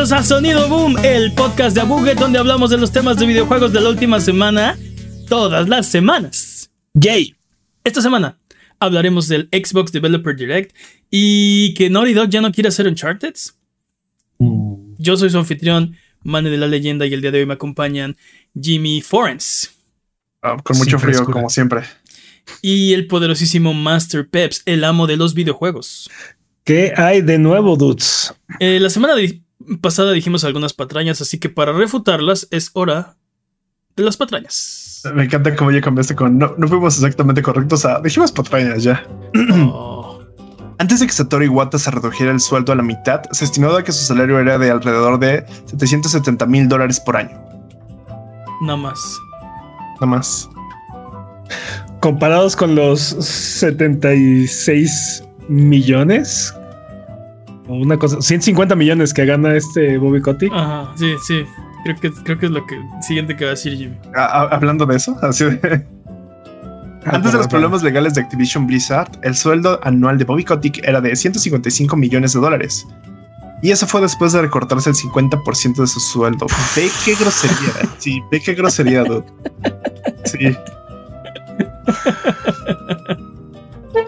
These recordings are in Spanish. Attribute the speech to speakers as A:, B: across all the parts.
A: Bienvenidos a Sonido Boom, el podcast de Abuget donde hablamos de los temas de videojuegos de la última semana, todas las semanas. Yay. Esta semana hablaremos del Xbox Developer Direct y que Naughty Dog ya no quiere hacer Uncharted.
B: Mm.
A: Yo soy su anfitrión, Mane de la Leyenda, y el día de hoy me acompañan Jimmy Forens
B: Ah, con mucho
C: Siempre
B: frío, como siempre.
A: y el poderosísimo Master Peps, el amo de los videojuegos.
C: ¿Qué hay de nuevo, dudes?
A: Eh, la semana di- pasada dijimos algunas patrañas, así que para refutarlas es hora de las patrañas.
B: Me encanta cómo ya cambiaste con. No, no fuimos exactamente correctos. A, dijimos patrañas ya.
A: Oh,
B: Antes de que Satoru Iwata se redujera el sueldo a la mitad, se estimaba que su salario era de alrededor de 770 mil dólares por año.
A: nada más.
B: Nada más.
C: Comparados con los 76 millones, una cosa, 150 millones que gana este Bobby Kotick.
A: Ajá, sí, sí. Creo que, creo que es lo que siguiente que va a decir Jimmy.
B: A- a- hablando de eso, así de.
C: Ah,
B: Antes de los problemas legales de Activision Blizzard, el sueldo anual de Bobby Kotick era de 155 millones de dólares. Y eso fue después de recortarse el 50% de su sueldo. Ve qué grosería. Sí, ve qué grosería, dude. Sí.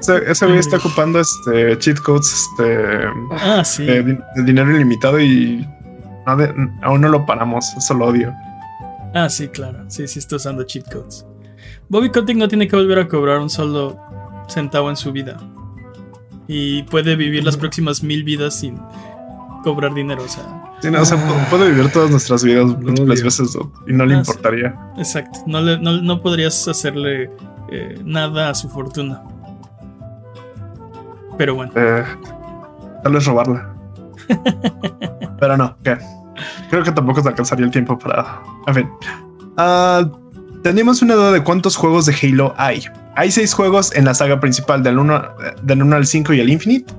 B: Ese, ese güey está ocupando este cheat codes este,
A: Ah, sí.
B: de, din- de dinero ilimitado y no de- aún no lo paramos. Eso lo odio.
A: Ah, sí, claro. Sí, sí, está usando cheat codes. Bobby Kotick no tiene que volver a cobrar un solo centavo en su vida. Y puede vivir las próximas mil vidas sin cobrar dinero. O sea,
B: Sí, no, o sea, pu- puede vivir todas nuestras vidas múltiples veces y no le
A: Ah, sí.
B: importaría.
A: exacto. No, le- no, no podrías hacerle eh, nada a su fortuna. Pero bueno.
B: Eh, tal vez robarla. Pero no, ¿qué? Creo que tampoco te alcanzaría el tiempo para. En fin. Ah, tenemos una duda de cuántos juegos de Halo hay. Hay seis juegos en la saga principal del 1, del 1 al 5 y el Infinite.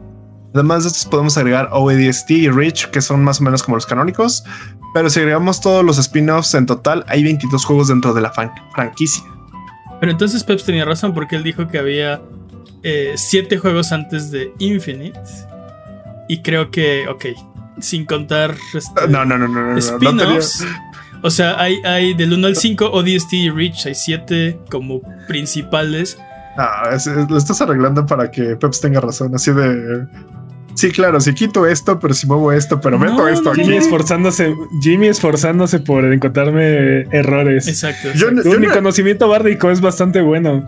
B: Además de estos podemos agregar ODST y Reach, que son más o menos como los canónicos. Pero si agregamos todos los spin-offs en total, hay 22 juegos dentro de la franquicia.
A: Pero entonces Peps tenía razón porque él dijo que había eh, siete juegos antes de Infinite. Y creo que, ok, sin contar este,
B: No, no, no, no, no. no, no
A: spin-offs.
B: tenía-
A: o sea, hay, hay del 1 al 5, ODST y Reach, hay siete como principales.
B: Ah, es- es- lo estás arreglando para que Peps tenga razón, así de... Sí, claro, si quito esto, pero si muevo esto, pero meto
A: No,
B: esto
A: no,
B: aquí.
C: Jimmy esforzándose, Jimmy esforzándose por encontrarme errores.
A: Exacto.
B: Yo
A: exacto.
C: Dude, mi
B: no-
C: conocimiento bárdico es bastante bueno.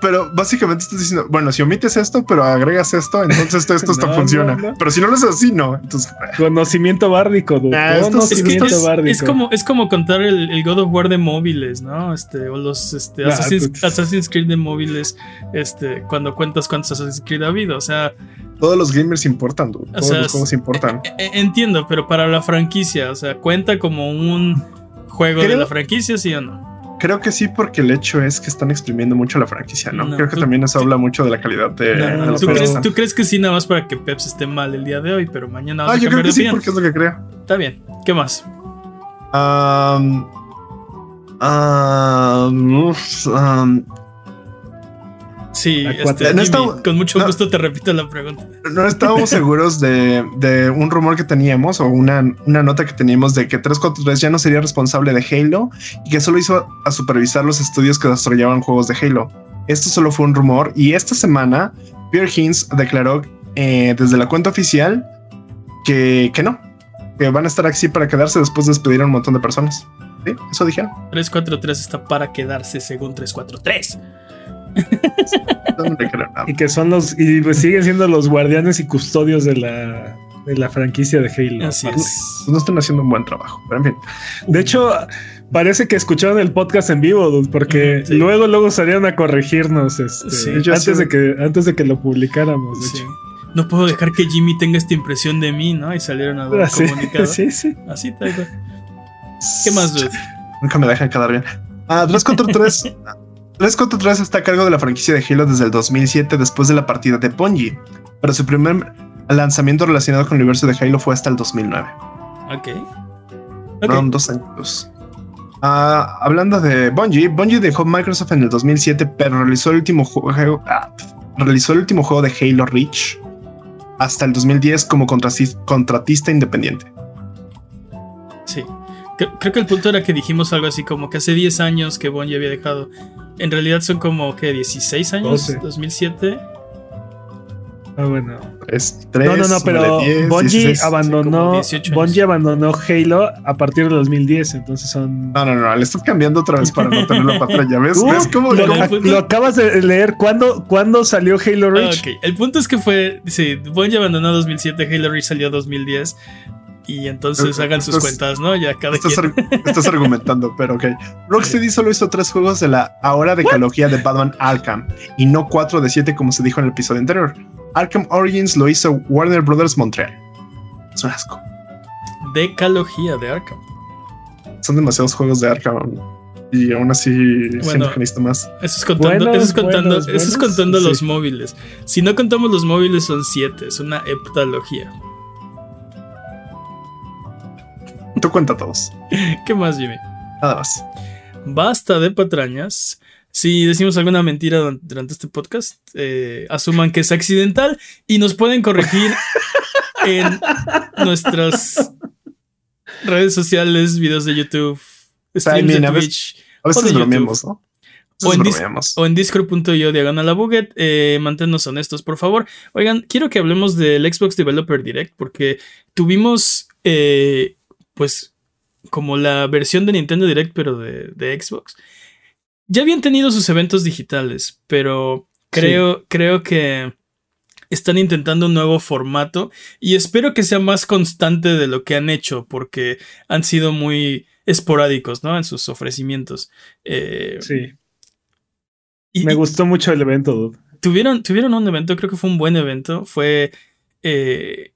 B: Pero básicamente estás diciendo, bueno, si omites esto, pero agregas esto, entonces esto, esto, esto
C: No,
B: funciona.
C: no, no.
B: Pero si no lo haces así, no. Entonces,
C: Conocimiento bárdico, dude.
B: Ah,
A: Es, que
C: Conocimiento
A: es,
C: bárdico.
A: es como, es como contar el, el God of War de móviles, ¿no? Este, o los este,
C: Ah,
A: Assassin's,
C: pues.
A: Assassin's Creed de móviles, este, cuando cuentas cuántos Assassin's Creed ha habido. O sea,
B: todos los gamers importan, dude. Todos
A: sea,
B: los juegos importan.
A: E- e- Entiendo, pero para la franquicia, o sea, ¿cuenta como un juego de la franquicia, sí o no?
B: Creo que sí, porque el hecho es que están exprimiendo mucho la franquicia, ¿no?
A: No,
B: Creo que
A: tú-
B: también eso habla mucho de la calidad de,
A: No,
B: de
A: no,
B: los
A: ¿tú,
B: juegos.
A: crees, tú crees que sí, nada más para que Peps esté mal el día de hoy, pero mañana vas
B: Ah,
A: a
B: yo creo que sí, porque es lo que creo.
A: Está bien. ¿Qué más?
B: Um, um, um,
A: Sí, este.
B: No
A: Jimmy, con mucho
B: no.
A: gusto te repito la pregunta.
B: no estábamos seguros de, de un rumor que teníamos o una, una nota que teníamos de que 343 ya no sería responsable de Halo y que solo hizo a supervisar los estudios que desarrollaban juegos de Halo. Esto solo fue un rumor y esta semana Pierre Hines declaró eh, desde la cuenta oficial que, que no, que van a estar aquí para quedarse después de despedir a un montón de personas. ¿Sí? Eso dijeron.
A: 343 está para quedarse según 343.
C: Y que son los, y pues siguen siendo los guardianes y custodios de la, de la franquicia de Halo.
A: Así es.
B: no están haciendo un buen trabajo, pero en fin.
C: De hecho, parece que escucharon el podcast en vivo, dude, porque
A: sí.
C: luego, luego salieron a corregirnos este,
A: Sí.
C: Antes,
B: sí.
C: de que, antes de que lo publicáramos. De
A: Sí.
C: hecho.
A: No puedo dejar que Jimmy tenga esta impresión de mí, ¿no? Y salieron a dar
C: Ah,
A: comunicado.
C: sí, sí.
A: Así tal cual. ¿Qué más, dude?
B: Nunca me dejan quedar bien. Ah, 343. 343 está a cargo de la franquicia de Halo desde el 2007 después de la partida de Bungie, pero su primer lanzamiento relacionado con el universo de Halo fue hasta el 2009.
A: Ok.
B: Fueron dos años. Ah, hablando de Bungie, Bungie dejó Microsoft en el 2007, pero realizó el último juego, ah, realizó el último juego de Halo Reach hasta el 2010 como contratis- contratista independiente.
A: Sí. Cre- Creo que el punto era que dijimos algo así como que hace 10 años que Bungie había dejado. En realidad son como que 16 años,
C: 12.
A: 2007.
C: Ah, bueno.
B: Es 3,
C: no, no, no, pero Bungie
A: como
C: abandonó,
A: 18 años.
C: Bungie abandonó Halo a partir de 2010, entonces son...
B: No, no, no, le estás cambiando otra vez para no tenerlo para atrás. ¿Ya ves?
C: Uh,
B: ¿Ves cómo?
C: lo,
B: cómo-
C: lo acabas de leer. ¿Cuándo, cuándo salió Halo
A: Ah,
C: Reach?
A: ok. El punto es que fue. Sí, Bungie abandonó 2007, Halo Reach salió 2010. Y entonces hagan sus
B: estás-
A: cuentas, ¿no? Ya cada
B: Estás,
A: quien.
B: ar- estás argumentando, pero ok. Rocksteady solo hizo tres juegos de la ahora decalogía de Batman Arkham y no cuatro de siete como se dijo en el episodio anterior. Arkham Origins lo hizo Warner Brothers Montreal. Es un asco.
A: Decalogía de Arkham.
B: Son demasiados juegos de Arkham y aún así siento que necesito más.
A: Eso es contando,
C: Buenos,
A: eso es contando,
C: buenos,
A: eso es
C: buenos,
A: contando
C: sí.
A: los móviles. Si no contamos los móviles, son siete. Es una heptalogía.
B: Tú cuenta todos.
A: ¿Qué más, Jimmy?
B: Nada más.
A: Basta de patrañas. Si decimos alguna mentira duran- durante este podcast, eh, asuman que es accidental y nos pueden corregir en nuestras redes sociales, videos de YouTube, streams de
B: También, a veces-
A: Twitch
B: A
A: O
B: veces
A: de
B: bromeamos, ¿no?
A: O en o en discord.io diagonal a buget. Eh, manténnos honestos, por favor. Oigan, quiero que hablemos del Xbox Developer Direct porque tuvimos, eh, pues, como la versión de Nintendo Direct, pero de, de Xbox. Ya habían tenido sus eventos digitales, pero creo, creo que están intentando un nuevo formato y espero que sea más constante de lo que han hecho porque han sido muy esporádicos, ¿no? En sus ofrecimientos. Eh,
C: Sí,
A: y-
C: me gustó mucho el evento, dude.
A: Tuvieron, tuvieron un evento, creo que fue un buen evento. Fue. eh,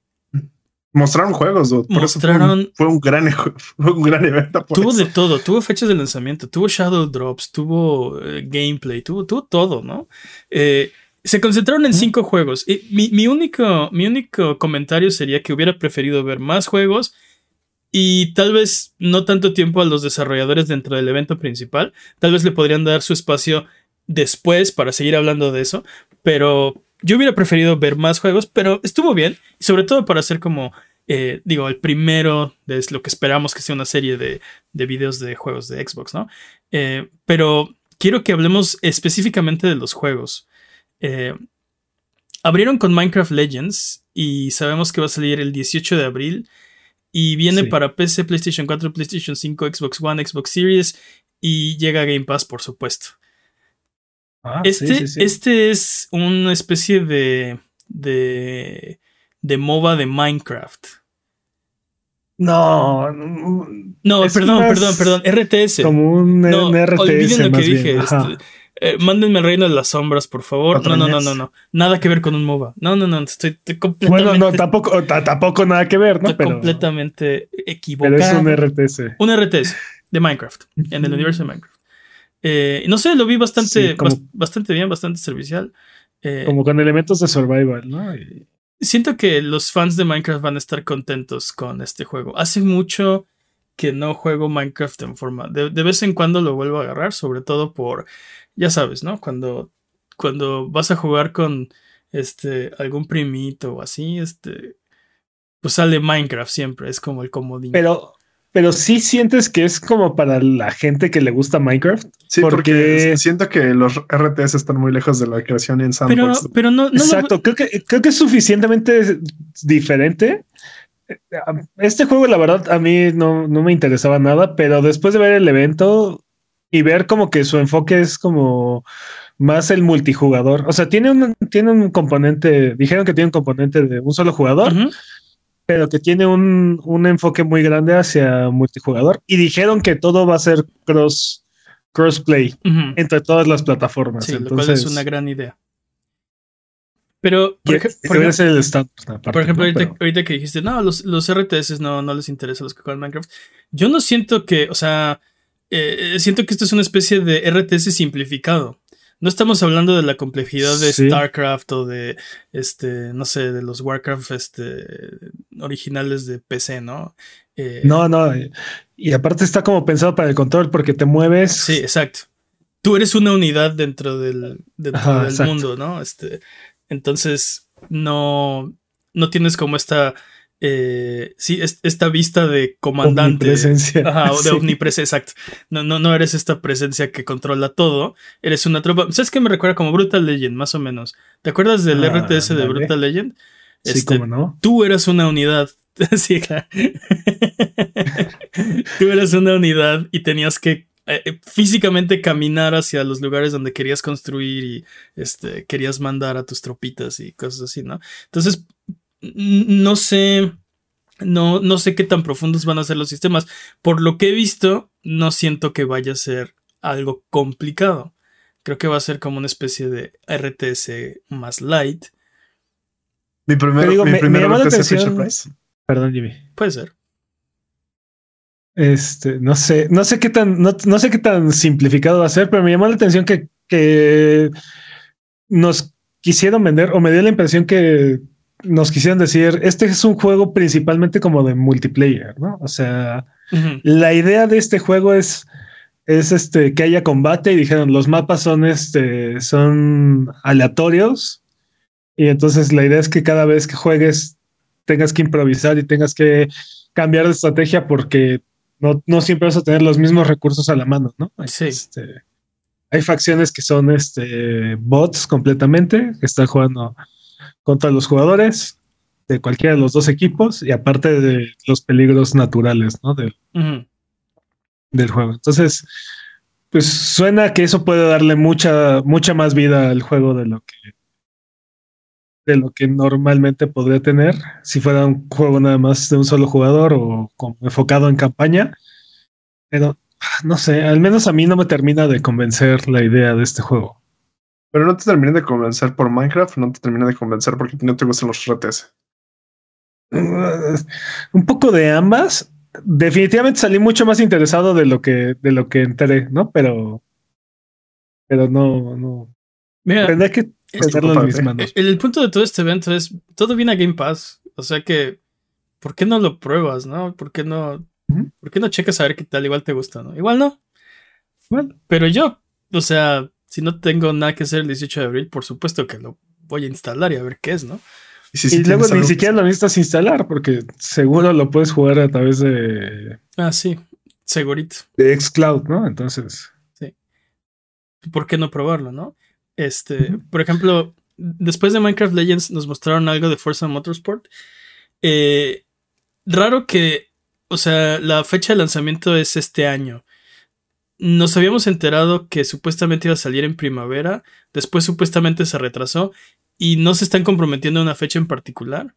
B: Mostraron juegos, dude. Por eso fue un-
A: Mostraron-
B: fue un, gran, fue un gran evento. por
A: tuvo
B: eso.
A: de todo. Tuvo fechas de lanzamiento, tuvo Shadow Drops, tuvo eh, gameplay, tuvo, tuvo todo, ¿no? Eh, se concentraron en cinco juegos. Y mi, mi único, mi único comentario sería que hubiera preferido ver más juegos y tal vez no tanto tiempo a los desarrolladores dentro del evento principal. Tal vez le podrían dar su espacio después para seguir hablando de eso. Pero yo hubiera preferido ver más juegos, pero estuvo bien. Sobre todo para hacer como, eh, digo, el primero de lo que esperamos que sea una serie de, de videos de juegos de Xbox, ¿no? Eh, pero quiero que hablemos específicamente de los juegos. Eh, abrieron con Minecraft Legends y sabemos que va a salir el 18 de abril. Y viene
C: Sí.
A: para PC, PlayStation 4, PlayStation 5, Xbox One, Xbox Series y llega a Game Pass, por supuesto.
C: Ah,
A: Este,
C: sí, sí, sí.
A: este es una especie de, de, de MOBA de Minecraft.
C: No, no,
A: perdón, perdón, perdón, RTS.
C: como un,
A: no,
C: un RTS
A: olviden lo que dije. Este, eh, mándenme al reino de las sombras, por favor. No, no, no, no, no. Nada que ver con un MOBA. No, no, no. Estoy, estoy completamente,
C: Bueno, no, tampoco, ta- tampoco nada que ver, ¿no?
A: estoy
C: Pero,
A: completamente
C: pero
A: equivocado.
C: es un RTS.
A: Un RTS de Minecraft, en el universo de Minecraft. Eh, no sé, lo vi bastante,
C: Sí, como-
A: bas- bastante bien, bastante servicial. Eh,
C: Como con elementos de survival, ¿no? Y-
A: Siento que los fans de Minecraft van a estar contentos con este juego. Hace mucho que no juego Minecraft en forma. De, de vez en cuando lo vuelvo a agarrar, sobre todo por, ya sabes, ¿no? Cuando, cuando vas a jugar con este algún primito o así, este, pues sale Minecraft siempre, es como el comodín.
C: Pero, pero sí sientes que es como para la gente que le gusta Minecraft.
B: Sí, porque,
C: porque-
B: siento que los RTS están muy lejos de la creación en
A: pero,
B: Sandbox.
A: pero no, no lo-
C: Exacto, creo que, creo que es suficientemente diferente. Este juego, la verdad, a mí no, no me interesaba nada, pero después de ver el evento y ver como que su enfoque es como más el multijugador. O sea, tiene un, tiene un componente, dijeron que tiene un componente de un solo jugador. Pero que tiene un, un enfoque muy grande hacia multijugador. Y dijeron que todo va a ser cross crossplay entre todas las plataformas.
A: Sí, lo
C: Entonces,
A: cual es una gran idea. Pero, por, ej- ejemplo-
C: ser el estándar. aparte,
A: Por ejemplo,
C: ¿no?
A: ahorita,
C: Pero-
A: ahorita que dijiste, no, los, los RTS no, no les interesa a los que juegan Minecraft. Yo no siento que, o sea, eh, siento que esto es una especie de RTS simplificado. No estamos hablando de la complejidad de
C: Sí.
A: StarCraft o de, este, no sé, de los Warcraft este, originales de PC, ¿no? Eh,
C: No, no. y- Y aparte está como pensado para el control porque te mueves.
A: Sí, exacto. Tú eres una unidad dentro del, dentro
C: Ajá,
A: del
C: exacto.
A: mundo, ¿no? Este, entonces, no. no tienes como esta eh, sí, esta vista de comandante.
C: Omnipresencia.
A: Ajá, o de omnipresencia, exacto. No, no, no eres esta presencia que controla todo. Eres una tropa. ¿Sabes qué me recuerda como Brutal Legend, más o menos? ¿Te acuerdas del
C: Ah,
A: RTS de. Brutal Legend?
C: Sí,
A: Este,
C: cómo no.
A: Tú eras una unidad. sí, claro. tú eras una unidad y tenías que eh, eh, físicamente caminar hacia los lugares donde querías construir y este, querías mandar a tus tropitas y cosas así, ¿no? Entonces, no sé. No, no sé qué tan profundos van a ser los sistemas. Por lo que he visto, no siento que vaya a ser algo complicado. Creo que va a ser como una especie de RTS más light.
B: Mi primer,
C: digo,
B: mi
C: me-
B: primer
C: atención-
B: Price.
C: Perdón, Jimmy.
A: Puede ser.
C: Este, no sé, no sé qué tan, no, no sé qué tan simplificado va a ser, pero me llamó la atención que, que nos quisieron vender, o me dio la impresión que nos quisieron decir, este es un juego principalmente como de multiplayer, ¿no? O sea, la idea de este juego es, es este que haya combate y dijeron los mapas son este son aleatorios y entonces la idea es que cada vez que juegues tengas que improvisar y tengas que cambiar de estrategia porque no, no siempre vas a tener los mismos recursos a la mano, ¿no?
A: Sí.
C: Este, hay facciones que son este bots completamente que están jugando contra los jugadores de cualquiera de los dos equipos y aparte de los peligros naturales, ¿no? Del, juego. Entonces, pues suena que eso puede darle mucha, mucha más vida al juego de lo que de lo que normalmente podría tener si fuera un juego nada más de un solo jugador o como enfocado en campaña. Pero ah, no sé, al menos a mí no me termina de convencer la idea de este juego.
B: Pero no te terminé de convencer por Minecraft, no te terminé de convencer porque no te gustan los RTS.
C: Uh, un poco de ambas. Definitivamente salí mucho más interesado de lo que de lo que enteré, ¿no? Pero pero no no
A: Mira,
C: tendré que tenerlo en mis
B: ¿eh?
C: manos.
A: el, el punto de todo este evento es todo viene a Game Pass. O sea que, ¿por qué no lo pruebas, no? ¿Por qué no. ¿por qué no checas a ver qué tal? Igual te gusta, ¿no? Igual no.
C: Bueno,
A: Pero yo, o sea, si no tengo nada que hacer el 18 de abril, por supuesto que lo voy a instalar y a ver qué es, ¿no?
B: si
C: y
B: sí
C: luego ni
B: algo-
C: siquiera lo necesitas instalar porque seguro lo puedes jugar a través de,
A: Ah, sí, segurito.
C: de Xcloud, ¿no? Entonces,
A: ¿Por qué no probarlo, no? Este, por ejemplo, después de Minecraft Legends nos mostraron algo de Forza Motorsport. Eh, raro que, o sea, la fecha de lanzamiento es este año. Nos habíamos enterado que supuestamente iba a salir en primavera, después supuestamente se retrasó y no se están comprometiendo a una fecha en particular.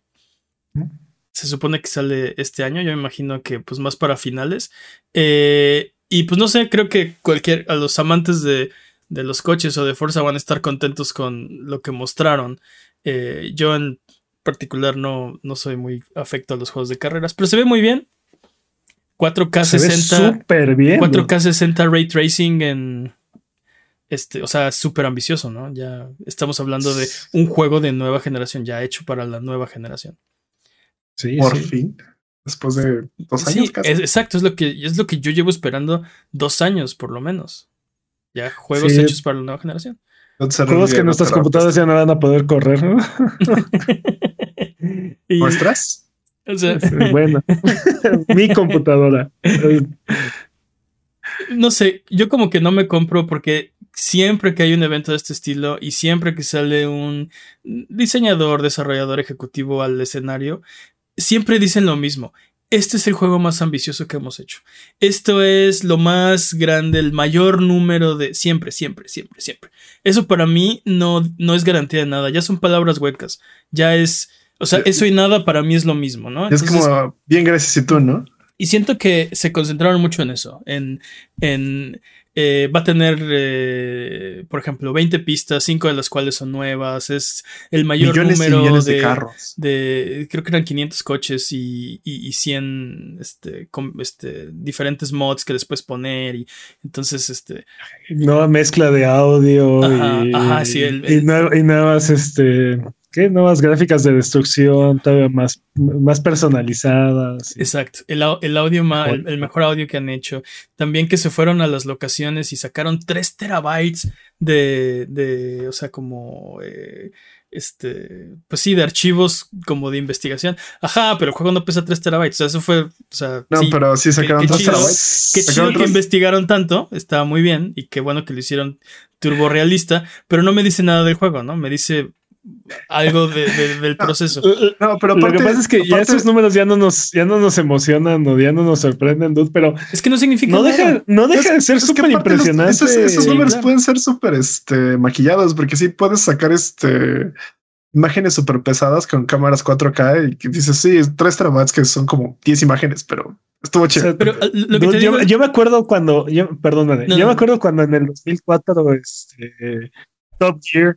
A: Se supone que sale este año, yo me imagino que pues más para finales. Eh, y pues no sé, creo que cualquier, a los amantes de, de los coches o de Forza van a estar contentos con lo que mostraron. Eh, yo en particular no, no soy muy afecto a los juegos de carreras, pero se ve muy bien. 4K
C: se ve
A: 60,
C: súper bien.
A: 4K 60 ray tracing en este, o sea, súper ambicioso, ¿no? Ya estamos hablando de un juego de nueva generación, ya hecho para la nueva generación.
C: Sí,
B: Por
C: sí.
B: fin. Después de dos
A: Sí,
B: años casi.
A: es- exacto, es lo que es lo que yo llevo esperando dos años por lo menos. Ya juegos
C: Sí.
A: hechos para la nueva generación.
B: No
C: Juegos que nuestras computadoras ya no van a poder correr, ¿no?
A: Y,
B: ¿Nuestras?
A: o sea,
C: bueno, mi computadora.
A: no sé, yo como que no me compro porque siempre que hay un evento de este estilo y siempre que sale un diseñador, desarrollador ejecutivo al escenario, siempre dicen lo mismo. Este es el juego más ambicioso que hemos hecho. Esto es lo más grande, el mayor número de... Siempre, siempre, siempre, siempre. Eso para mí no, no es garantía de nada. Ya son palabras huecas. Ya es... O sea, eso y nada para mí es lo mismo, ¿no?
B: es como bien gracias y tú, ¿no?
A: y siento que se concentraron mucho en eso. En. en eh, va a tener, eh, por ejemplo, 20 pistas, 5 de las cuales son nuevas. Es el mayor
B: millones y
A: número
B: millones
A: de,
B: de, carros.
A: de- Creo que eran 500 coches y, y, y 100 este, este, diferentes mods que les puedes poner. Y entonces, este.
C: Nueva mezcla de audio
A: Ajá,
C: y,
A: ajá, sí, el- el-
C: y nuevas, este, ¿qué? Nuevas gráficas de destrucción, todavía más, más personalizadas.
A: Exacto, el, au- el audio el, el mejor audio que han hecho. También que se fueron a las locaciones y sacaron 3 terabytes de, de o sea, como eh, este, pues sí, de archivos como de investigación. Ajá, pero el juego no pesa 3 terabytes. O sea, eso fue, o sea,
B: No,
A: sí,
B: pero sí sacaron
A: qué
B: 3
A: chido.
B: terabytes.
A: Qué chido que investigaron tanto, estaba muy bien y qué bueno que lo hicieron turbo realista, pero no me dice nada del juego, ¿no? Me dice algo de- de- del proceso.
B: No, pero
C: Lo que pasa es que ya esos números ya no nos, ya no nos emocionan o ya no nos sorprenden, dude, pero
A: Es que no significa
C: no
A: nada.
C: deja, no deja de ser súper
B: los-
C: impresionante.
B: Esos, esos
A: Sí,
B: números
A: claro.
B: pueden ser súper este, maquillados porque sí puedes sacar este imágenes súper pesadas con cámaras 4K y que dices, sí, 3 terabytes que son como 10 imágenes, pero estuvo
C: O sea,
A: Pero lo que
C: Dude,
A: te
C: yo,
A: digo,
C: yo me acuerdo cuando, yo, perdóname,
A: No,
C: yo
A: no.
C: me acuerdo cuando en el 2004 este, Top Gear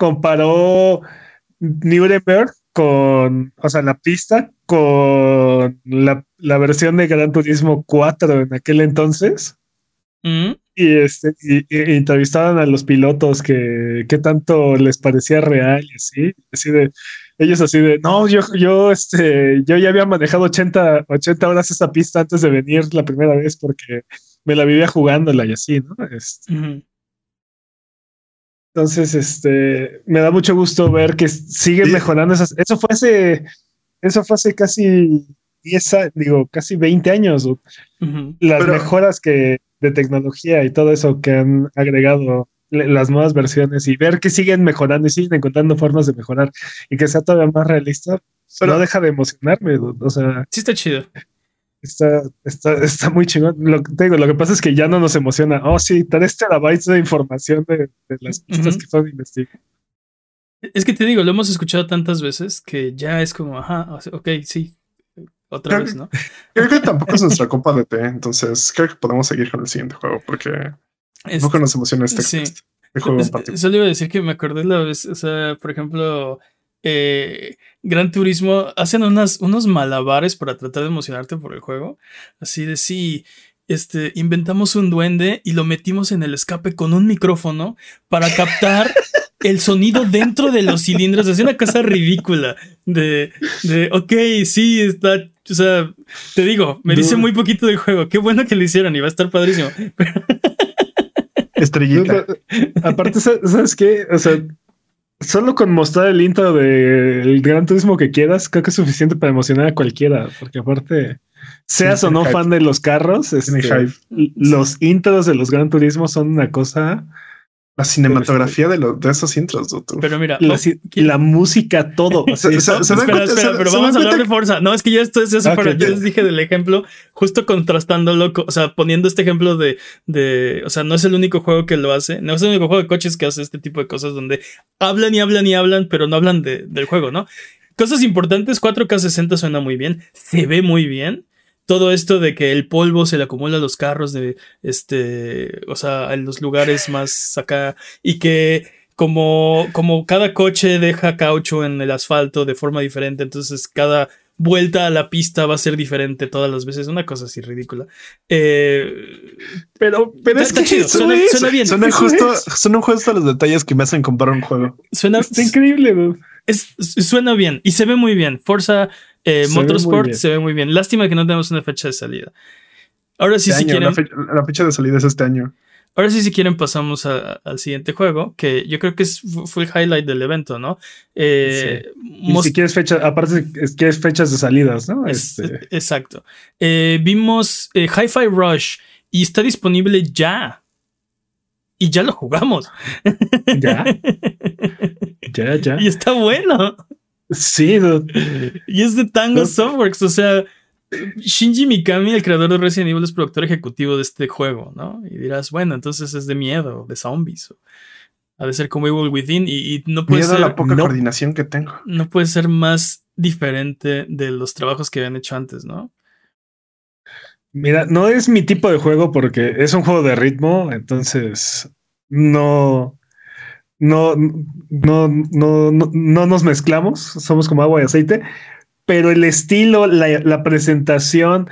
C: comparó Nuremberg con, o sea, la pista con la, la versión de Gran Turismo 4 en aquel entonces.
A: Mm,
C: Y, este, y, y entrevistaban a los pilotos que, que tanto les parecía real y así, así de, ellos así de, no, yo, yo, este, yo ya había manejado 80, 80 horas esa pista antes de venir la primera vez porque me la vivía jugándola y así, ¿no? Este. Entonces, este, me da mucho gusto ver que siguen
B: Sí.
C: mejorando esas, eso fue hace, eso fue hace casi 10, a- digo, casi 20 años, las
B: Pero-
C: mejoras que de tecnología y todo eso que han agregado le- las nuevas versiones y ver que siguen mejorando y siguen encontrando formas de mejorar y que sea todavía más realista,
B: Pero-
C: no deja de emocionarme. dude. O sea,
A: Sí está chido.
C: Está, está, está muy chingón. Lo, que- te digo, lo que pasa es que ya no nos emociona. Oh, sí, 3 terabytes de información de, de las pistas
A: Ujú.
C: que son investigadas.
A: Es que te digo, lo hemos escuchado tantas veces que ya es como, ajá, ok, sí, otra
B: Creo
A: vez, ¿no?
B: Creo que tampoco es nuestra copa de té, entonces creo que podemos seguir con el siguiente juego porque
A: Este,
B: tampoco nos emociona este,
A: sí.
B: este- juego en particular.
A: Solo iba a decir que me acordé la vez, o sea, por ejemplo, eh, Gran Turismo hacen unas, unos malabares para tratar de emocionarte por el juego. Así de sí, este, inventamos un duende y lo metimos en el escape con un micrófono para captar el sonido dentro de los cilindros. Es una cosa ridícula de, de, ok, sí, está, o sea, te digo, me dice muy poquito del juego. Qué bueno que lo hicieron y va a estar padrísimo.
B: Estrellita.
C: Aparte, sa- ¿sabes qué? O sea, solo con mostrar el intro del Gran Turismo que quieras, creo que es suficiente para emocionar a cualquiera, porque aparte, seas
B: Sí,
C: o no
B: hype.
C: fan de los carros, este, los intros de los Gran Turismo son una cosa.
B: La cinematografía de, los de esos intros, dude.
A: Pero mira,
C: La,
A: oh,
C: ci-
A: ¿quién-
C: la música, todo.
A: Espera,
B: cuenta-
A: espera,
B: se-
A: pero vamos a hablar de Forza. No, es que yo esto es eso,
C: Ok,
A: pero yo les dije del ejemplo, justo contrastándolo, co- o sea, poniendo este ejemplo de, de, o sea, no es el único juego que lo hace, no es el único juego de coches que hace este tipo de cosas donde hablan y hablan y hablan, pero no hablan de- del juego, ¿no? Cosas importantes, 4K 60 suena muy bien, se ve muy bien. Todo esto de que el polvo se le acumula a los carros de este, o sea, en los lugares más acá y que como, como cada coche deja caucho en el asfalto de forma diferente, entonces cada vuelta a la pista va a ser diferente todas las veces, una cosa así ridícula. Eh,
C: Pero, pero es
A: Está
C: que
A: chido, suena-
C: es-
A: suena bien.
C: Eso
B: justo,
C: es.
B: son justo los detalles que me hacen comprar un juego.
A: suena,
C: Está increíble, dude.
A: es- suena bien y se ve muy bien. Forza eh,
C: Se
A: Motorsport se ve muy bien. Lástima que no tenemos una fecha de salida. Ahora sí,
B: Este
A: si
B: año,
A: quieren,
B: la, fecha, la fecha de salida es este año.
A: ahora sí, si quieren, pasamos a- al siguiente juego, que yo creo que es, fue el highlight del evento, ¿no? Eh,
C: Y
A: mos-
C: si quieres fechas, aparte, es- quieres fechas de salidas, ¿no?
A: Es-
C: Este,
A: Exacto. Eh, vimos eh, Hi-Fi Rush y está disponible ya. Y ya lo jugamos.
C: ya, ya, ya.
A: Y está bueno.
C: Sí, dude.
A: Y es de Tango
C: No.
A: Softworks. O sea, Shinji Mikami, el creador de Resident Evil, es productor ejecutivo de este juego, ¿no? Y dirás, bueno, entonces es de miedo, de zombies. o- Ha de ser como Evil Within y, y no puede
B: Miedo a
A: ser.
B: la poca
C: no.
B: coordinación que tengo.
A: No puede ser más diferente de los trabajos que habían hecho antes, ¿no?
C: Mira, no es mi tipo de juego porque es un juego de ritmo, entonces no, no, no, no, no, no nos mezclamos, somos como agua y aceite, pero el estilo, la, la presentación,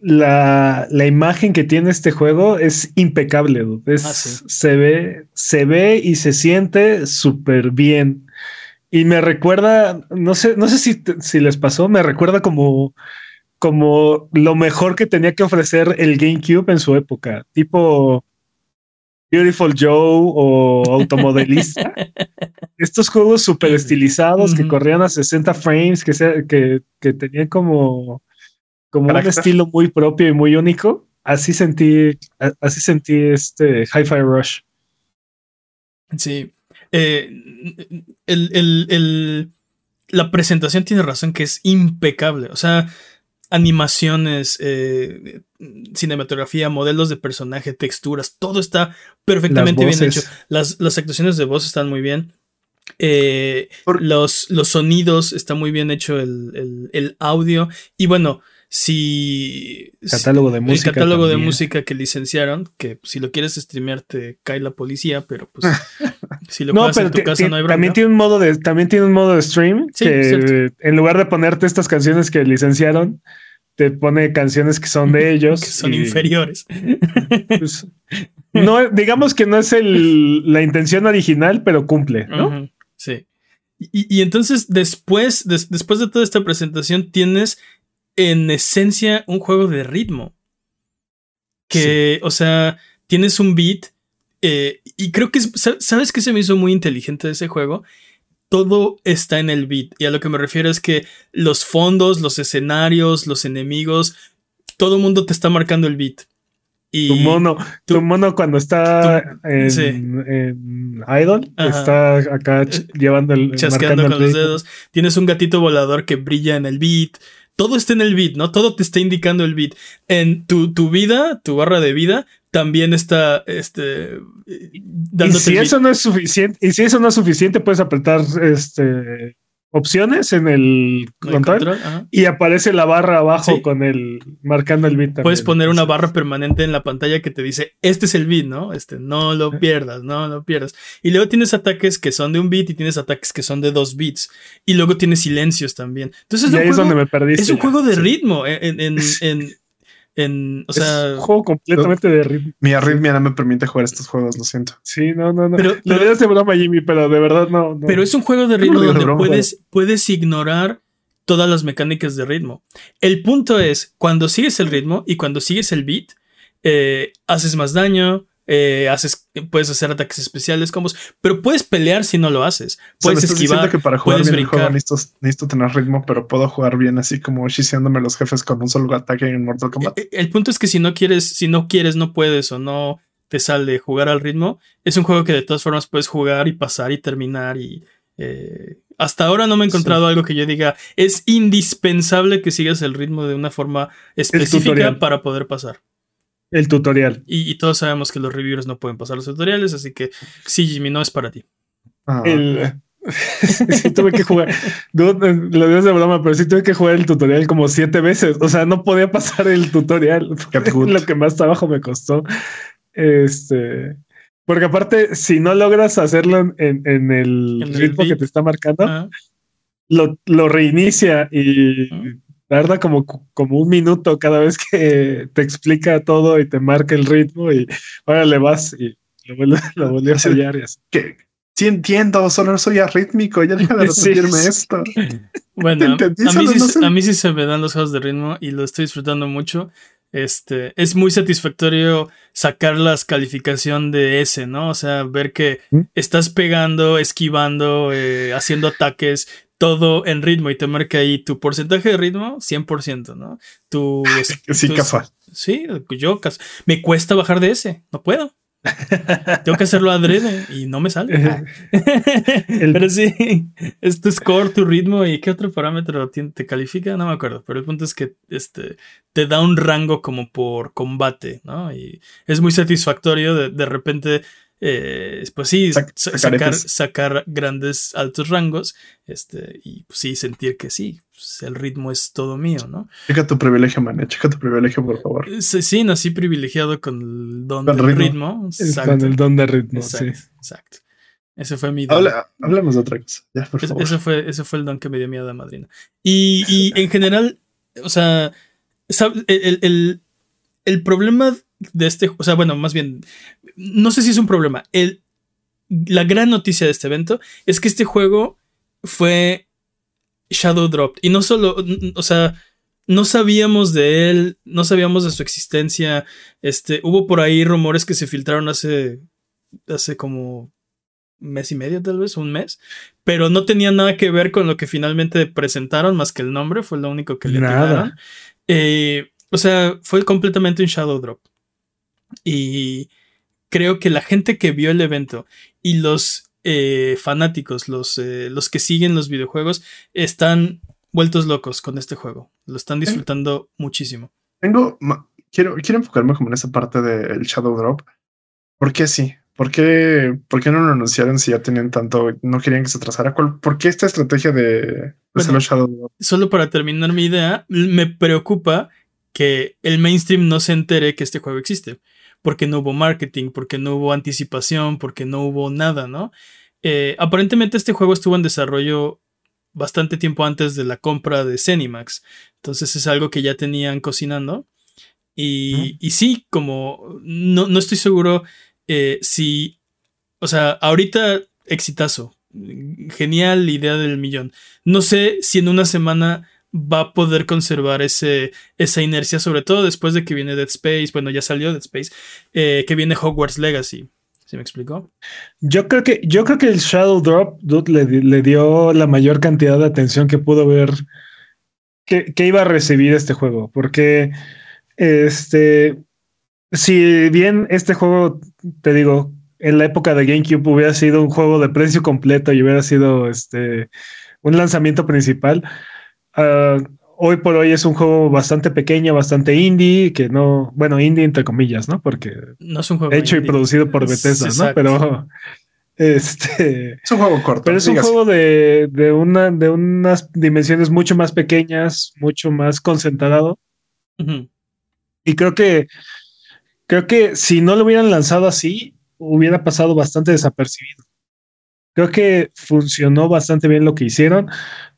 C: la, la imagen que tiene este juego es impecable. dude. Es,
A: Ah, sí.
C: se, ve, se ve y se siente súper bien. Y me recuerda, no sé, no sé si, si les pasó, me recuerda como, como lo mejor que tenía que ofrecer el GameCube en su época. Tipo, Beautiful Joe o Automodelista. Estos juegos súper estilizados que corrían a 60 frames, que, sea- que, que tenían como, como un estilo muy propio y muy único. Así sentí, así sentí este Hi-Fi Rush.
A: Sí. Eh, el, el- el- la presentación tiene razón que es impecable. O sea, animaciones, eh, cinematografía, modelos de personaje, texturas, todo está perfectamente bien hecho. Las, las actuaciones de voz están muy bien. Eh,
B: Por-
A: los, los sonidos, está muy bien hecho el, el- el audio. Y bueno, si...
C: Catálogo de música
A: El catálogo de música que licenciaron, que si lo quieres streamear te cae la policía, pero pues si lo
C: No, pero
A: en tu casa no hay bronca.
C: también tiene un modo de, también tiene un modo de stream
A: Sí,
C: que en lugar de ponerte estas canciones que licenciaron, te pone canciones que son de ellos.
A: que son
C: y,
A: inferiores.
C: pues, no, digamos que no es el, la intención original, pero cumple, ¿no?
A: Sí. Y, y entonces después, des- después de toda esta presentación tienes en esencia un juego de ritmo. Que, o sea, tienes un beat eh, y creo que, es- sa- ¿sabes qué se me hizo muy inteligente de ese juego? Todo está en el beat. Y a lo que me refiero es que los fondos, los escenarios, los enemigos, todo el mundo te está marcando el beat. Y
C: Tu mono,
A: tu-
C: tu mono cuando está en,
A: sí.
C: en Idol,
A: Ajá.
C: está acá ch- llevando el
A: chasqueando con
C: el
A: los dedos. Tienes un gatito volador que brilla en el beat. Todo está en el beat, ¿no? Todo te está indicando el beat. En tu, tu vida, tu barra de vida, también está este, eh,
C: Y
A: dándote
C: si
A: el beat.
C: eso no es suficiente, y si eso no es suficiente, puedes apretar este opciones en el
A: El
C: control, y aparece la barra abajo
A: Sí.
C: con el marcando el beat. también.
A: Puedes poner una barra permanente en la pantalla que te dice, este es el beat, ¿no? Este, no lo pierdas, no lo pierdas. Y luego tienes ataques que son de un beat y tienes ataques que son de dos beats. Y luego tienes silencios también. Entonces es un
C: ahí es
A: juego-
C: donde me perdiste.
A: es un juego de
C: Sí.
A: ritmo. En, en, en, en- o
C: Es
A: sea,
C: un juego completamente de ritmo.
B: Mi arritmia no me permite jugar estos juegos, lo siento.
C: Sí, no, no, no.
A: Pero-
C: Lo
A: pero-
C: de broma, Jimmy, pero de verdad no. no.
A: Pero es un juego de
B: no
A: ritmo donde
B: broma,
A: puedes, puedes ignorar todas las mecánicas de ritmo. El punto es, cuando sigues el ritmo y cuando sigues el beat, eh, haces más daño, eh, haces, puedes hacer ataques especiales, combos, pero puedes pelear si no lo haces.
B: O sea,
A: Puedes
B: estás diciendo
A: esquivar,
B: que para jugar
A: puedes
B: bien el juego
A: brincar.
B: necesito, necesito tener ritmo, pero puedo jugar bien así como shiseándome los jefes con un solo ataque en Mortal Kombat.
A: Eh, El punto es que si no quieres, si no quieres, no puedes o no te sale jugar al ritmo, es un juego que de todas formas puedes jugar y pasar y terminar y eh, hasta ahora no me he encontrado algo que yo diga es indispensable que sigas el ritmo de una forma específica para poder pasar.
C: El tutorial.
A: Y, y todos sabemos que los reviewers no pueden pasar los tutoriales, así que sí, Jimmy, no es para ti.
B: Ah,
C: El... sí tuve que jugar. Lo digo de broma, pero sí tuve que jugar el tutorial como siete veces. O sea, no podía pasar el tutorial. Lo que más trabajo me costó. Este. Porque aparte, si no logras hacerlo en, en el
A: En el
C: ritmo que te está marcando,
A: Ah,
C: lo, lo reinicia y
A: Ujú.
C: Tarda como, como un minuto cada vez que te explica todo y te marca el ritmo y ahora le vas y lo vuelve, lo vuelve a fallar y así.
B: que sí entiendo, solo soy arrítmico, ya deja de repetirme
C: sí.
B: esto.
A: Bueno,
B: entendí,
A: a mí, sí,
B: no sé.
A: a mí sí se me dan los juegos de ritmo y lo estoy disfrutando mucho. Este, es muy satisfactorio sacar las calificación de S, ¿no? O sea, ver que
C: ¿Mm?
A: estás pegando, esquivando, eh, haciendo ataques, todo en ritmo y te marca ahí tu porcentaje de ritmo, 100%, ¿no? Tu,
B: Sí,
A: tus-. Sí, yo me cuesta bajar de ese, no puedo. Tengo que hacerlo adrede y no me sale.
C: El-
A: Pero sí, es tu score, tu ritmo y qué otro parámetro te califica, no me acuerdo. Pero el punto es que este te da un rango como por combate, ¿no? Y es muy satisfactorio de, de repente, eh, pues sí,
B: Sac-
A: sa-
B: sacar
A: grandes, altos rangos, este, y pues sí, sentir que sí, pues, el ritmo es todo mío, ¿no?
B: Checa tu privilegio, man. Checa tu privilegio, por favor.
A: Sí, sí, nací privilegiado con el don
B: Con
A: del
B: ritmo.
A: ritmo. Exacto,
C: con el don de ritmo,
A: exacto,
C: sí.
A: exacto. Ese fue mi don.
B: Habla, hablemos de otra cosa. Ya, por
A: Es-
B: favor.
A: ese, fue, ese fue el don que me dio mi hada madrina. Y, y en general, o sea, el, el- el problema de este, o sea, bueno, más bien, no sé si es un problema. El, la gran noticia de este evento es que este juego fue Shadow Dropped. Y no solo, o sea, no sabíamos de él, no sabíamos de su existencia. Este, hubo por ahí rumores que se filtraron hace hace como mes y medio, tal vez, un mes. Pero no tenía nada que ver con lo que finalmente presentaron, más que el nombre, fue lo único que le atinaron. Eh, o sea, fue completamente un Shadow Drop. Y creo que la gente que vio el evento y los eh, fanáticos, los, eh, los que siguen los videojuegos, están vueltos locos con este juego. Lo están disfrutando muchísimo.
B: Tengo, quiero, quiero enfocarme como en esa parte del Shadow Drop. ¿Por qué sí? ¿Por qué, ¿Por qué no lo anunciaron si ya tenían tanto, no querían que se trazara? ¿Por qué esta estrategia de, Shadow Drop?
A: Solo para terminar mi idea, me preocupa que el mainstream no se entere que este juego existe, porque no hubo marketing, porque no hubo anticipación, porque no hubo nada, ¿no? Eh, aparentemente este juego estuvo en desarrollo bastante tiempo antes de la compra de Cenimax, entonces es algo que ya tenían cocinando. Y, y sí, como no, no estoy seguro eh, si, o sea, ahorita exitazo, genial idea del millón. No sé si en una semana va a poder conservar ese, esa inercia, sobre todo después de que viene Dead Space, bueno, ya salió Dead Space, eh, que viene Hogwarts Legacy. ¿Se me explicó?
C: Yo creo que, yo creo que el Shadow Drop le, dio la mayor cantidad de atención que pudo ver que, que iba a recibir este juego, porque este si bien este juego, te digo, en la época de GameCube hubiera sido un juego de precio completo y hubiera sido este un lanzamiento principal, ah, hoy por hoy es un juego bastante pequeño, bastante indie, que no, bueno, indie entre comillas, ¿no? Porque
A: no es un juego
C: hecho y producido por Bethesda, ¿no? Pero este
B: es un juego corto.
C: Pero es un juego de, de, una, de unas dimensiones mucho más pequeñas, mucho más concentrado. Y creo que creo que si no lo hubieran lanzado así, hubiera pasado bastante desapercibido. Creo que funcionó bastante bien lo que hicieron,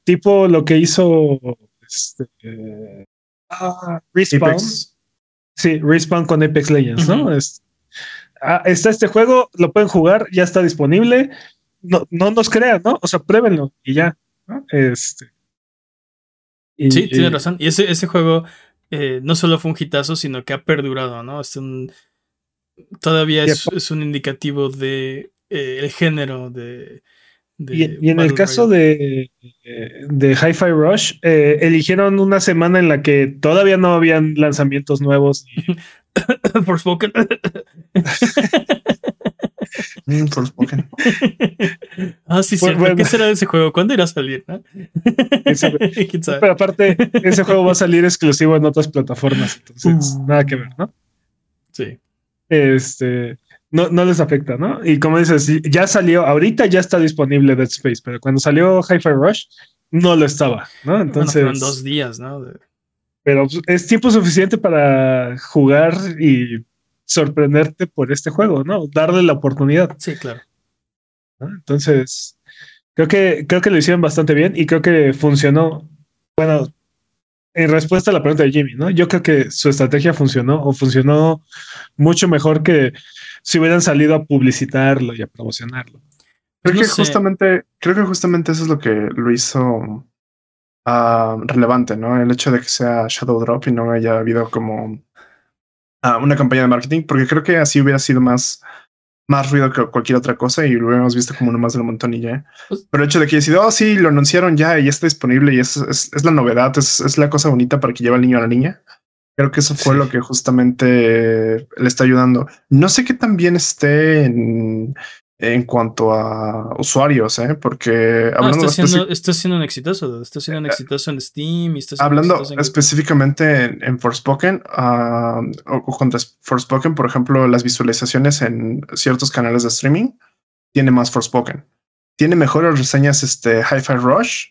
C: tipo lo que hizo este, ah, Respawn. Sí, Respawn con Apex Legends, ¿no? Ah, está este juego, lo pueden jugar, ya está disponible. No, no nos crean, ¿no? O sea, pruébenlo y ya. Este,
A: sí, tiene razón. Y ese, ese juego eh, no solo fue un hitazo, sino que ha perdurado, ¿no? Es un, todavía es, un indicativo de eh, el género de...
C: y, en el caso de, de Hi-Fi Rush, eh, eligieron una semana en la que todavía no habían lanzamientos nuevos.
A: Por Spoken.
B: Mm, Forspoken.
A: ah, sí, sí. ¿Qué será de ese juego? ¿Cuándo irá a salir?
C: Pero aparte, ese juego va a salir exclusivo en otras plataformas, entonces uh. nada que ver, ¿no?
A: Sí.
C: Este, no, no les afecta, ¿no? Y como dices, ya salió, ahorita ya está disponible Dead Space, pero cuando salió Hi-Fi Rush, no lo estaba, ¿no? Entonces.
A: fueron dos días, ¿no?
C: Pero es tiempo suficiente para jugar y sorprenderte por este juego, ¿no? Darle la oportunidad.
A: Sí, claro.
C: Entonces, creo que, creo que lo hicieron bastante bien y creo que funcionó. Bueno, en respuesta a la pregunta de Jimmy, ¿no? Yo creo que su estrategia funcionó o funcionó mucho mejor que si hubieran salido a publicitarlo y a promocionarlo.
B: Creo que justamente, creo que justamente eso es lo que lo hizo ah, relevante, ¿no? El hecho de que sea Shadow Drop y no haya habido como una campaña de marketing, porque creo que así hubiera sido más, más ruido que cualquier otra cosa y lo hubiéramos visto como uno más del montón y ya. Pues Pero el hecho de que decidido, oh, sí, lo anunciaron ya y ya está disponible y es, es, la novedad, es, es, la cosa bonita para que lleve al niño a la niña. Creo que eso fue lo que justamente le está ayudando. No sé qué también esté en, en cuanto a usuarios, ¿eh? porque
A: hablando está, siendo, está siendo un exitoso, está siendo un eh, exitoso en Steam y está
B: hablando específicamente en, en Forspoken uh, o, contra Forspoken, por ejemplo, las visualizaciones en ciertos canales de streaming tiene más Forspoken. Tiene mejores reseñas este Hi-Fi Rush,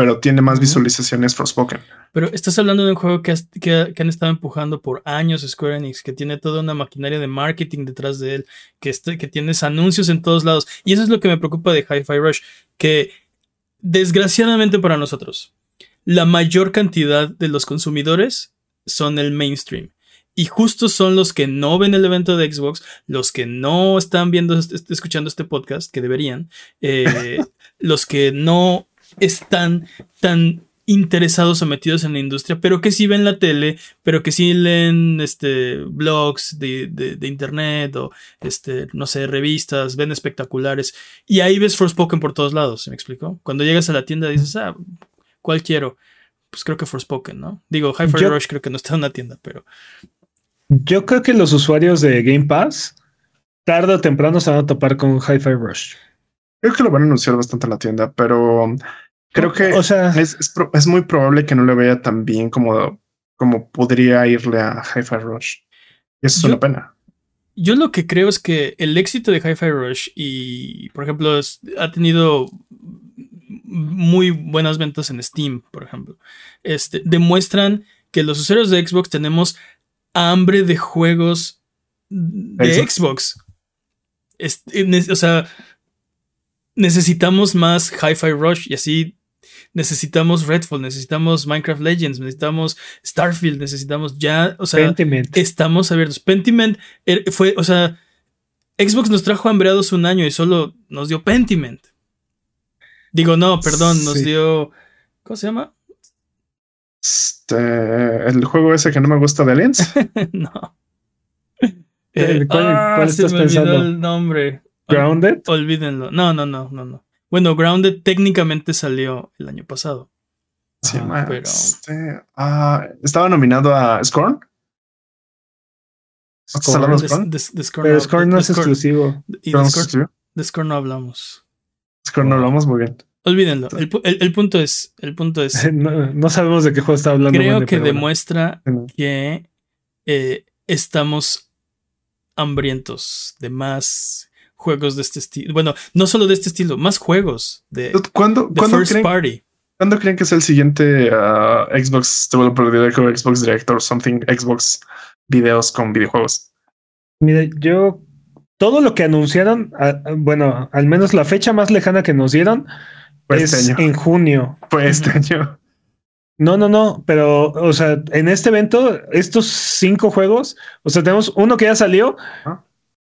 B: pero tiene más visualizaciones Forspoken.
A: Pero estás hablando de un juego que, que, han estado empujando por años Square Enix, que tiene toda una maquinaria de marketing detrás de él, que, este, que tienes anuncios en todos lados. Y eso es lo que me preocupa de Hi-Fi Rush, que desgraciadamente para nosotros, la mayor cantidad de los consumidores son el mainstream. Y justo son los que no ven el evento de Xbox, los que no están viendo, escuchando este podcast, que deberían, eh, los que no están tan interesados o metidos en la industria, pero que sí ven la tele, pero que sí leen este, blogs de, de, internet o, este, no sé, revistas, ven espectaculares. Y ahí ves Forspoken por todos lados, ¿me explico? Cuando llegas a la tienda dices, ah, ¿cuál quiero? Pues creo que Forspoken, ¿no? Digo, Hi-Fi Rush creo que no está en una tienda, pero...
C: Yo creo que los usuarios de Game Pass tarde o temprano se van a topar con Hi-Fi Rush.
B: Creo que lo van a anunciar bastante en la tienda, pero creo que o sea, es, es, muy probable que no le vaya tan bien como, como podría irle a Hi-Fi Rush. Y eso es una pena.
A: Yo lo que creo es que el éxito de Hi-Fi Rush y, por ejemplo, ha tenido muy buenas ventas en Steam, por ejemplo, este, demuestran que los usuarios de Xbox tenemos hambre de juegos de Xbox. o sea, necesitamos más Hi-Fi Rush y así necesitamos Redfall, necesitamos Minecraft Legends, necesitamos Starfield, necesitamos ya, o sea, estamos abiertos. Pentiment er, fue, o sea, Xbox nos trajo hambreados un año y solo nos dio Pentiment. Digo, no, perdón, nos dio, ¿cómo se llama?
B: Este, el juego ese que no me gusta de Aliens.
A: no. ¿Cuál, ah, estás pensando? el nombre.
C: ¿Grounded?
A: Olvídenlo. No, no, no, no, no. Bueno, Grounded técnicamente salió el año pasado.
B: Sí, pero... Este, ah, estaba nominado a Scorn.
C: Scorn, Scorn? pero Scorn no es exclusivo.
A: Y de Scorn, de Scorn no hablamos.
B: Scorn no hablamos muy bien.
A: Olvídenlo. El, punto es. El punto es.
C: No, sabemos de qué juego está hablando.
A: Creo que demuestra que eh, estamos hambrientos de más juegos de este estilo. Bueno, no solo de este estilo, más juegos de,
B: ¿Cuándo, First creen, Party. ¿Cuándo creen que es el siguiente uh, Xbox Developer Direct o Xbox Director something Xbox videos con videojuegos?
C: Mira, yo todo lo que anunciaron, bueno, al menos la fecha más lejana que nos dieron es este en junio.
B: Fue este año.
C: No, no, no, pero, o sea, en este evento, estos cinco juegos, o sea, tenemos uno que ya salió,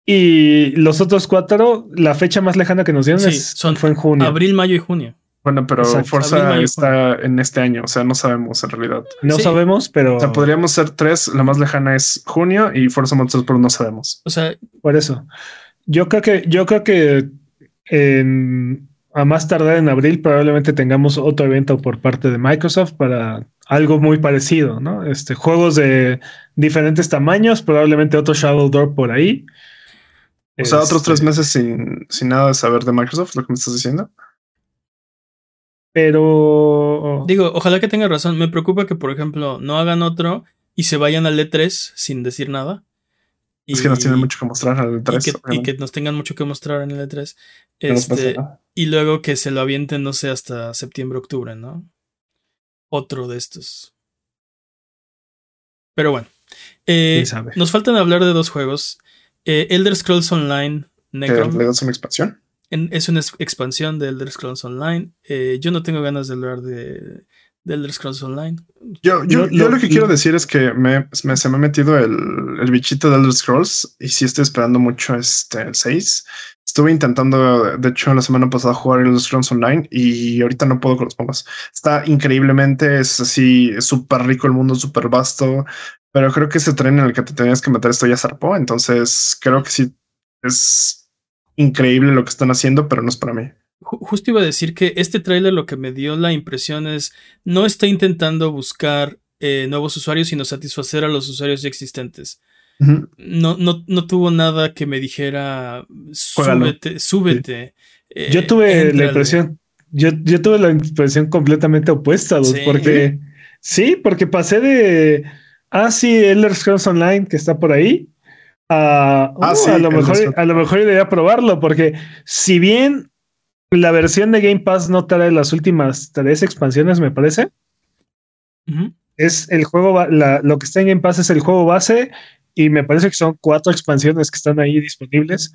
C: y los otros cuatro, la fecha más lejana que nos dieron son, fue en junio.
A: Abril, mayo y junio.
B: Bueno, pero Forza está en este año, o sea, no sabemos en realidad.
C: No sabemos, pero.
B: O sea, podríamos ser tres, la más lejana es junio y Forza Motorsport no sabemos.
A: O sea,
C: por eso. Yo creo que, yo creo que en, a más tardar en abril probablemente tengamos otro evento por parte de Microsoft para algo muy parecido, ¿no? Este, juegos de diferentes tamaños, probablemente otro Shadow Door por ahí.
B: O sea, otros tres este meses sin, sin nada de saber de Microsoft, lo que me estás diciendo.
C: Pero.
A: Digo, ojalá que tenga razón. Me preocupa que, por ejemplo, no hagan otro y se vayan al E3 sin decir nada.
B: es que nos tienen mucho que mostrar al
A: E3. Y que, nos tengan mucho que mostrar en el E3. Este, y luego que se lo avienten, no sé, hasta septiembre, octubre, ¿no? Otro de estos. Pero bueno. Eh, nos faltan hablar de dos juegos. Eh, Elder Scrolls Online
B: Necrom. ¿Le das una expansión?
A: es una expansión de Elder Scrolls Online. Eh, yo no tengo ganas de hablar de, Elder Scrolls Online.
B: Yo, yo, lo, que quiero decir es que me, se me ha metido el, el, bichito de Elder Scrolls y sí estoy esperando mucho este, el 6. Estuve intentando, de hecho, la semana pasada jugar Scrolls Online y ahorita no puedo con los pompas. Está increíblemente, es así, súper rico el mundo, súper vasto. Pero creo que ese tren en el que te tenías que meter esto ya zarpó. Entonces creo que sí es increíble lo que están haciendo, pero no es para mí.
A: Justo iba a decir que este tráiler lo que me dio la impresión es no está intentando buscar eh, nuevos usuarios, sino satisfacer a los usuarios ya existentes. No, no, no, tuvo nada que me dijera súbete, súbete.
C: Eh, yo tuve la impresión, yo, yo, tuve la impresión completamente opuesta, porque sí, porque pasé de Ah, sí, Elder Scrolls Online que está por ahí. ah, uh, sí, a lo mejor, a lo mejor debería probarlo, porque si bien la versión de Game Pass no trae las últimas tres expansiones, me parece. Es el juego, lo que está en Game Pass es el juego base y me parece que son cuatro expansiones que están ahí disponibles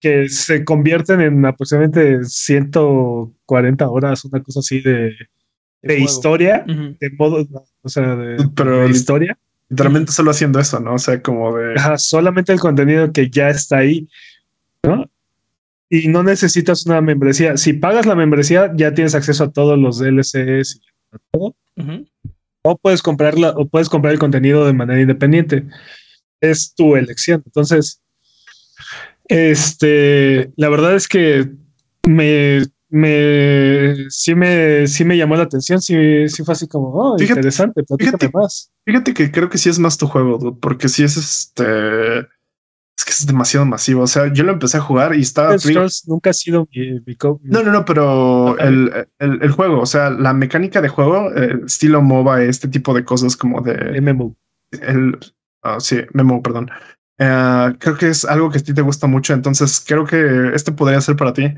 C: que se convierten en aproximadamente 140 horas, una cosa así de, de historia, de modo, o sea, de,
B: Pero
C: historia.
B: Literalmente solo haciendo eso, ¿no? O sea, como de.
C: solamente el contenido que ya está ahí, ¿no? Y no necesitas una membresía. Si pagas la membresía, ya tienes acceso a todos los DLCs todo. O puedes comprarla, o puedes comprar el contenido de manera independiente. Es tu elección. Entonces, este, la verdad es que me, me, sí me, sí me llamó la atención. Sí, sí fue así como, oh, interesante,
B: fíjate, más. Fíjate que creo que sí es más tu juego, porque sí es este es que es demasiado masivo. O sea, yo lo empecé a jugar y estaba.
C: nunca ha sido mi,
B: No, no, no, pero el, el, juego, o sea, la mecánica de juego, eh, estilo MOBA, este tipo de cosas como de.
C: MMO.
B: El, uh, sí, MMO, perdón. Uh, creo que es algo que a ti te gusta mucho. Entonces, creo que este podría ser para ti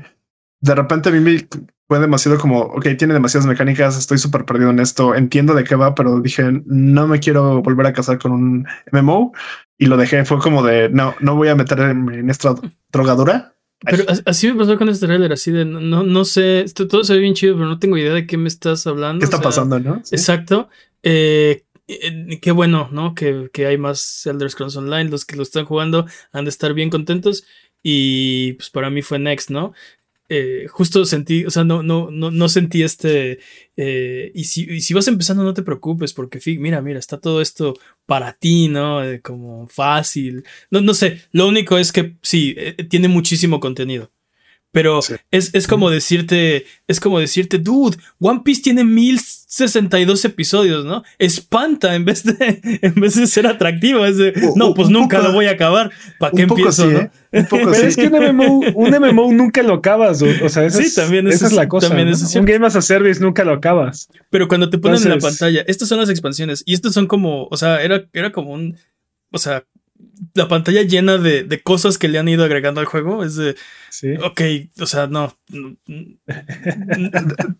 B: de repente a mí me fue demasiado como, ok, tiene demasiadas mecánicas, estoy súper perdido en esto, entiendo de qué va, pero dije, no me quiero volver a casar con un MMO y lo dejé, fue como de, no, no voy a meter en, esta drogadura.
A: Pero así me pasó con este trailer, así de, no, no sé, esto, todo se ve bien chido, pero no tengo idea de qué me estás hablando.
B: ¿Qué está pasando, no?
A: Exacto. Eh, eh, qué bueno, ¿no? Que, que, hay más Elder Scrolls Online, los que lo están jugando han de estar bien contentos. Y pues para mí fue Next, ¿no? Eh, justo sentí, o sea, no, no, no, no sentí este. Eh, y, si, si, vas empezando, no te preocupes, porque mira, mira, está todo esto para ti, ¿no? como fácil. No, no sé, lo único es que sí, eh, tiene muchísimo contenido. Pero es, es, como decirte, es como decirte, dude, One Piece tiene 1062 episodios, ¿no? Espanta en vez de, en vez de ser atractivo. Es de, no, pues nunca lo voy a acabar. ¿Para qué empiezo, no?
C: Un poco Pero es que un MMO, un MMO nunca lo acabas, o sea, esa, sí, es, también esa es, la cosa. También es un Game as a Service nunca lo acabas.
A: Pero cuando te ponen en la pantalla, estas son las expansiones y estos son como, o sea, era, era como un, o sea, la pantalla llena de, de, cosas que le han ido agregando al juego. Es de, ¿Sí? ok, o sea, no,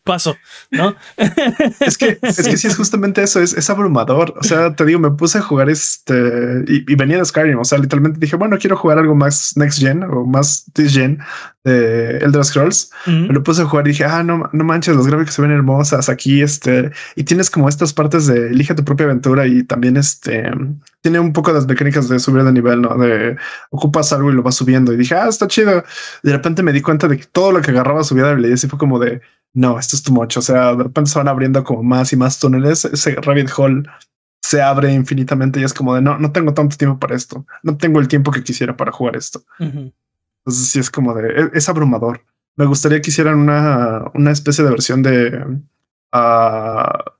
A: paso, ¿no?
B: es que, es que sí es justamente eso, es, es abrumador. O sea, te digo, me puse a jugar este y, venía de Skyrim. O sea, literalmente dije, bueno, quiero jugar algo más next gen o más this gen de Elder Scrolls. Me lo puse a jugar y dije, ah, no, no manches, los gráficos se ven hermosas aquí. Este, y tienes como estas partes de elige tu propia aventura y también este tiene un poco las mecánicas de subir de nivel, ¿no? De ocupas algo y lo vas subiendo. Y dije, ah, está chido. De repente me di cuenta de que todo lo que agarraba subía de habilidad y fue como de, no, esto es too much. O sea, de repente se van abriendo como más y más túneles. Ese rabbit hole se abre infinitamente y es como de, no, no tengo tanto tiempo para esto. No tengo el tiempo que quisiera para jugar esto. Entonces sí es como de, e, es, abrumador. Me gustaría que hicieran una, una especie de versión de uh,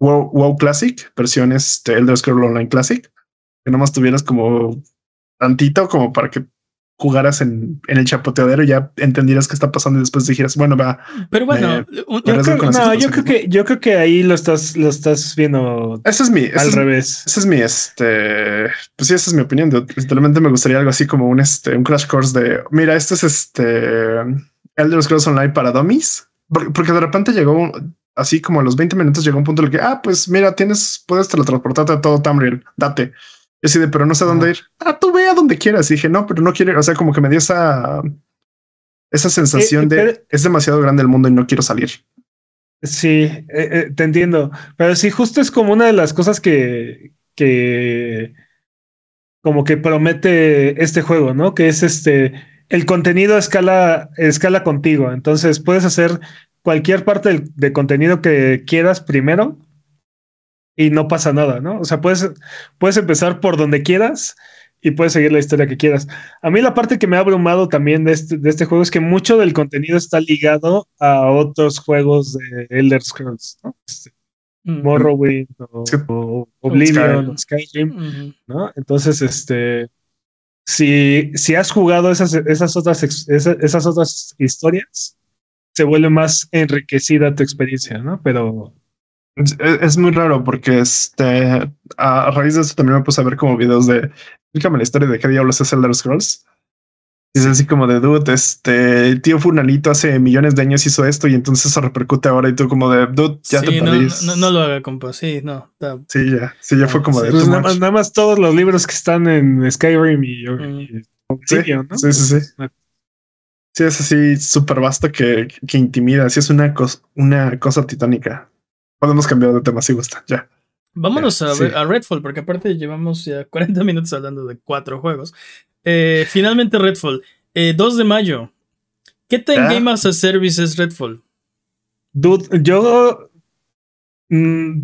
B: WoW, Classic, versiones de Elder Scrolls Online Classic, que nomás tuvieras como tantito como para que jugaras en, en el chapoteadero y ya entendieras qué está pasando y después dijeras, bueno, va.
A: Pero bueno,
C: yo, creo, no, yo creo que yo creo que ahí lo estás lo estás viendo.
B: Ese es mi
C: al revés.
B: Ese es mi este, pues sí, esa es mi opinión. Literalmente me gustaría algo así como un este un crash course de, mira, este es este Elder Scrolls Online para dummies, porque, de repente llegó así como a los 20 minutos llegó un punto en el que, ah, pues mira, tienes, puedes teletransportarte a todo Tamriel, date. Y así de, pero no sé dónde ir. Ah, tú ve a donde quieras. Y dije, no, pero no quiero ir. O sea, como que me dio esa, esa sensación eh, de es demasiado grande el mundo y no quiero salir.
C: Sí, eh, eh, te entiendo. Pero sí, justo es como una de las cosas que, que como que promete este juego, ¿no? Que es este el contenido escala, escala contigo. Entonces puedes hacer cualquier parte de contenido que quieras primero y no pasa nada, ¿no? O sea, puedes, puedes empezar por donde quieras y puedes seguir la historia que quieras. A mí la parte que me ha abrumado también de este, de este juego es que mucho del contenido está ligado a otros juegos de Elder Scrolls, ¿no? Este, Morrowind o, Oblivion o Skyrim, ¿no? Entonces, este, si, si has jugado esas, esas, otras, esas, esas otras historias, se vuelve más enriquecida tu experiencia, ¿no? Pero
B: es, muy raro porque este, a raíz de eso también me puse a ver como videos de, explícame la historia de qué diablos es Elder Scrolls. Y es así como de dude, este el tío Funalito hace millones de años hizo esto y entonces eso repercute ahora y tú como de dude, ya te
A: no, no, no, lo haga, compa. Sí, no.
B: Sí, ya, sí, ya fue como de.
C: Pues nada, más, nada, más, todos los libros que están en Skyrim y, mm.
B: sí, ¿no? sí, sí, sí. Sí, es así súper vasto que, que intimida. Sí, es una, cosa una cosa titánica. Podemos cambiar de tema si gusta, ya.
A: Vámonos a, a, Redfall, porque aparte llevamos ya 40 minutos hablando de cuatro juegos. Eh, finalmente Redfall, 2 eh, de mayo. ¿Qué tan Game as a Service es Redfall?
C: Dude, yo mm,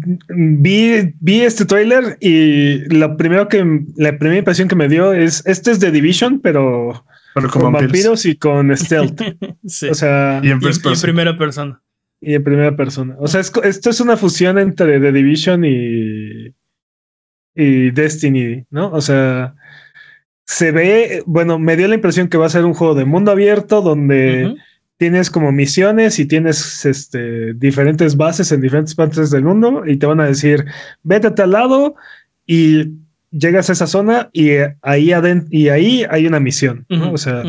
C: vi, vi este tráiler y lo primero que la primera impresión que me dio es este es de Division, pero,
B: Pero con
C: con
B: vampiros.
C: vampiros y con stealth.
A: Sí.
C: O sea,
B: Y en
A: Y en-
B: first
A: y en
B: person.
A: primera persona.
C: Y en primera persona. O sea, es esto es una fusión entre The Division y, y Destiny, ¿no? O sea, se ve, bueno, me dio la impresión que va a ser un juego de mundo abierto donde tienes como misiones y tienes este, diferentes bases en diferentes partes del mundo y te van a decir, vete a tal lado y llegas a esa zona y eh, ahí, y ahí hay una misión, ¿no? O sea.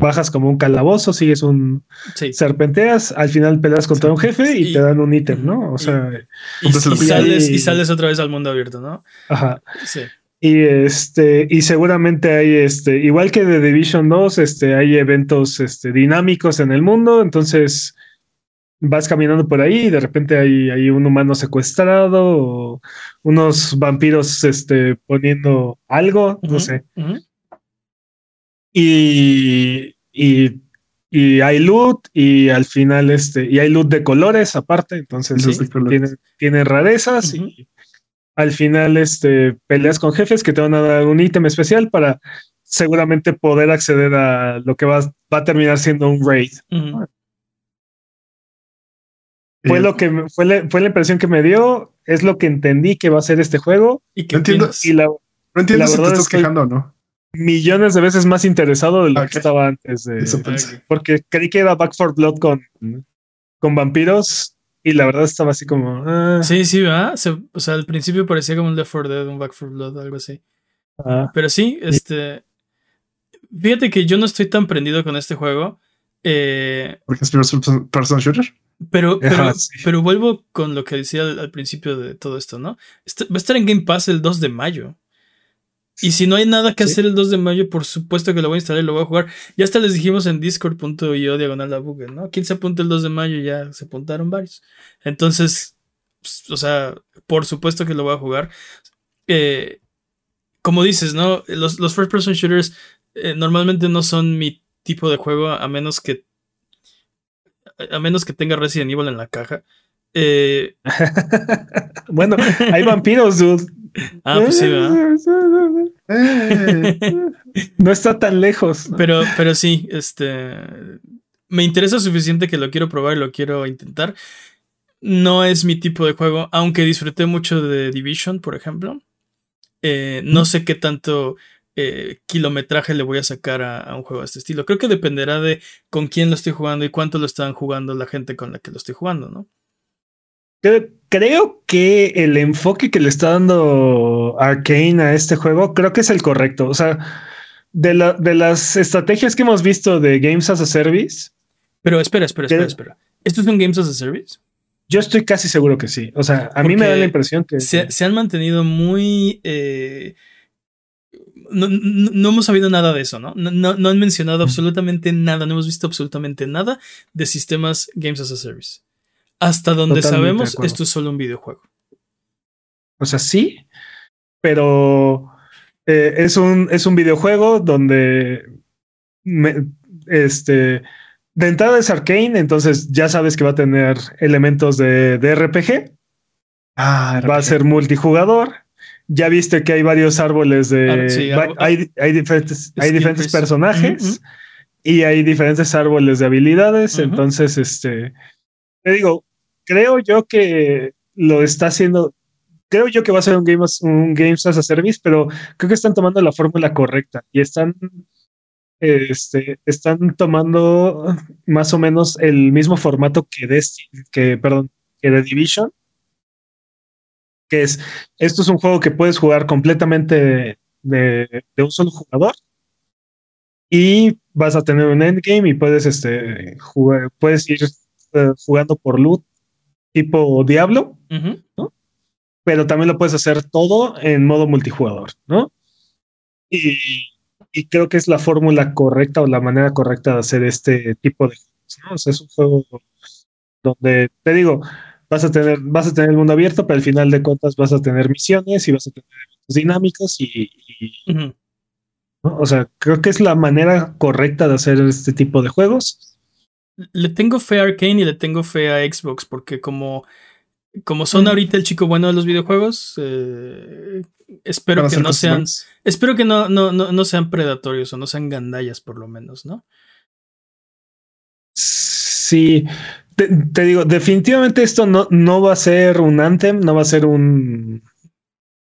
C: Bajas como un calabozo, sigues un,
A: Sí.
C: serpenteas, al final peleas contra un jefe y,
A: Y-
C: te dan un ítem, ¿no? O sea,
A: Y, sales,
C: y-
A: y sales otra vez al mundo abierto, ¿no?
C: ajá.
A: Sí.
C: Y este, y seguramente hay este, igual que de Division 2, este, hay eventos este, dinámicos en el mundo. Entonces vas caminando por ahí y de repente hay, hay un humano secuestrado o unos vampiros este, poniendo algo, no sé.
A: ujú.
C: Y, y, y hay loot y al final este, y hay loot de colores aparte. Entonces
B: Sí.
C: este, tiene, tiene rarezas y al final este, peleas con jefes que te van a dar un ítem especial para seguramente poder acceder a lo que va, va a terminar siendo un raid. Fue
B: Y-
C: lo que me- fue la, fue la impresión que me dio, es lo que entendí que va a ser este juego
A: ¿Y qué
B: No entiendo.
C: y la
B: No entiendo
C: la
B: si te estás
C: estoy-
B: quejando o no.
C: Millones de veces más interesado de lo
B: Ok.
C: que estaba antes de
B: Eso
A: Ah,
B: pensé.
A: ok.
C: porque creí que era Back for Blood con, con vampiros y la verdad estaba así como ah,
A: Sí, sí, ¿verdad? Se- o sea, al principio parecía como un Left 4 Dead, un Back 4 Blood, algo así.
C: ah,
A: Pero sí, este. Fíjate que yo no estoy tan prendido con este juego. eh,
B: Porque es person shooter.
A: pero, pero,
C: Ajá, sí.
A: pero vuelvo con lo que decía al, al principio de todo esto, ¿no? Va a estar en Game Pass el 2 de mayo. Y si no hay nada que
C: Sí.
A: hacer el 2 de mayo, por supuesto que lo voy a instalar y lo voy a jugar. Ya hasta les dijimos en discord.io diagonal a ¿no? ¿Quién se apunta el 2 de mayo? Ya se apuntaron varios. Entonces, pues, o sea, por supuesto que lo voy a jugar. Eh, como dices, ¿no? Los, los first person shooters eh, normalmente no son mi tipo de juego a menos que a menos que tenga Resident Evil en la caja. Eh,
C: bueno, hay vampiros, dude.
A: Ah, pues sí, ¿verdad?
C: No está tan lejos. ¿no?
A: Pero, pero sí, este. Me interesa suficiente que lo quiero probar y lo quiero intentar. No es mi tipo de juego, aunque disfruté mucho de Division, por ejemplo. Eh, no sé qué tanto eh, kilometraje le voy a sacar a, a un juego de este estilo. Creo que dependerá de con quién lo estoy jugando y cuánto lo están jugando la gente con la que lo estoy jugando, ¿no?
C: Creo, creo que el enfoque que le está dando Arkane a este juego, creo que es el correcto. O sea, de, la- de las estrategias que hemos visto de Games as a Service,
A: Pero espera, espera, espera, espera. ¿Esto es un Games as a Service?
C: yo estoy casi seguro que sí. O sea, a mí me da la impresión que
A: se, se han mantenido muy... eh, no, no- no hemos sabido nada de eso. No, no- no han mencionado absolutamente nada, no hemos visto absolutamente nada de sistemas Games as a Service. Hasta donde
C: Totalmente
A: sabemos, esto es solo un videojuego.
C: O sea, sí, pero eh, es, un, es un videojuego donde me- este, de entrada es arcane, entonces ya sabes que va a tener elementos de, de RPG,
B: ah,
C: va a ser multijugador. Ya viste que hay varios árboles de.
A: Ah, sí,
C: va- hay, hay diferentes, hay diferentes personajes y hay diferentes árboles de habilidades. Entonces, este. Te digo, creo yo que lo está haciendo. Creo yo que va a ser un Games, un Games as a Service, pero creo que están tomando la fórmula correcta y están. Este, están tomando más o menos el mismo formato que Destiny, que, perdón, que The Division. Que es, esto es un juego que puedes jugar completamente de, de un solo jugador y vas a tener un endgame y puedes este jugar, puedes ir eh, jugando por loot tipo Diablo,
A: Ujú.
C: pero también lo puedes hacer todo en modo multijugador, ¿no? Y, y creo que es la fórmula correcta o la manera correcta de hacer este tipo de juegos, ¿no? O sea, es un juego donde te digo, vas a tener, vas a tener el mundo abierto, pero al final de cuentas vas a tener misiones y vas a tener dinámicos y. ¿no? O sea, creo que es la manera correcta de hacer este tipo de juegos.
A: Le tengo fe a Arkane y le tengo fe a Xbox porque como como son ahorita el chico bueno de los videojuegos, eh, espero que no sean, espero que no, no, no, no sean predatorios o no sean gandallas por lo menos, ¿no?
C: Sí, te, te digo, definitivamente esto no, no va a ser un Anthem, no va a ser un.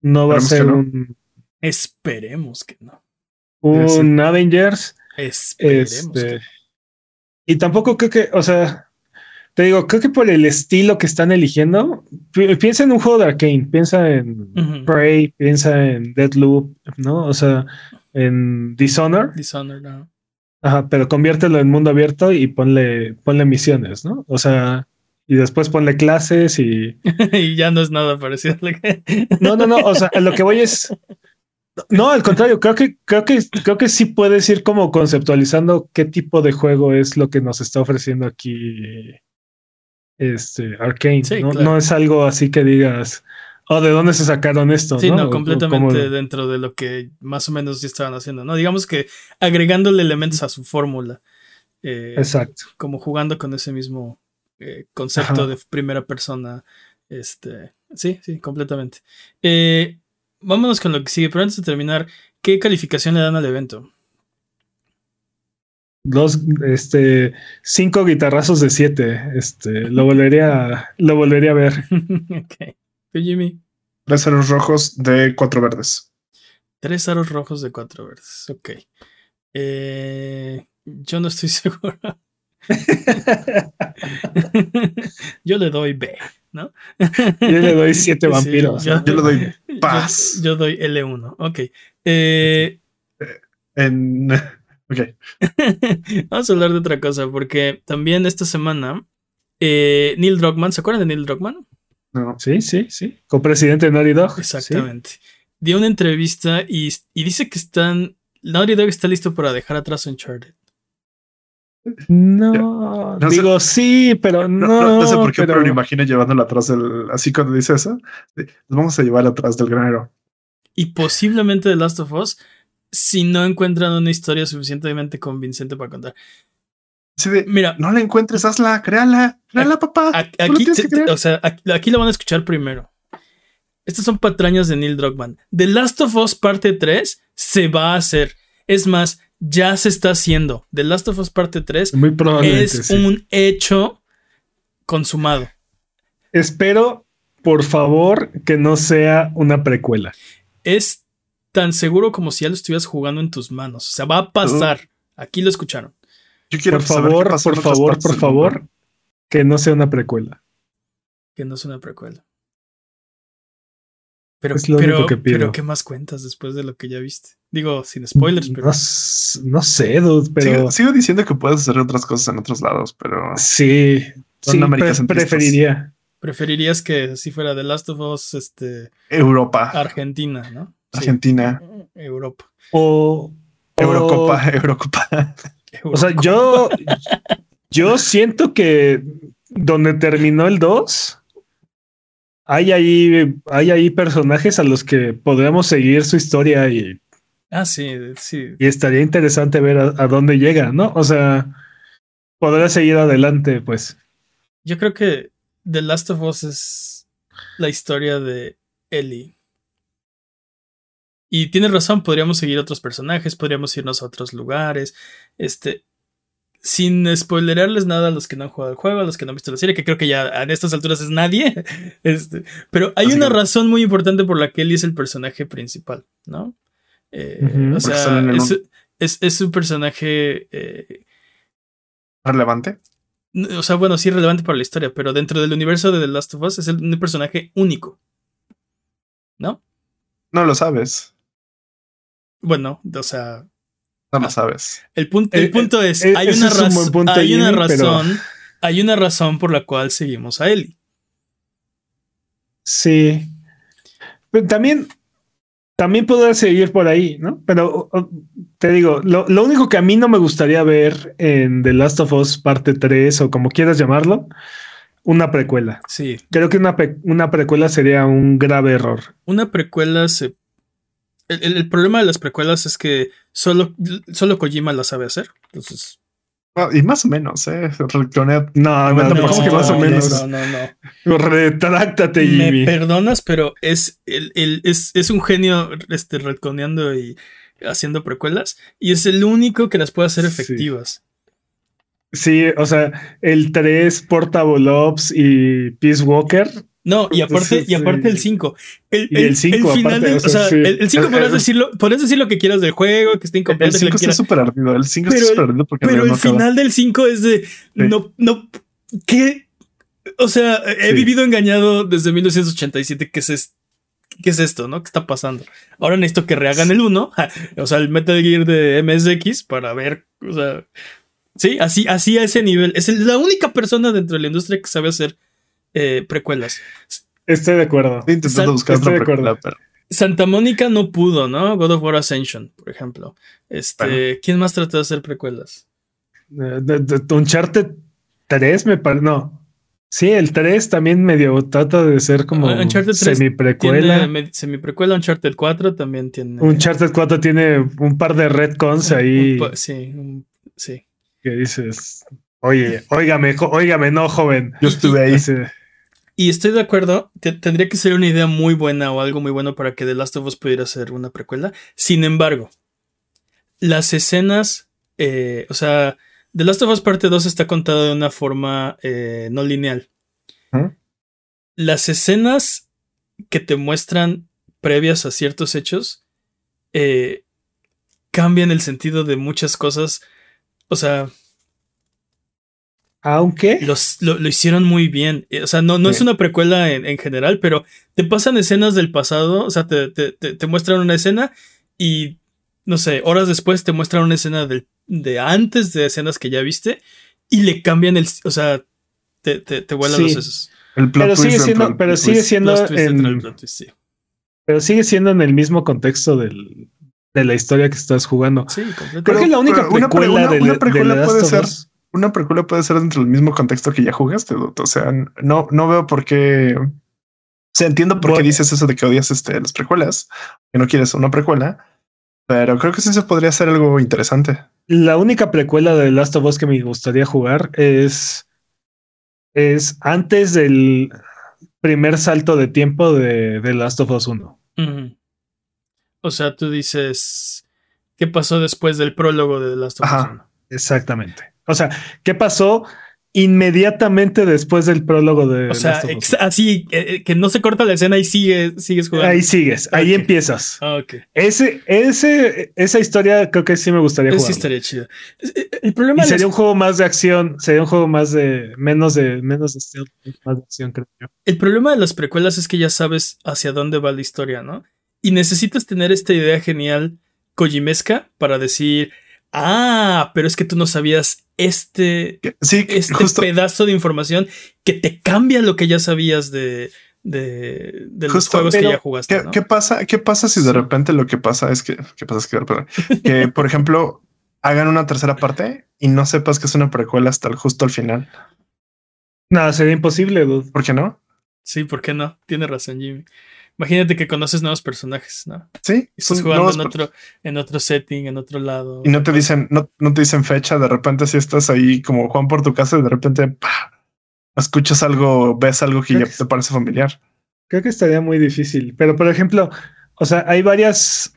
C: No va a ser
B: que no.
C: un,
A: Esperemos que no.
C: un Avengers.
A: Esperemos que
C: Este, y tampoco creo que, o sea, te digo, creo que por el estilo que están eligiendo, pi- piensa en un juego de Arkane, piensa en
A: Ujú.
C: Prey, piensa en Deadloop, ¿no? O sea, en Dishonor,
A: Dishonored, no.
C: ajá, pero conviértelo en mundo abierto y ponle, ponle misiones, ¿no? O sea, y después ponle clases y.
A: y ya no es nada parecido a lo que.
C: No, no, no. O sea, lo que voy es. No, al contrario, creo que, creo que, creo que sí puedes ir como conceptualizando qué tipo de juego es lo que nos está ofreciendo aquí este Arcane.
A: Sí,
C: ¿no?
A: claro.
C: no es algo así que digas, oh, ¿de dónde se sacaron esto?
A: Sí, no, completamente dentro de lo que más o menos ya estaban haciendo, ¿no? Digamos que agregándole elementos a su fórmula. eh,
C: Exacto.
A: como jugando con ese mismo eh, concepto
C: Ajá.
A: de primera persona. Este, sí, sí, completamente. Eh, vámonos con lo que sigue, pero antes de terminar, ¿qué calificación le dan al evento?
C: Dos, este, cinco guitarrazos de siete. Este, lo volvería, a- lo volvería a ver.
A: ok. ¿Tú, Jimmy?
B: Tres ceros rojos de cuatro verdes.
A: Tres aros rojos de cuatro verdes. Ok. Eh, yo no estoy seguro. yo le doy B, ¿no?
C: Yo le doy siete
A: Sí,
C: vampiros.
A: yo-
B: le doy
A: Yo-
B: paz.
A: Yo, doy L1. Ok. Eh,
B: En. Ok.
A: Vamos a hablar de otra cosa, porque también esta semana eh, Neil Druckmann, ¿se acuerdan de Neil Druckmann?
B: No.
C: Sí, sí, sí. Copresidente de Naughty Dog. sí.
A: Exactamente. Dio una entrevista y, y dice que están. Naughty Dog está listo para dejar atrás Uncharted.
C: No,
B: No sé-
C: digo sí, pero no.
B: No, sé por qué, pero,
C: pero
B: me imagino llevándolo atrás del. Así cuando dice eso, vamos a llevar atrás del granero.
A: Y posiblemente The Last of Us, si no encuentran una historia suficientemente convincente para contar.
B: De,
A: Mira,
B: no la encuentres, hazla, créala, créala, papá.
A: A- Aquí, te- o sea, aquí, aquí lo van a escuchar primero. Estas son patrañas de Neil Druckmann. The Last of Us parte 3 se va a hacer. Es más, ya se está haciendo. The Last of Us parte 3
C: muy probablemente
A: es
C: sí.
A: un hecho consumado.
C: Espero, por favor, que no sea una precuela.
A: Es tan seguro como si ya lo estuvieras jugando en tus manos. O sea, va a pasar. Aquí lo escucharon.
B: Yo quiero
C: Por
B: saber qué
C: favor, por favor, por favor, que no sea una precuela.
A: Que no es una precuela. Pero,
C: Es lo
A: pero,
C: único que pido.
A: pero ¿qué más cuentas después de lo que ya viste? Digo, sin spoilers, pero
C: No, no sé, dude, pero
B: Sigo, sigo diciendo que puedes hacer otras cosas en otros lados, pero
C: sí,
B: Son
C: sí,
B: Américas
C: pre-
B: centristas.
C: preferiría.
A: preferirías que si fuera The Last of Us, este,
B: Europa,
A: Argentina, ¿no? Sí.
B: Argentina,
A: Europa.
C: O, o-
B: Eurocopa, Eurocopa.
C: O sea,
A: Eurocopa.
C: yo, yo siento que donde terminó el 2, hay ahí, hay ahí personajes a los que podríamos seguir su historia y,
A: Ah, sí, sí.
C: y estaría interesante ver a, a dónde llega, ¿no? O sea, podrá seguir adelante, pues.
A: Yo creo que The Last of Us es la historia de Ellie. Y tienes razón, podríamos seguir otros personajes, podríamos irnos a otros lugares. Este. Sin spoilerarles nada a los que no han jugado el juego, a los que no han visto la serie, que creo que ya en estas alturas es nadie. Este, pero hay
B: Así
A: una
B: que-
A: razón muy importante por la que Ellie es el personaje principal, ¿no? Eh. O sea, es,
B: un-
A: es, es un personaje eh,
B: Relevante.
A: O sea, bueno, sí relevante para la historia, pero dentro del universo de The Last of Us es el- un personaje único. ¿No?
B: No lo sabes.
A: Bueno, o sea,
B: No lo
A: Ah.
B: sabes.
A: el, punto
C: Eh,
A: el punto es,
C: eh,
A: hay una,
C: es un buen
A: razón
C: punto,
A: hay una
C: pero-
A: razón, hay una razón por la cual seguimos a Ellie.
C: Sí. Pero también, también podrá seguir por ahí, ¿no? Pero te digo, lo, lo único que a mí no me gustaría ver en The Last of Us parte 3 o como quieras llamarlo, una precuela.
A: Sí,
C: Creo que una, una precuela sería un grave error.
A: una precuela se... El, el- el problema de las precuelas es que solo, solo Kojima la sabe hacer. Entonces,
B: y más o menos, ¿eh? Retconea.
C: No, no, no,
B: ¿cómo
C: que más o
A: no,
C: menos.
A: No, no, no.
C: Retráctate, Jimmy.
A: Me perdonas, pero es, el, el- es, es un genio este, retconeando y haciendo precuelas. Y es el único que las puede hacer
C: Sí.
A: efectivas.
C: Sí, o sea, el 3, Portable Ops y Peace Walker.
A: No, y aparte, y aparte el 5. El,
C: Y el cinco,
A: final
C: aparte,
A: de-
C: o sea, sí.
A: el, el 5
B: El-
A: podrás
B: el-
A: decirlo, podrás decir lo que quieras del juego, que esté
B: El
A: incompleto, que
B: 5
A: lo
B: está súper ardido. El 5
A: Pero
B: está
A: el-
B: súper ardido porque
A: Pero
B: no
A: el
B: acaba.
A: final del 5 es de. No, no. ¿Qué? O sea, he
C: Sí.
A: vivido engañado desde 1987. ¿Qué es, ¿Qué es esto, no? ¿Qué está pasando? Ahora necesito que rehagan el 1, o sea, el Metal Gear de MSX para ver, o sea, sí, así, así a ese nivel. Es el- la única persona dentro de la industria que sabe hacer eh, precuelas.
C: Estoy de acuerdo.
B: Estoy intentando buscar
C: estoy
B: otra
C: de acuerdo.
B: precuela, pero
A: Santa Mónica no pudo, ¿no? God of War Ascension, por ejemplo. Este,
B: Bueno.
A: ¿quién más trató de hacer precuelas?
C: Eh, de- de- Uncharted 3 me parece. No. Sí, el 3 también medio trata de ser como
A: Ah, Uncharted 3
C: semi precuela.
A: Tiene semi precuela, Uncharted 4 también tiene.
C: Uncharted 4 tiene un par de retcons ahí
A: un sí, un- sí.
C: que dices, oye, óigame, óigame, no, joven.
B: yo estuve ahí.
A: Y estoy de acuerdo, te- tendría que ser una idea muy buena o algo muy bueno para que The Last of Us pudiera ser una precuela. Sin embargo, las escenas, eh, o sea, The Last of Us parte 2 está contada de una forma eh, no lineal. Las escenas que te muestran previas a ciertos hechos eh, cambian el sentido de muchas cosas. O sea,
C: Aunque
A: los, lo, lo hicieron muy bien. Eh, O sea, no, no es una precuela en, en general, pero te pasan escenas del pasado. O sea, te, te- te- te muestran una escena y, no sé, horas después te muestran una escena del- de antes de escenas que ya viste y le cambian el. O sea, te, te, te vuelan
C: Sí.
A: los sesos.
B: El plot
C: pero
B: twist
C: sigue siendo, pero sigue siendo
A: plot twist, sí.
C: pero sigue siendo en el mismo contexto del, de la historia que estás jugando.
A: Sí, completamente.
C: Creo que la única
B: una
C: precuela
B: una-
C: de,
B: una
C: de
B: precuela
C: The Last
B: puede
C: of
B: ser-
C: Us-
B: Una precuela puede ser dentro del mismo contexto que ya jugaste. O sea, no, no veo por qué. O sea, entiendo por qué dices eso de que odias este, las precuelas, que no quieres una precuela, pero creo que sí se podría hacer algo interesante.
C: La única precuela de The Last of Us que me gustaría jugar es es antes del primer salto de tiempo de The Last of Us 1.
A: Ujú. O sea, tú dices. ¿Qué pasó después del prólogo de The Last of Us
B: Ajá.
A: 1?
C: Exactamente. O sea, ¿qué pasó inmediatamente después del prólogo de
A: O sea, así, eh, eh, que no se corta la escena y sigue, sigues
C: 1?
A: jugando.
C: Ahí sigues, ahí empiezas.
A: Ah, ok.
C: Ese, ese, esa historia creo que sí me gustaría jugar.
A: sí estaría chido. Es- eh, El problema
C: sería un juego más de acción, sería un juego más de menos de menos de stealth, más de acción, creo yo.
A: el problema de las precuelas es que ya sabes hacia dónde va la historia, ¿no? Y necesitas tener esta idea genial kojimesca para decir, ah, pero es que tú no sabías este,
B: Sí,
A: este
B: justo,
A: pedazo de información que te cambia lo que ya sabías de, de, de los
B: Justo,
A: juegos que ya jugaste.
B: ¿qué,
A: ¿no?
B: qué pasa? ¿Qué pasa si de repente lo que pasa es que, ¿qué pasa? Es que, perdón, que por ejemplo, hagan una tercera parte y no sepas que es una precuela hasta el, justo al final?
C: No, sería imposible, dude.
B: ¿Por qué no?
A: Sí, ¿por qué no? Tiene razón, Jimmy. Imagínate que conoces nuevos personajes, ¿no?
B: Sí,
A: Y Estás jugando en otro, en otro setting, en otro lado.
B: y no te dicen, no, no te dicen fecha. De repente, si estás ahí como Juan por tu casa, y de repente ¡pah! escuchas algo, ves algo que ya te parece familiar.
C: Creo que estaría muy difícil. Pero, por ejemplo, o sea, hay varias.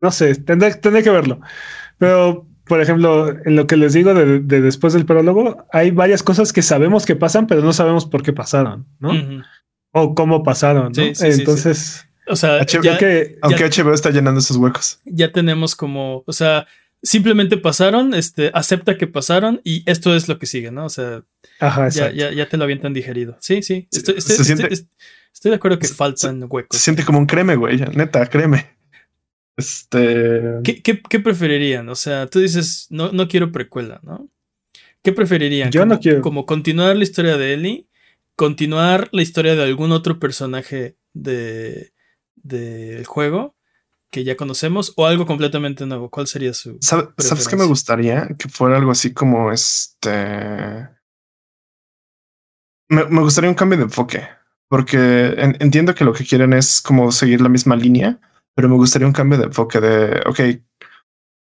C: No sé, tendré, tendré que verlo. Pero, por ejemplo, en lo que les digo de, de después del prólogo, hay varias cosas que sabemos que pasan, pero no sabemos por qué pasaron, ¿no? O cómo pasaron, ¿no?
A: Sí, sí, sí,
C: Entonces,
A: O sea, ya,
C: que
B: Aunque HBO está llenando esos huecos.
A: ya tenemos como, o sea, simplemente pasaron, este, acepta que pasaron y esto es lo que sigue, ¿no? O sea,
C: Ajá,
A: ya,
C: exacto.
A: ya, ya te lo avientan digerido. Sí, sí,
B: Sí,
A: estoy,
B: se
A: estoy-
B: siente-
A: estoy- estoy de acuerdo que
B: se-
A: faltan
B: Se
A: huecos.
B: siente como un creme, güey. Neta, creme. Este.
A: ¿Qué, qué, qué preferirían? O sea, tú dices, no, no quiero precuela, ¿no? ¿Qué preferirían?
C: Yo
A: como,
C: no quiero.
A: Como continuar la historia de Ellie, continuar la historia de algún otro personaje de del juego que ya conocemos o algo completamente nuevo. ¿Cuál sería su?
B: ¿Sabe- ¿Sabes qué me gustaría? Que fuera algo así como este. Me, me gustaría un cambio de enfoque. Porque en- entiendo que lo que quieren es como seguir la misma línea, pero me gustaría un cambio de enfoque de, ok,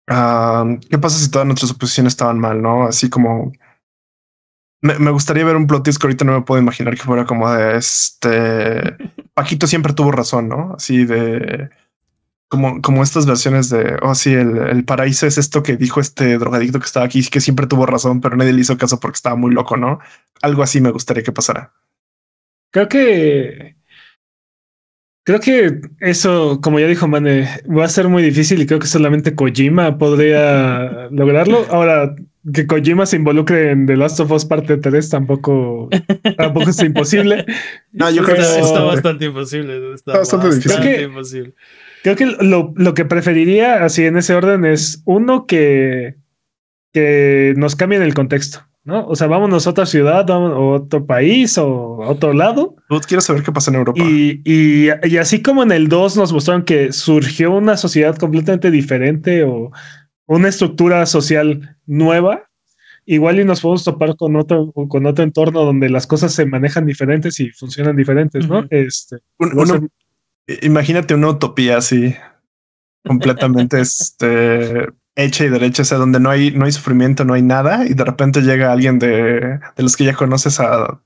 B: ah, ¿qué pasa si todas nuestras suposiciones estaban mal? No, así como me, gustaría ver un plot twist que ahorita no me puedo imaginar que fuera como de este Paquito siempre tuvo razón, no? Así de como, como estas versiones de oh, sí, el, el paraíso es esto que dijo este drogadicto que estaba aquí, que siempre tuvo razón, pero nadie le hizo caso porque estaba muy loco, no? Algo así me gustaría que pasara.
C: Creo que Creo que eso, como ya dijo Mane, va a ser muy difícil y creo que solamente Kojima podría lograrlo. Ahora, que Kojima se involucre en The Last of Us parte 3 tampoco, tampoco es imposible.
A: No, yo creo que está bastante imposible. Está, bastante, difícil.
C: Creo que, imposible. Creo que lo, lo, que preferiría, así en ese orden, es uno que, que nos cambie el contexto. ¿no? O sea, vámonos a otra ciudad, o otro país, o a otro lado.
B: Quiero saber qué pasa en Europa.
C: Y, y, y, así como en el 2 nos mostraron que surgió una sociedad completamente diferente o una estructura social nueva, igual y nos podemos topar con otro, con otro entorno donde las cosas se manejan diferentes y funcionan diferentes, ¿no? este,
B: imagínate una utopía así, completamente este hecha y derecha, o sea, donde no hay, no hay sufrimiento, no hay nada, y de repente llega alguien de, de los que ya conoces a,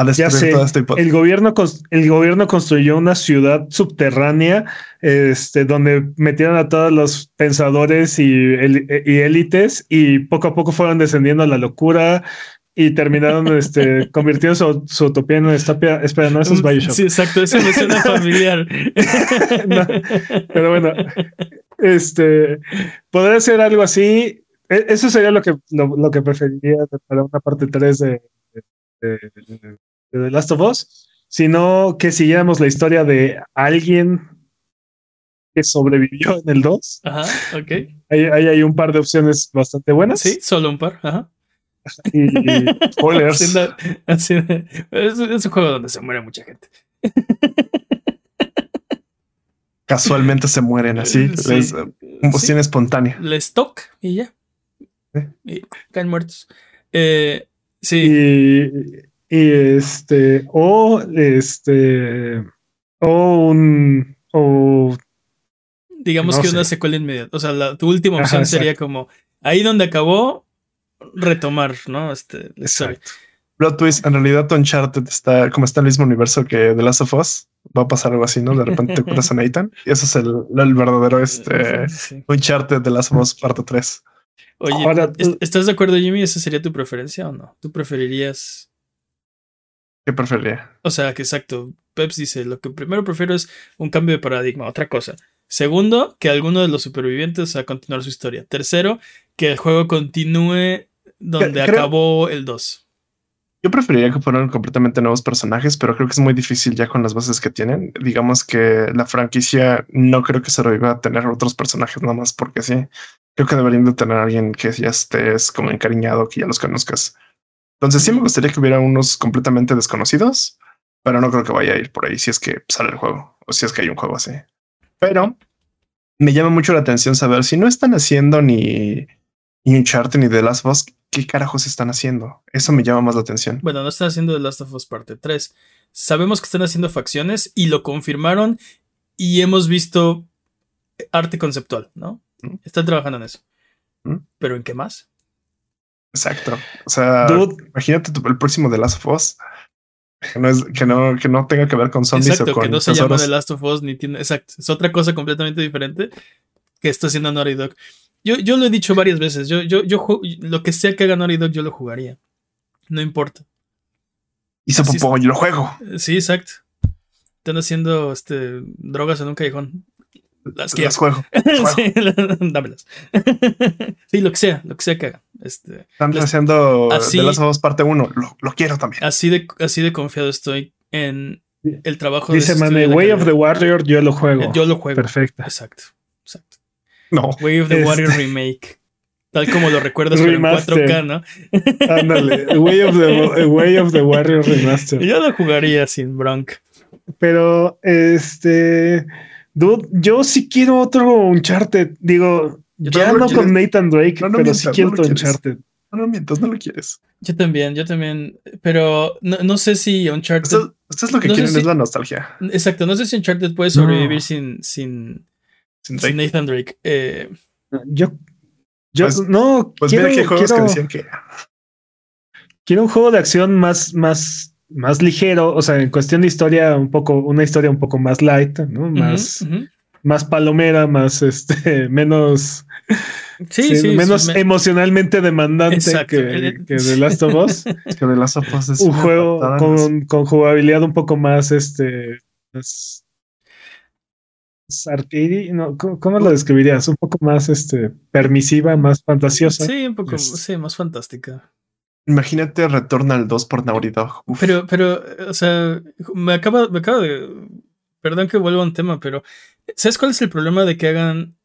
B: a destruir todo este
C: el gobierno, el gobierno construyó una ciudad subterránea, este, donde metieron a todos los pensadores y, y élites, y poco a poco fueron descendiendo a la locura, y terminaron este, convirtiendo su, su, utopía en una estapia. Espera, no, eso es Bioshock.
A: Sí, exacto, eso me suena familiar.
C: pero bueno, este podría ser algo así. E, eso sería lo que, lo, que preferiría para una parte 3 de, de, The Last of Us. Sino que siguiéramos la historia de alguien que sobrevivió en el 2.
A: Ajá, ok.
C: Ahí hay un par de opciones bastante buenas.
A: Sí, solo un par. Ajá.
C: Y, spoilers.
A: es, un juego donde se muere mucha gente.
B: Casualmente se mueren así. Les, combustión espontánea.
A: Les toca y ya. Y caen muertos. Eh, sí.
C: Y, este, o este, o un, o
A: digamos que una secuela inmediata. O sea, la, tu última opción sería como ahí donde acabó, retomar, ¿no? Este,
B: Exacto. Plot twist, en realidad Uncharted está como está en el mismo universo que The Last of Us. Va a pasar algo así, ¿no? De repente te encuentras a Nathan y eso es el, el verdadero este Uncharted The Last of Us parte 3.
A: Oye, ¿estás de acuerdo, Jimmy? ¿Esa sería tu preferencia o no? ¿Tú preferirías?
B: ¿Qué preferiría?
A: O sea, que exacto. Peps dice, lo que primero prefiero es un cambio de paradigma, otra cosa. Segundo, que alguno de los supervivientes a continuar su historia. Tercero, que el juego continúe donde acabó el 2.
B: Yo preferiría que fueran completamente nuevos personajes, pero creo que es muy difícil ya con las bases que tienen. Digamos que la franquicia no creo que se lo iba a tener otros personajes nada más porque sí. Creo que deberían de tener a alguien que ya estés como encariñado, que ya los conozcas. Entonces sí me gustaría que hubiera unos completamente desconocidos, pero no creo que vaya a ir por ahí si es que sale el juego o si es que hay un juego así. Pero me llama mucho la atención saber si no están haciendo ni y Uncharted ni The Last of Us, ¿qué carajos están haciendo? Eso me llama más la atención.
A: Bueno, no están haciendo The Last of Us parte 3. Sabemos que están haciendo facciones y lo confirmaron y hemos visto arte conceptual, ¿no? ¿Mm? Están trabajando en eso. ¿Mm? ¿Pero en qué más?
B: Exacto. O sea, imagínate el próximo The Last of Us. Que no, es, que, no, que no tenga que ver con zombies
A: exacto,
B: o con
A: que no se llama The Last of Us ni tiene. Exacto. Es otra cosa completamente diferente que está haciendo Naughty Dog. Yo, yo lo he dicho varias veces. Yo, yo, yo, lo que sea que haga Naughty Dog, yo lo jugaría. No importa.
B: Y se yo lo juego.
A: Sí, exacto. Están haciendo este, drogas en un callejón.
B: Las, las juego.
A: sí, dámelas. sí, lo que sea, lo que sea que hagan. Este,
B: Están haciendo así, de las dos parte uno. Lo, lo, quiero también.
A: Así de, así de confiado estoy en el trabajo
C: Dice de Dice Way of the Warrior, yo lo juego.
A: Yo lo juego.
C: Perfecto.
A: Exacto. Exacto.
B: No.
A: Way of the Warrior Remake. Tal como lo recuerdas, pero en 4K, ¿no?
C: Ándale. Way of the, Way of the Warrior Remaster.
A: Yo lo jugaría sin Bronk.
C: Pero, este. Dude, yo sí quiero otro Uncharted. Digo, ya no, con Nathan Drake, pero sí quiero otro Uncharted.
B: No, no mientas, no lo quieres.
A: Yo también, yo también. Pero no, no sé si Uncharted.
B: Esto, es lo que quieren, es la nostalgia.
A: Exacto, no sé si Uncharted puede sobrevivir sin, sin, sin, Nathan Drake. Eh,
C: Yo, yo
B: Pues-
C: no
B: Pues
C: quiero,
B: mira que hay juegos
C: quiero-
B: que decían que
C: quiero un juego de acción más, más, más ligero, o sea, en cuestión de historia, un poco, una historia un poco más light, ¿no? Más, más palomera, más este, menos,
A: Sí,
C: sí,
A: sí.
C: menos
A: me-
C: emocionalmente demandante que,
A: El-
C: que The Last of Us.
B: es que de las sopas es
C: un juego con, con jugabilidad un poco más, este, más, arcade, no, ¿cómo, cómo lo describirías? Un poco más, este, permisiva, más fantasiosa.
A: Sí, un poco,
C: Es-
A: sí, más fantástica.
B: Imagínate Returnal 2 por Naughty Dog. Uf.
A: Pero, pero, o sea, me acaba, me acaba de. Perdón que vuelva a un tema, pero. ¿Sabes cuál es el problema de que hagan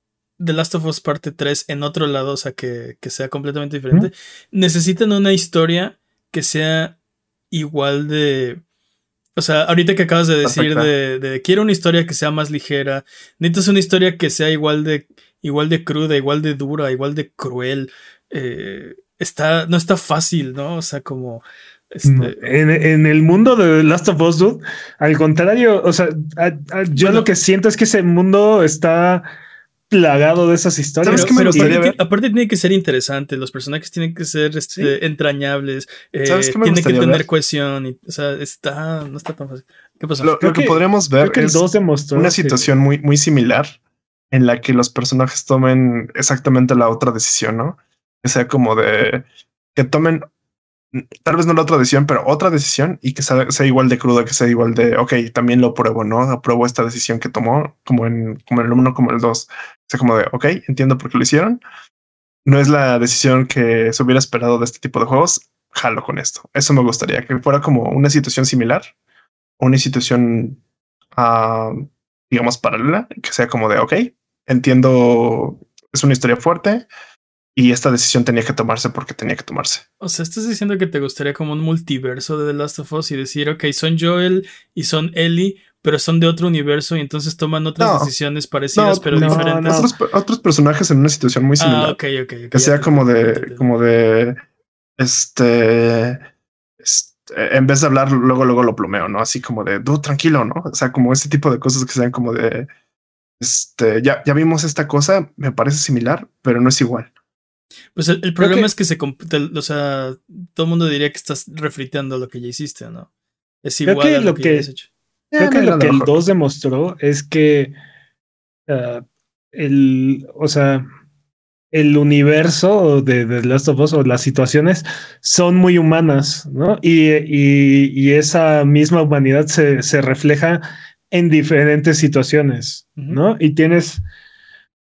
A: The Last of Us parte 3 en otro lado? O sea, que, que sea completamente diferente. Necesitan una historia que sea igual de. O sea, ahorita que acabas de decir de, de quiero una historia que sea más ligera. Necesitas una historia que sea igual de, igual de cruda, igual de dura, igual de cruel. Eh, está, no está fácil, ¿no? O sea, como. Este,
C: No, En, en el mundo de Last of Us, dude, al contrario, o sea, a- a- yo
A: Bueno.
C: lo que siento es que ese mundo está plagado de esas historias.
B: ¿Sabes
A: Pero,
B: qué me
A: pero
B: gustaría
A: aparte, aparte tiene que ser interesante, los personajes tienen que ser este, entrañables, eh,
B: ¿Sabes qué me
A: tiene que tener
B: ver?
A: cohesión, y, o sea, está, no está tan fácil. ¿Qué pasó?
B: Lo,
C: Creo
B: lo que,
C: que-
B: podríamos ver
C: que el
B: es
C: 2 demostró
B: una
C: que-
B: situación muy, muy similar en la que los personajes tomen exactamente la otra decisión, ¿no? Que sea como de que tomen tal vez no la otra decisión, pero otra decisión y que sea, sea igual de cruda, que sea igual de, ok, también lo pruebo, ¿no? Apruebo esta decisión que tomó, como en, como el 1, como el 2. O sea, como de, ok, entiendo por qué lo hicieron. No es la decisión que se hubiera esperado de este tipo de juegos. Jalo con esto. Eso me gustaría, que fuera como una situación similar, una situación, ah, digamos, paralela, que sea como de, ok, entiendo, es una historia fuerte y esta decisión tenía que tomarse porque tenía que tomarse.
A: O sea, estás diciendo que te gustaría como un multiverso de The Last of Us y decir, ok, son Joel y son Ellie, pero son de otro universo y entonces toman otras
B: No.
A: decisiones parecidas
B: No,
A: pero
C: no,
A: diferentes.
B: Otros, otros personajes en una situación muy similar.
A: Ah, ok, ok. ok,
B: que sea como de, como de, este, este, en vez de hablar, luego, luego lo plomeo, ¿no? Así como de, tú tranquilo, ¿no? O sea, como ese tipo de cosas que sean como de, este, ya, ya vimos esta cosa, me parece similar, pero no es igual.
A: Pues el, el problema
C: que-
A: es que se. O sea, todo el mundo diría que estás refriteando lo que ya hiciste, ¿no? Es
C: Creo
A: igual
C: que
A: a lo
C: lo
A: que,
C: que-
A: ya has hecho.
C: Creo
B: Eh,
C: que lo que el
B: mejor.
C: 2 demostró es que ah, el, o sea, el universo de, de The Last of Us o las situaciones son muy humanas, ¿no? Y, y- y esa misma humanidad se, se refleja en diferentes situaciones, ¿no? Y tienes.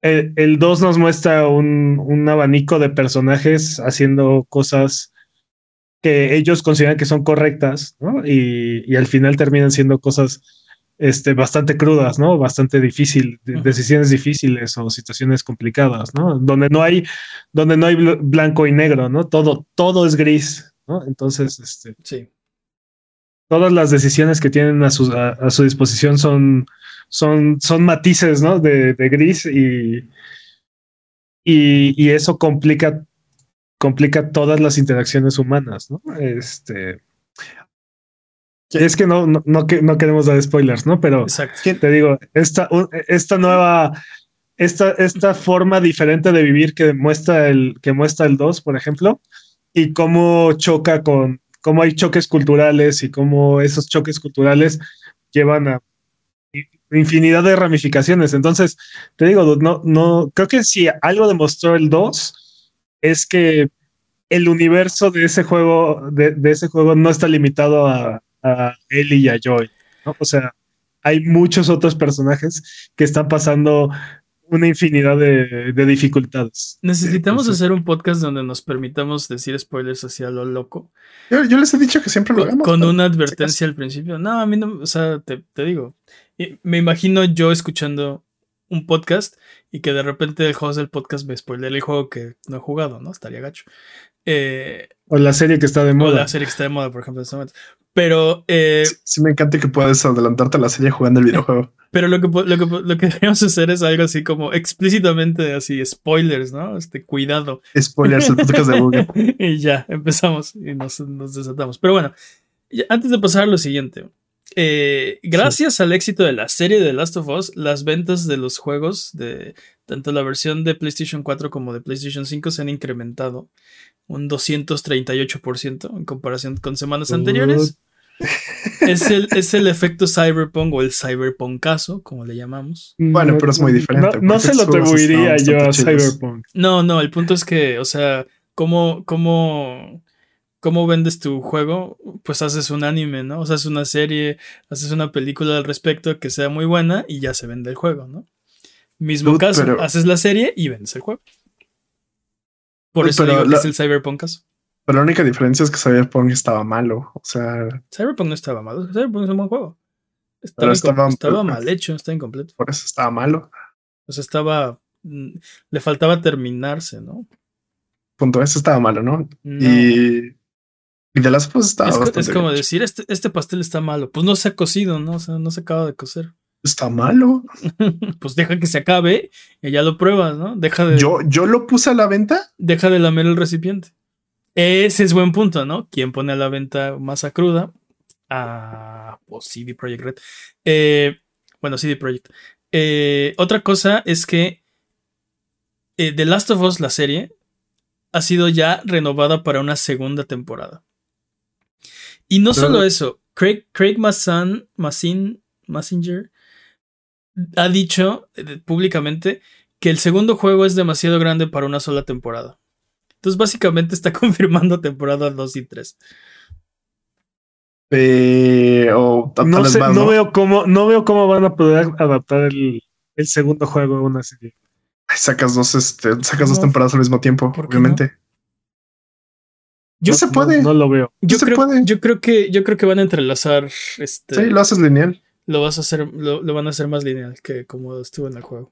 C: El, el 2 nos muestra un, un abanico de personajes haciendo cosas que ellos consideran que son correctas, ¿no? Y, y al final terminan siendo cosas este, bastante crudas, ¿no? Bastante difícil, de- decisiones difíciles o situaciones complicadas, ¿no? Donde no hay, donde no hay bl- blanco y negro, ¿no? Todo, todo es gris, ¿no? Entonces, este,
A: Sí.
C: Todas las decisiones que tienen a su, a, a su disposición son, son, son matices, ¿no? De, de gris y, y, y eso complica, complica todas las interacciones humanas, ¿no? Este. Es que no, no, no, que- no queremos dar spoilers, ¿no? Pero
A: Exacto.
C: te digo, esta, esta nueva, esta, esta forma diferente de vivir que muestra el, que muestra el 2, por ejemplo, y cómo choca con, cómo hay choques culturales y cómo esos choques culturales llevan a infinidad de ramificaciones. Entonces, te digo, no, no, creo que si algo demostró el 2 es que el universo de ese juego, de, ese juego no está limitado a, a Ellie y a Joy. O sea, hay muchos otros personajes que están pasando una infinidad de, de dificultades.
A: Necesitamos hacer un podcast donde nos permitamos decir spoilers hacia lo loco.
B: Yo, yo les he dicho que siempre lo
A: Con,
B: hagamos.
A: con una advertencia al principio. No, a mí no, o sea, te, te digo. Me imagino yo escuchando un podcast y que de repente el host del podcast me spoilea el juego que no he jugado, ¿no? Estaría gacho. Eh,
C: O la serie que está de
A: o
C: moda.
A: la serie que está de moda, por ejemplo, en este momento. Pero, eh,
B: Sí, sí me encanta que puedes adelantarte a la serie jugando el videojuego.
A: pero lo que, lo, que, lo que deberíamos hacer es algo así como explícitamente así, spoilers, ¿no? Este, cuidado.
B: Spoilers, el podcast de Google.
A: y ya, empezamos y nos, nos desatamos. Pero bueno, antes de pasar a lo siguiente, eh, gracias al éxito de la serie de The Last of Us, las ventas de los juegos de tanto la versión de PlayStation 4 como de PlayStation 5 se han incrementado un 238% en comparación con semanas anteriores. Es el, es el efecto cyberpunk o el cyberpunkazo, como le llamamos.
B: Bueno, pero es muy diferente.
C: No, se lo atribuiría yo a. Cyberpunk.
A: No, no, el punto es que, o sea, ¿cómo, cómo, cómo vendes tu juego? Pues haces un anime, ¿no? O sea, haces una serie, haces una película al respecto que sea muy buena y ya se vende el juego, ¿no? Mismo
B: Dude,
A: caso,
B: pero-
A: haces la serie y vendes el juego. Por
B: Dude,
A: eso digo que
B: la-
A: es el cyberpunk caso.
B: Pero la única diferencia es que Cyberpunk estaba malo. O sea,
A: Cyberpunk no estaba mal, Cyberpunk es un buen juego. Estaba,
B: estaba-
A: estaba mal hecho, está incompleto.
B: por eso estaba malo.
A: O sea, estaba. mm, Le faltaba terminarse, ¿no?
B: Punto. Eso estaba malo, ¿no?
A: No.
B: Y, y de las pues estaba
A: es, es como
B: bien
A: decir, este, este pastel está malo. Pues no se ha cocido, ¿no? O sea, no se acaba de cocer.
B: Está malo.
A: pues deja que se acabe y ya lo pruebas, ¿no? Deja de,
B: Yo, yo lo puse a la venta.
A: deja de lamer el recipiente. Ese es buen punto, ¿no? ¿Quién pone a la venta masa cruda? Ah, pues CD Projekt Red. Eh, bueno, CD Projekt. Eh, otra cosa es que eh, The Last of Us, la serie, ha sido ya renovada para una segunda temporada. Y no
B: Pero-
A: solo eso, Craig, Craig Mazin, Massinger ha dicho públicamente que el segundo juego es demasiado grande para una sola temporada. Entonces, básicamente está confirmando temporada 2 y 3.
B: eh, o tal
C: No sé, no veo cómo, no veo cómo van a poder adaptar el, el segundo juego a una serie.
B: Ay, Sacas dos, este, sacas dos temporadas al mismo tiempo,
A: ¿Por qué
B: obviamente.
A: Yo,
B: No se puede.
C: No, lo veo.
A: yo
B: se
A: creo,
B: puede.
A: yo creo que yo creo que van a entrelazar este
B: Sí, lo haces lineal.
A: lo vas a hacer lo, lo van a hacer más lineal que como estuvo en el juego.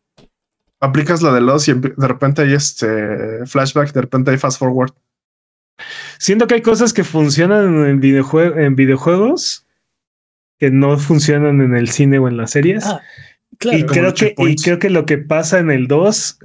B: Aplicas la de los y de repente hay este flashback, de repente hay fast forward.
C: Siento que hay cosas que funcionan en, videojue- en videojuegos que no funcionan en el cine o en las series.
A: Ah,
C: y,
A: claro.
C: creo que, y creo que lo que pasa en el 2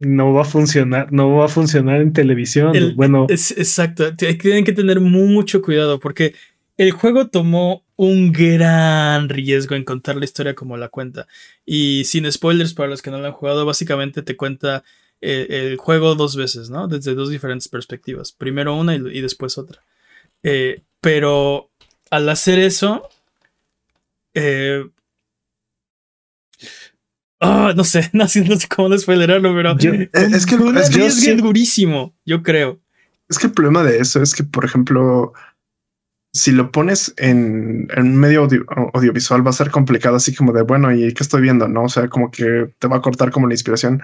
C: no va a funcionar, no va a funcionar en televisión.
A: El-
C: bueno,
A: Es, exacto. Tienen que tener mucho cuidado porque el juego tomó un gran riesgo en contar la historia como la cuenta. Y sin spoilers para los que no lo han jugado, básicamente te cuenta eh, el juego dos veces, ¿no? Desde dos diferentes perspectivas. Primero una y, y después otra. Eh, pero al hacer eso... eh, ah, no sé, no, sé- no sé cómo no spoilerarlo, pero
C: Yo-
B: es que-
A: un
B: es yo
A: durísimo, yo creo.
B: Es que el problema de eso es que, por ejemplo, si lo pones en, en medio audio- audiovisual va a ser complicado, así como de, bueno, ¿y qué estoy viendo? No, o sea, como que te va a cortar como la inspiración.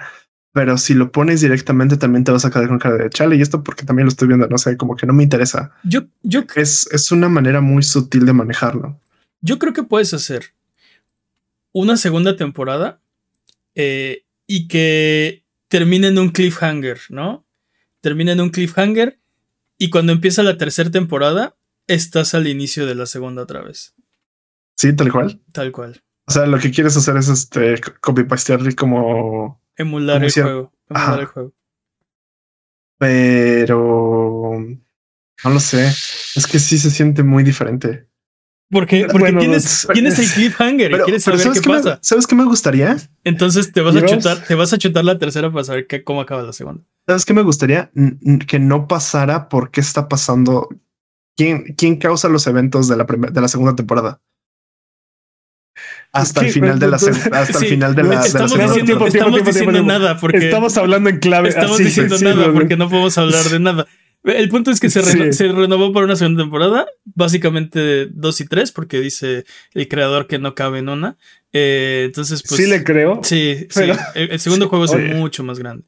B: Pero si lo pones directamente, también te vas a quedar con cara de chale. Y esto porque también lo estoy viendo, no sé, como que no me interesa.
A: Yo, yo,
B: Es, es una manera muy sutil de manejarlo.
A: yo creo que puedes hacer una segunda temporada eh, y que termine en un cliffhanger, ¿no? Termina en un cliffhanger y cuando empieza la tercera temporada estás al inicio de la segunda otra vez,
B: Sí, tal cual.
A: tal cual.
B: O sea, lo que quieres hacer es este copy pastear como,
A: Emular
B: Como
A: el juego. Emular
B: Ajá.
A: el juego.
B: pero no lo sé. Es que sí se siente muy diferente.
A: Porque, porque
C: Bueno,
A: tienes,
C: pues,
A: tienes el cliffhanger y
B: Pero,
A: quieres
B: pero
A: saber
B: ¿sabes,
A: qué
B: me,
A: pasa.
B: ¿sabes qué me gustaría?
A: Entonces te vas a chutar, te vas a chutar la tercera para saber qué, cómo acaba la segunda.
B: ¿Sabes qué me gustaría? Que no pasara por qué está pasando. ¿Quién, quién causa los eventos de la, de la segunda temporada? Hasta el final de la, hasta el
A: Sí,
B: final de la, de la
A: estamos
B: segunda
A: diciendo,
C: tiempo,
B: temporada.
C: tiempo,
A: estamos
C: tiempo,
A: diciendo
C: tiempo.
A: nada porque
C: estamos hablando en clave.
A: estamos
C: así,
A: diciendo
C: sí,
A: nada porque no podemos hablar de nada. El punto es que se, reno-
C: Sí.
A: se renovó para una segunda temporada, básicamente dos y tres, porque dice el creador que no cabe en una. Eh, entonces, pues.
C: sí le creo.
A: Sí, sí.
C: pero-
A: El, el segundo juego es
B: Oye.
A: mucho más grande.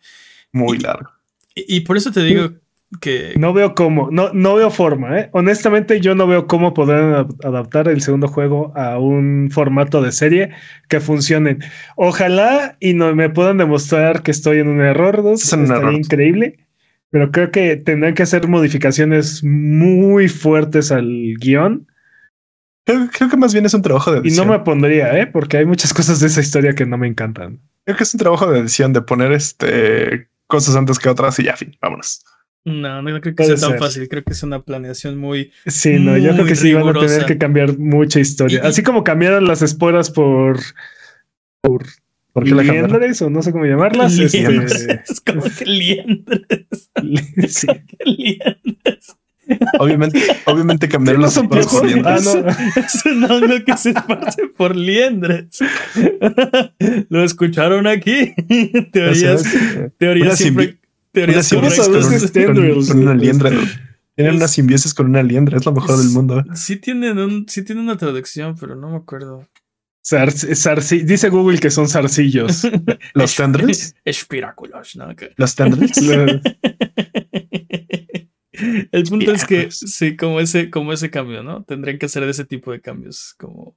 B: Muy
A: y-
B: largo.
A: Y, y por eso te digo que.
C: No veo cómo, no, no veo forma, ¿eh? Honestamente, yo no veo cómo podrán ad- adaptar el segundo juego a un formato de serie que funcione. Ojalá y no me puedan demostrar que estoy en un error, dos,
B: Estás en un
C: estaría
B: error.
C: increíble. Pero creo que tendrán que hacer modificaciones muy fuertes al guion.
B: Creo, creo que más bien es un trabajo de
C: Y no
B: edición.
C: me pondría, ¿eh? Porque hay muchas cosas de esa historia que no me encantan.
B: Creo que es un trabajo de edición de poner este cosas antes que otras y ya, fin, vámonos.
A: No, no creo que
C: Puede
A: sea tan
C: ser.
A: fácil. Creo que es una planeación muy.
C: Sí, no, yo creo que sí van a tener que cambiar mucha historia.
A: Y-
C: Así como cambiaron las esporas por. por.
B: ¿Por qué
C: liendres, o no sé cómo llamarlas. este,
A: Liendres. Es como que liendres.
C: sí.
A: que liendres.
B: Obviamente, obviamente cambiaron
C: ¿No
B: los
C: son
B: esporas por
C: piojos? Ah,
B: liendres.
C: no.
A: Es un hongo que se esparce por liendres. Lo escucharon aquí. Teorías, teorías siempre. Teorías
B: una
C: ¿Cómo
B: simbiosis
A: correctas.
B: con, un- con- una liendra. Tienen una simbiosis con una liendra, es lo mejor del mundo.
A: Sí tienen, un, sí tienen una traducción, pero no me acuerdo.
C: Zarci- dice Google que son zarcillos.
B: Los tendrils,
A: Espiráculos, ¿no?
B: Los tendrils.
A: El punto es que sí, como ese, como ese cambio, ¿no? Tendrían que hacer ese tipo de cambios. Como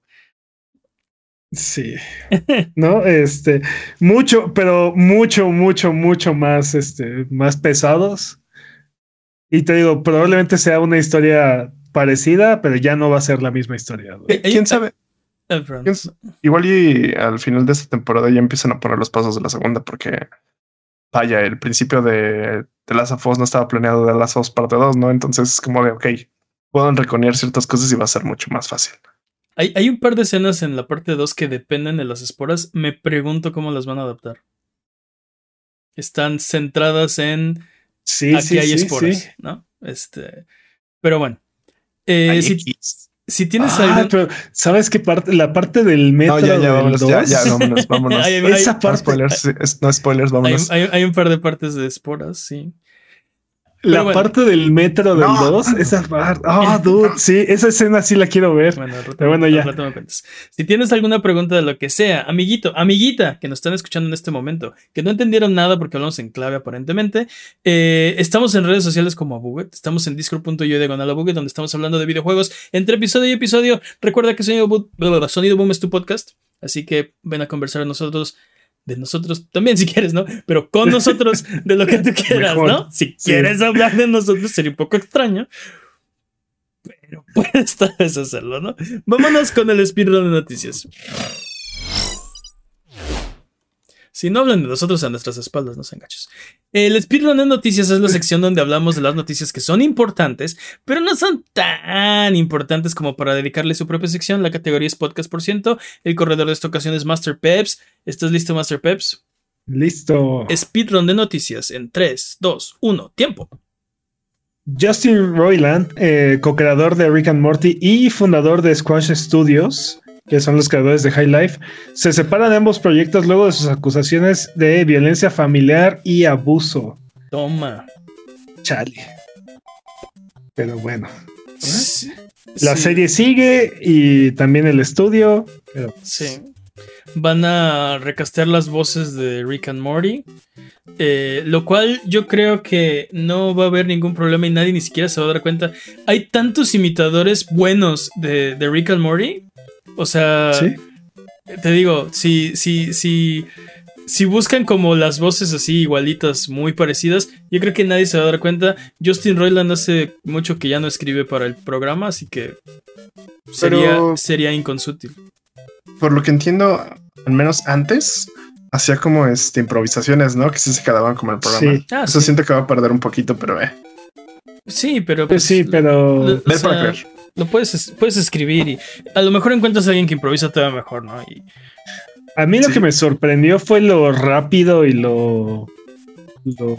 C: Sí. No, este, mucho, pero mucho, mucho, mucho más, este, más pesados. Y te digo, probablemente sea una historia parecida, pero ya no va a ser la misma historia.
A: Hay-
B: ¿Quién sabe?
A: Ah, perdón.
B: ¿Quién s- Igual y al final de esta temporada ya empiezan a poner los pasos de la segunda, porque vaya, el principio de, de Last of Us no estaba planeado de Last of Us parte 2, ¿no? Entonces es como de, ok, pueden reconocer ciertas cosas y va a ser mucho más fácil.
A: Hay, hay un par de escenas en la parte 2 que dependen de las esporas. Me pregunto cómo las van a adaptar. Están centradas en
C: Sí,
A: aquí
C: sí,
A: hay
C: sí,
A: esporas,
C: sí.
A: ¿no? Este, pero bueno. Eh, si, si tienes
C: Ah, pero ¿sabes qué parte? La parte del metro
B: No, ya, ya, vámonos, ya,
C: 2,
B: ya, vámonos, vámonos.
A: Hay- hay-
C: Esa
B: No
C: parte,
B: spoilers, no spoilers,
A: hay,
B: vámonos.
A: hay- hay un par de partes de esporas, sí.
C: La
A: bueno.
C: parte del metro del
B: No.
C: 2, esa parte. Oh, dude, sí, esa escena sí la quiero ver.
A: Bueno, al rato,
C: Pero bueno,
A: al
C: ya.
A: rato me cuentas. Si tienes alguna pregunta de lo que sea, amiguito, amiguita, que nos están escuchando en este momento, que no entendieron nada porque hablamos en clave aparentemente, eh, estamos en redes sociales como Abuget, estamos en discord.io diagonal Abuget, donde estamos hablando de videojuegos entre episodio y episodio. Recuerda que Sonido Boom, Sonido Boom es tu podcast, así que ven a conversar a nosotros. De nosotros también, si quieres, ¿no? Pero con nosotros, de lo que tú quieras,
C: Mejor.
A: ¿no? Si
C: Sí.
A: quieres hablar de nosotros, sería un poco extraño. Pero puedes tal vez hacerlo, ¿no? Vámonos con el speedrun de noticias. Si no hablan de nosotros a nuestras espaldas, no sean gachos. El speedrun de noticias es la sección donde hablamos de las noticias que son importantes, pero no son tan importantes como para dedicarle su propia sección. La categoría es podcast por ciento. El corredor de esta ocasión es Master Peps. ¿Estás listo, Master Peps?
C: Listo.
A: Speedrun de noticias en 3, 2, 1, tiempo.
C: Justin Roiland, eh, co-creador de Rick and Morty y fundador de Squash Studios, que son los creadores de High Life, se separan de ambos proyectos luego de sus acusaciones de violencia familiar y abuso.
A: Toma.
C: Chale. Pero bueno,
A: Sí.
C: la
A: Sí,
C: serie sigue y también el estudio. Pero
A: Sí. Van a recastear las voces de Rick and Morty. eh, lo cual yo creo que no va a haber ningún problema y nadie ni siquiera se va a dar cuenta. Hay tantos imitadores buenos de, de Rick and Morty. O sea,
C: sí,
A: te digo, si, si, si, si buscan como las voces así igualitas, muy parecidas, yo creo que nadie se va a dar cuenta. Justin Roiland hace mucho que ya no escribe para el programa, así que sería,
B: Pero-
A: sería inconsútil.
B: Por lo que entiendo, al menos antes, hacía como este improvisaciones, ¿no? Que sí se quedaban como el programa.
C: Sí.
A: Ah,
B: Eso
A: sí.
B: siento que va a perder un poquito, pero eh.
A: Sí, pero
C: pues sí, pero
A: lo- o
B: Ver para creer.
A: Lo puedes, es- puedes escribir y a lo mejor encuentras a alguien que improvisa todavía mejor, ¿no? Y
C: a mí lo
B: Sí.
C: que me sorprendió fue lo rápido y lo. lo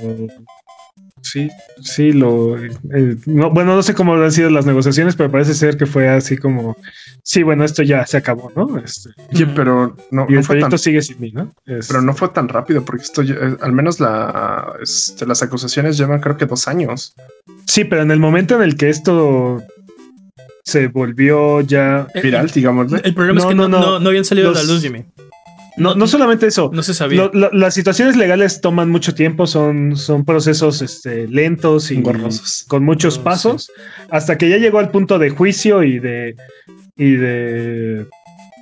C: sí, sí, lo. eh, no, bueno, no sé cómo han sido las negociaciones, pero parece ser que fue así como. Sí, bueno, esto ya se acabó, ¿no? Este,
B: Oye, pero no,
C: y
B: no
C: el
B: fue tan
C: proyecto sigue sin mí, ¿no?
B: Pero no fue tan rápido, porque esto, ya- eh, al menos la, este, las acusaciones llevan creo que dos años.
C: Sí, pero en el momento en el que esto se volvió ya.
A: Eh,
B: Viral, digamos.
A: el problema es que no,
C: no, no.
A: habían salido a
C: Los-
A: la luz, Jimmy.
C: No, no solamente eso.
A: No se sabía.
C: Lo- lo- las situaciones legales toman mucho tiempo, son, son procesos este, lentos y
B: Engorrosos.
C: con muchos
A: Oh,
C: pasos, hasta que ya llegó al punto de juicio y de y de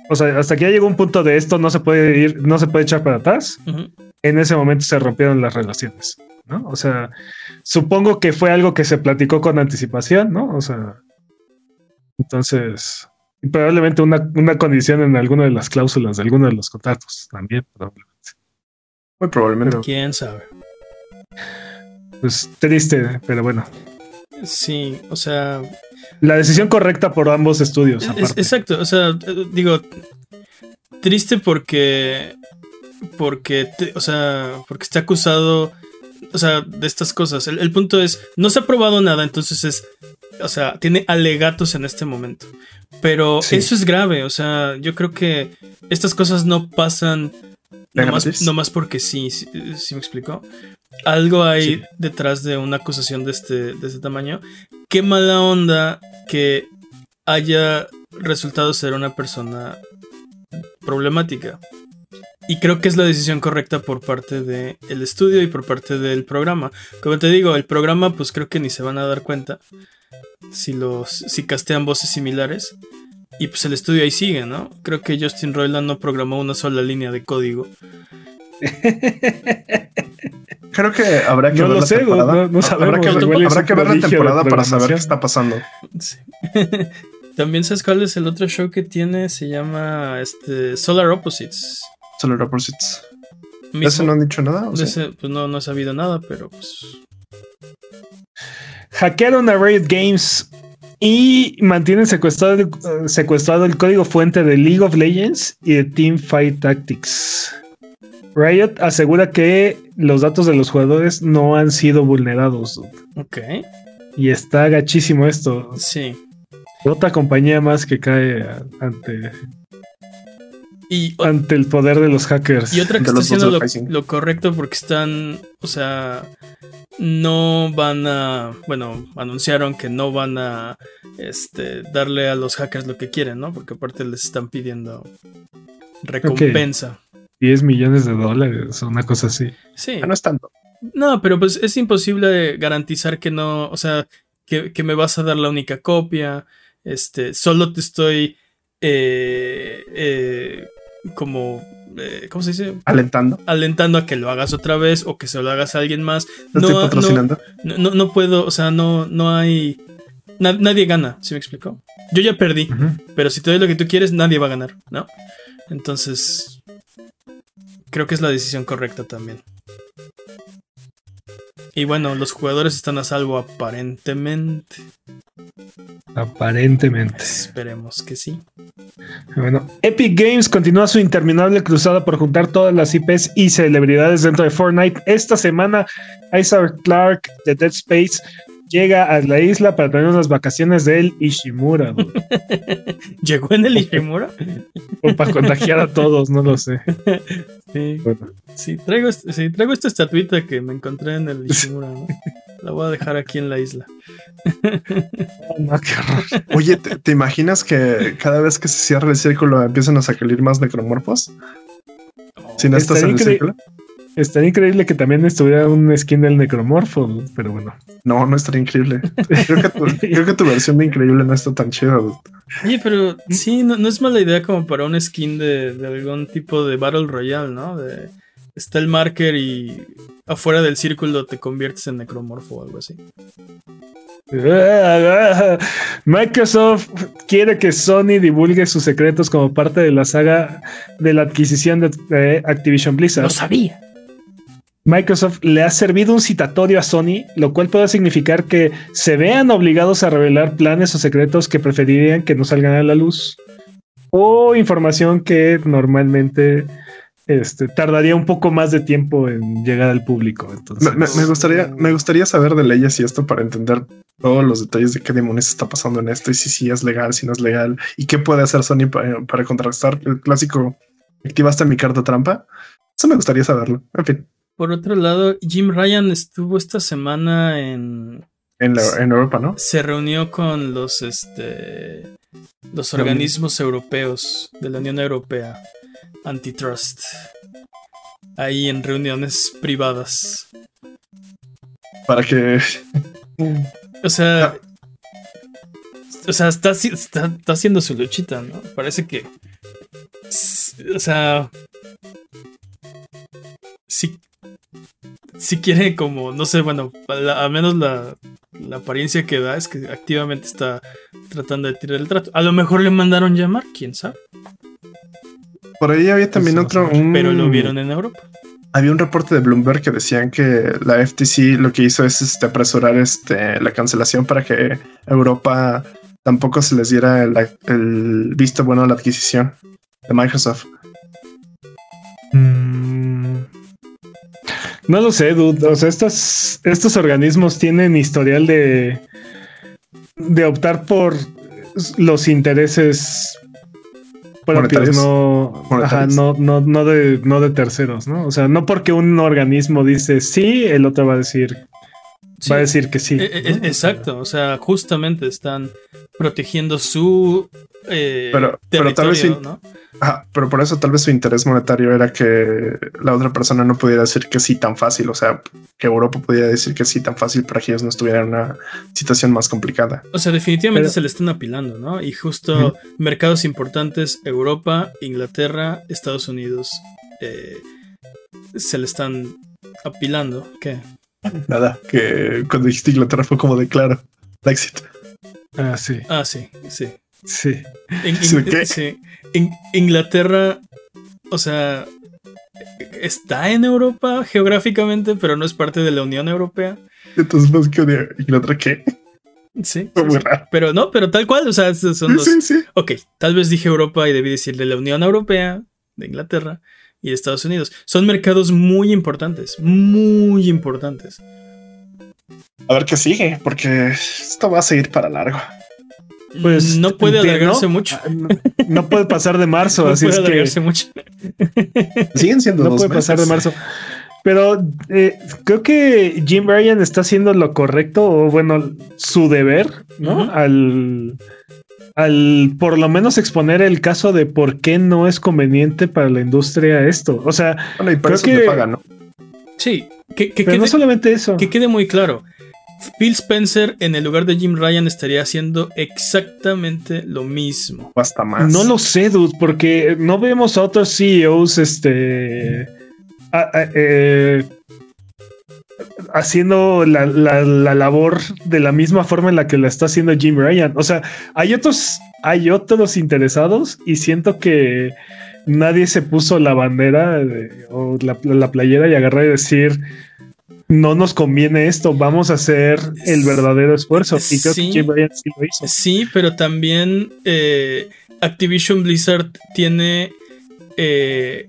C: o sea, hasta que ya llegó un punto de esto no se puede ir, no se puede echar para atrás. En ese momento se rompieron las relaciones, ¿no? O sea, supongo que fue algo que se platicó con anticipación, ¿no? O sea, entonces y probablemente una, una condición en alguna de las cláusulas de alguno de los contratos también, probablemente.
B: Muy probablemente.
C: Pero-
A: ¿Quién sabe?
C: pues triste, pero bueno.
A: Sí, o sea.
C: La decisión correcta por ambos estudios.
A: Es, exacto, o sea, digo, triste porque. Porque, o sea, porque está acusado o sea, de estas cosas. El, punto es, no se ha probado nada, entonces es, o sea, tiene alegatos en este momento. Pero eso es grave, o sea, yo creo que estas cosas no pasan nomás, porque sí, sí, me explico. Algo hay detrás de una acusación de este, de este tamaño. Qué mala onda que haya resultado ser una persona problemática. Y creo que es la decisión correcta por parte del estudio y por parte del programa. Como te digo, el programa pues creo que ni se van a dar cuenta si los si castean voces similares. Y pues el estudio ahí sigue, ¿no? Creo que Justin Roiland no programó una sola línea de código.
B: Creo que habrá que ver la temporada. habrá que, ver la temporada para saber qué está pasando.
A: También sabes cuál es el otro show que tiene, se llama este Solar Opposites.
B: Solar Opposites. ¿De ese no han dicho nada?
A: pues no, no he sabido nada, pero pues.
C: Hackearon a Riot Games y mantienen secuestrado, eh, secuestrado el código fuente de League of Legends y de Teamfight Tactics. Riot asegura que los datos de los jugadores no han sido vulnerados.
A: Ok.
C: Y está gachísimo esto.
A: Sí.
C: Otra compañía más que cae ante y, ante el poder de los hackers.
A: Y otra que está haciendo lo, correcto porque están, o sea, no van a, bueno, anunciaron que no van a este, darle a los hackers lo que quieren, ¿no? Porque aparte les están pidiendo recompensa.
C: 10 millones de dólares, una cosa así.
A: Sí.
B: Ah, no es tanto.
A: No, pero pues es imposible garantizar que no, o sea, que, que me vas a dar la única copia. Este, solo te estoy eh, eh, como, eh, ¿cómo se dice?
B: Alentando.
A: Alentando a que lo hagas otra vez o que se lo hagas a alguien más.
B: no, estoy patrocinando.
A: No, no, puedo, o sea, no, no hay... nadie gana, ¿sí me explico? Yo ya perdí, pero si te doy lo que tú quieres, nadie va a ganar, ¿no? Entonces, creo que es la decisión correcta también. Y bueno, los jugadores están a salvo aparentemente.
C: Aparentemente.
A: Esperemos que sí.
C: Bueno, Epic Games continúa su interminable cruzada por juntar todas las IPs y celebridades dentro de Fortnite. Esta semana, Isaac Clark de Dead Space llega a la isla para tener unas vacaciones del Ishimura.
A: ¿Llegó en el Ishimura?
C: o para contagiar a todos, no lo sé.
A: Sí, traigo, sí, traigo esta estatuita que me encontré en el Ishimura. La voy a dejar aquí en la isla.
B: Oye, ¿te, imaginas que cada vez que se cierra el círculo empiezan a salir más necromorfos?
C: Si no estás en el círculo. Estaría increíble que también estuviera un skin del necromorfo, pero bueno.
B: No, no estaría increíble. Creo que tu, versión de increíble no está tan chida.
A: Oye, pero sí, no, es mala idea como para un skin de, de, algún tipo de Battle Royale, ¿no? De, está el marker y afuera del círculo te conviertes en necromorfo o algo así.
C: Microsoft quiere que Sony divulgue sus secretos como parte de la saga de la adquisición de Activision Blizzard.
A: Lo sabía.
C: Microsoft le ha servido un citatorio a Sony, lo cual puede significar que se vean obligados a revelar planes o secretos que preferirían que no salgan a la luz, o información que normalmente este, tardaría un poco más de tiempo en llegar al público.
B: me, gustaría, me gustaría saber de leyes y esto para entender todos los detalles de qué demonios está pasando en esto y si sí es legal, si no es legal y qué puede hacer Sony para, para contrastar el clásico activaste mi carta trampa. Eso me gustaría saberlo. En fin.
A: Por otro lado, Jim Ryan estuvo esta semana en.
B: En, Europa, ¿no?
A: Se reunió con los, este, los organismos europeos de la Unión Europea, Antitrust, ahí en reuniones privadas.
B: Para que.
A: O sea. O sea, está, está, está haciendo su luchita, ¿no? Parece que. O sea. Sí, si quiere como, no sé, bueno, al menos la, apariencia que da es que activamente está tratando de tirar el trato. A lo mejor le mandaron llamar, quién sabe.
B: Por ahí había también otro...
A: Pero lo vieron en Europa.
B: había un reporte de Bloomberg que decían que la FTC lo que hizo es este, apresurar este, la cancelación para que Europa tampoco se les diera el, el visto bueno a la adquisición de Microsoft.
C: Mm. No lo sé, dude. O sea, estos, estos organismos tienen historial de, de optar por los intereses propios, no, ajá, no, no, no, de, no de terceros, ¿no? O sea, no porque un organismo dice sí, el otro va a decir va a decir que sí.
A: E, e, exacto, o sea, justamente están protegiendo su eh,
B: pero, pero tal vez ¿no? pero por eso tal vez su interés monetario era que la otra persona no pudiera decir que sí tan fácil, o sea, que Europa pudiera decir que sí tan fácil para que ellos no estuvieran en una situación más complicada.
A: O sea, definitivamente se le están apilando, ¿no? Y justo mercados importantes, Europa, Inglaterra, Estados Unidos, eh, se le están apilando. ¿Qué?
B: Nada, que cuando dijiste Inglaterra fue como de claro, Brexit.
C: Ah, sí.
A: Ah, sí, sí.
C: Sí.
A: En, Inglaterra, o sea, está en Europa geográficamente, pero no es parte de la Unión Europea.
B: Entonces, más que Inglaterra, ¿qué?
A: Sí. Pero no, pero tal cual, o sea, son dos. Ok, tal vez dije Europa y debí decir de la Unión Europea, de Inglaterra y de Estados Unidos. Son mercados muy importantes, muy importantes.
B: A ver qué sigue, porque esto va a seguir para largo.
A: Pues no puede alargarse mucho. Ah,
C: no, puede pasar de marzo, así es que.
A: mucho.
B: Siguen siendo
C: No puede pasar de marzo. Pero eh, creo que Jim Ryan está haciendo lo correcto, o bueno, su deber, ¿no? Al. Al por lo menos exponer el caso de por qué no es conveniente para la industria esto. O sea,
B: creo que. ¿no?
A: Sí,
C: que, Pero no solamente eso.
A: Que quede muy claro. Phil Spencer en el lugar de Jim Ryan estaría haciendo exactamente lo mismo.
B: Hasta más.
C: No lo sé, dude, porque no vemos a otros CEOs este, eh, haciendo la, labor de la misma forma en la que la está haciendo Jim Ryan. O sea, hay otros, hay otros interesados y siento que nadie se puso la bandera o la, la playera y agarrar y decir no nos conviene esto, vamos a hacer el verdadero esfuerzo. Y creo
A: sí,
C: que Jim Ryan sí lo hizo.
A: Sí, pero también eh, Activision Blizzard tiene eh,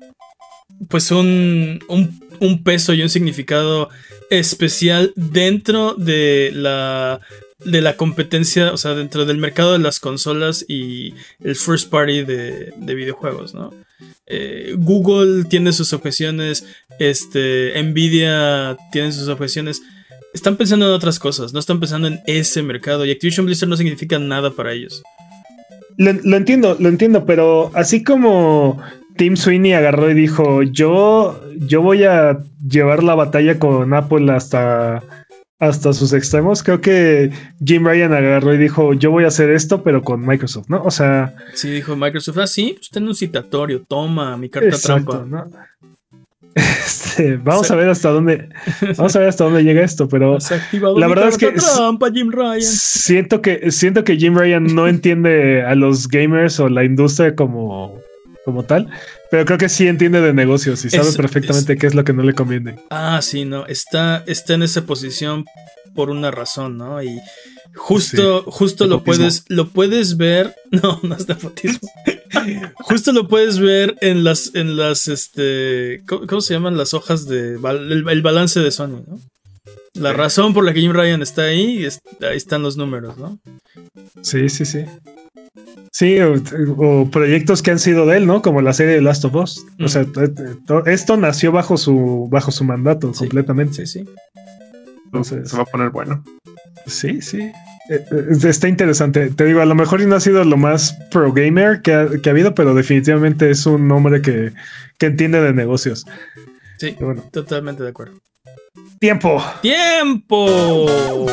A: pues un, un, peso y un significado especial dentro de la de la competencia, o sea, dentro del mercado de las consolas y el first party de, de videojuegos, ¿no? Eh, Google tiene sus objeciones, este, Nvidia tiene sus objeciones. Están pensando en otras cosas, no están pensando en ese mercado y Activision Blizzard no significa nada para ellos.
C: Lo, entiendo, lo entiendo, pero así como Tim Sweeney agarró y dijo, yo, yo voy a llevar la batalla con Apple hasta hasta sus extremos. Creo que Jim Ryan agarró y dijo, yo voy a hacer esto, pero con Microsoft, ¿no? O sea...
A: Sí, dijo Microsoft, ah, sí, usted en un citatorio, toma mi carta trampa.
C: Este, vamos a ver hasta dónde vamos a ver hasta dónde llega esto, pero la verdad es que
A: trampa, Jim Ryan.
C: siento que siento que Jim Ryan no entiende a los gamers o la industria como como tal, pero creo que sí entiende de negocios y sabe perfectamente qué es lo que no le conviene.
A: Ah, sí, no, está, está en esa posición por una razón, ¿no? Y justo, justo lo puedes, lo puedes ver. No, no es nepotismo. justo lo puedes ver en las, en las, este, ¿cómo, se llaman las hojas de el, balance de Sony, ¿no? La razón por la que Jim Ryan está ahí, ahí están los números, ¿no?
C: Sí, sí, sí. Sí, o, proyectos que han sido de él, ¿no? Como la serie de Last of Us. O sea, esto nació bajo su, bajo su mandato completamente.
A: Sí, sí.
B: Entonces, se va a poner bueno.
C: Sí, sí. Eh, eh, está interesante. Te digo, a lo mejor no ha sido lo más pro gamer que ha, habido, pero definitivamente es un hombre que, que entiende de negocios.
A: Sí, bueno. totalmente de acuerdo.
C: Tiempo.
A: Tiempo.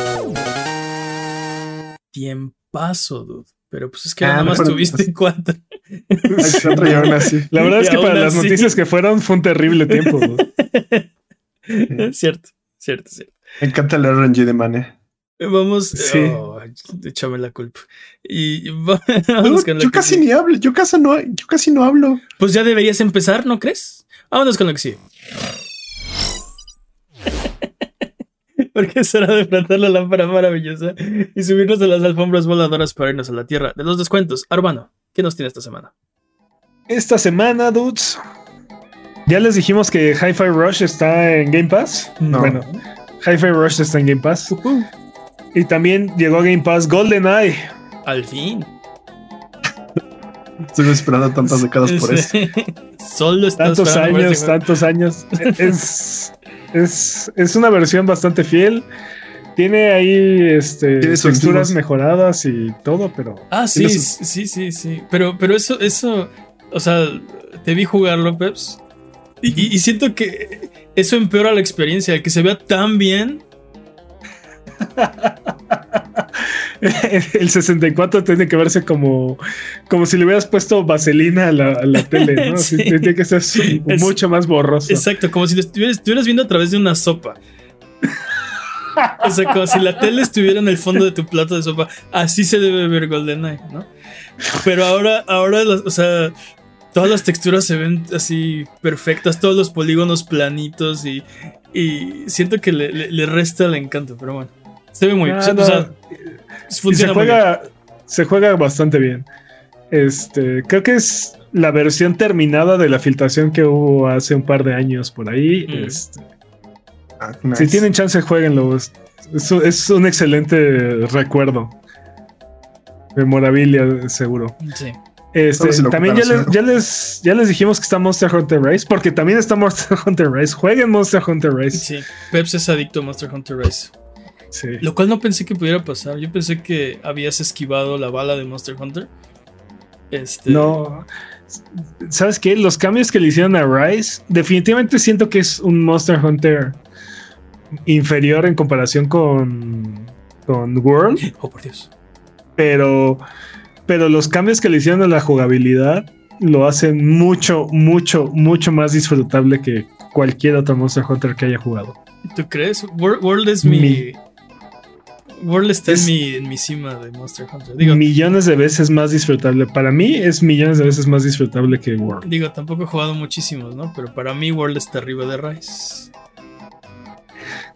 A: Tiempazo, dude. Pero pues es que ah, nada más tuviste cuatro.
C: La verdad es que para las noticias que fueron fue un terrible tiempo.
A: cierto, cierto, cierto.
B: Me encanta el RNG de Mane.
A: Vamos, sí. Oh, échame la culpa. Y
B: yo casi ni hablo, yo casi no, yo casi no hablo.
A: Pues ya deberías empezar, ¿no crees? Vámonos con lo que sigue. Porque es hora de plantar la lámpara maravillosa y subirnos a las alfombras voladoras para irnos a la tierra de los descuentos. Arbano, ¿qué nos tiene esta semana?
C: Esta semana, dudes. Ya les dijimos que Hi-Fi Rush está en Game Pass.
B: No.
C: Bueno, Hi-Fi Rush está en Game Pass. Y también llegó a Game Pass GoldenEye.
A: Al fin.
B: Estoy esperando tantas décadas por eso.
A: Solo está
C: Tantos años, tantos años. es, es, es una versión bastante fiel. Tiene ahí este, texturas mejoradas y todo, pero
A: Ah, sí,
B: su-
A: sí, sí, sí. Pero, pero eso, eso, o sea, te vi jugarlo, Peps. Y, y- y siento que eso empeora la experiencia, que se vea tan bien.
C: el 64 tiene que verse como, como si le hubieras puesto vaselina a la, a la tele, ¿no?
A: Sí.
C: Tiene que ser
A: Es-
C: mucho más borroso.
A: Exacto, como si lo estuvieras, estuvieras viendo a través de una sopa. O sea, como si la tele estuviera en el fondo de tu plato de sopa. Así se debe ver GoldenEye, ¿no? Pero ahora, ahora, o sea, todas las texturas se ven así perfectas, todos los polígonos planitos y, y siento que le, le- le resta el encanto, pero bueno. Se ve muy
C: Ah,
A: se-
C: no.
A: o sea,
C: Y se
A: bien.
C: juega, se juega bastante bien. Este, creo que es la versión terminada de la filtración que hubo hace un par de años por ahí.
A: Mm.
C: Este,
B: Ah,
C: Si tienen chance, jueguenlo. Es, es un- excelente recuerdo. Memorabilia, seguro.
A: Sí.
C: Este, también ya les, ya, les, ya les dijimos que está Monster Hunter Rise, porque también está Monster Hunter Rise. Jueguen Monster Hunter Rise.
A: Sí, Peps es adicto a Monster Hunter Rise.
C: Sí.
A: Lo cual no pensé que pudiera pasar. Yo pensé que habías esquivado la bala de Monster Hunter. Este,
C: No. ¿Sabes qué? Los cambios que le hicieron a Rise, definitivamente siento que es un Monster Hunter inferior en comparación con, con World,
A: Oh, por Dios.
C: pero, pero los cambios que le hicieron a la jugabilidad lo hacen mucho, mucho, mucho más disfrutable que cualquier otro Monster Hunter que haya jugado.
A: ¿Tú crees? World, World es mi.
C: Mi-
A: World está
C: Es-
A: en, mi, en mi cima de Monster Hunter. Digo,
C: millones de veces más disfrutable. Para mí es millones de veces más disfrutable que World.
A: digo, tampoco he jugado muchísimos, ¿no? Pero para mí World está arriba de Rise.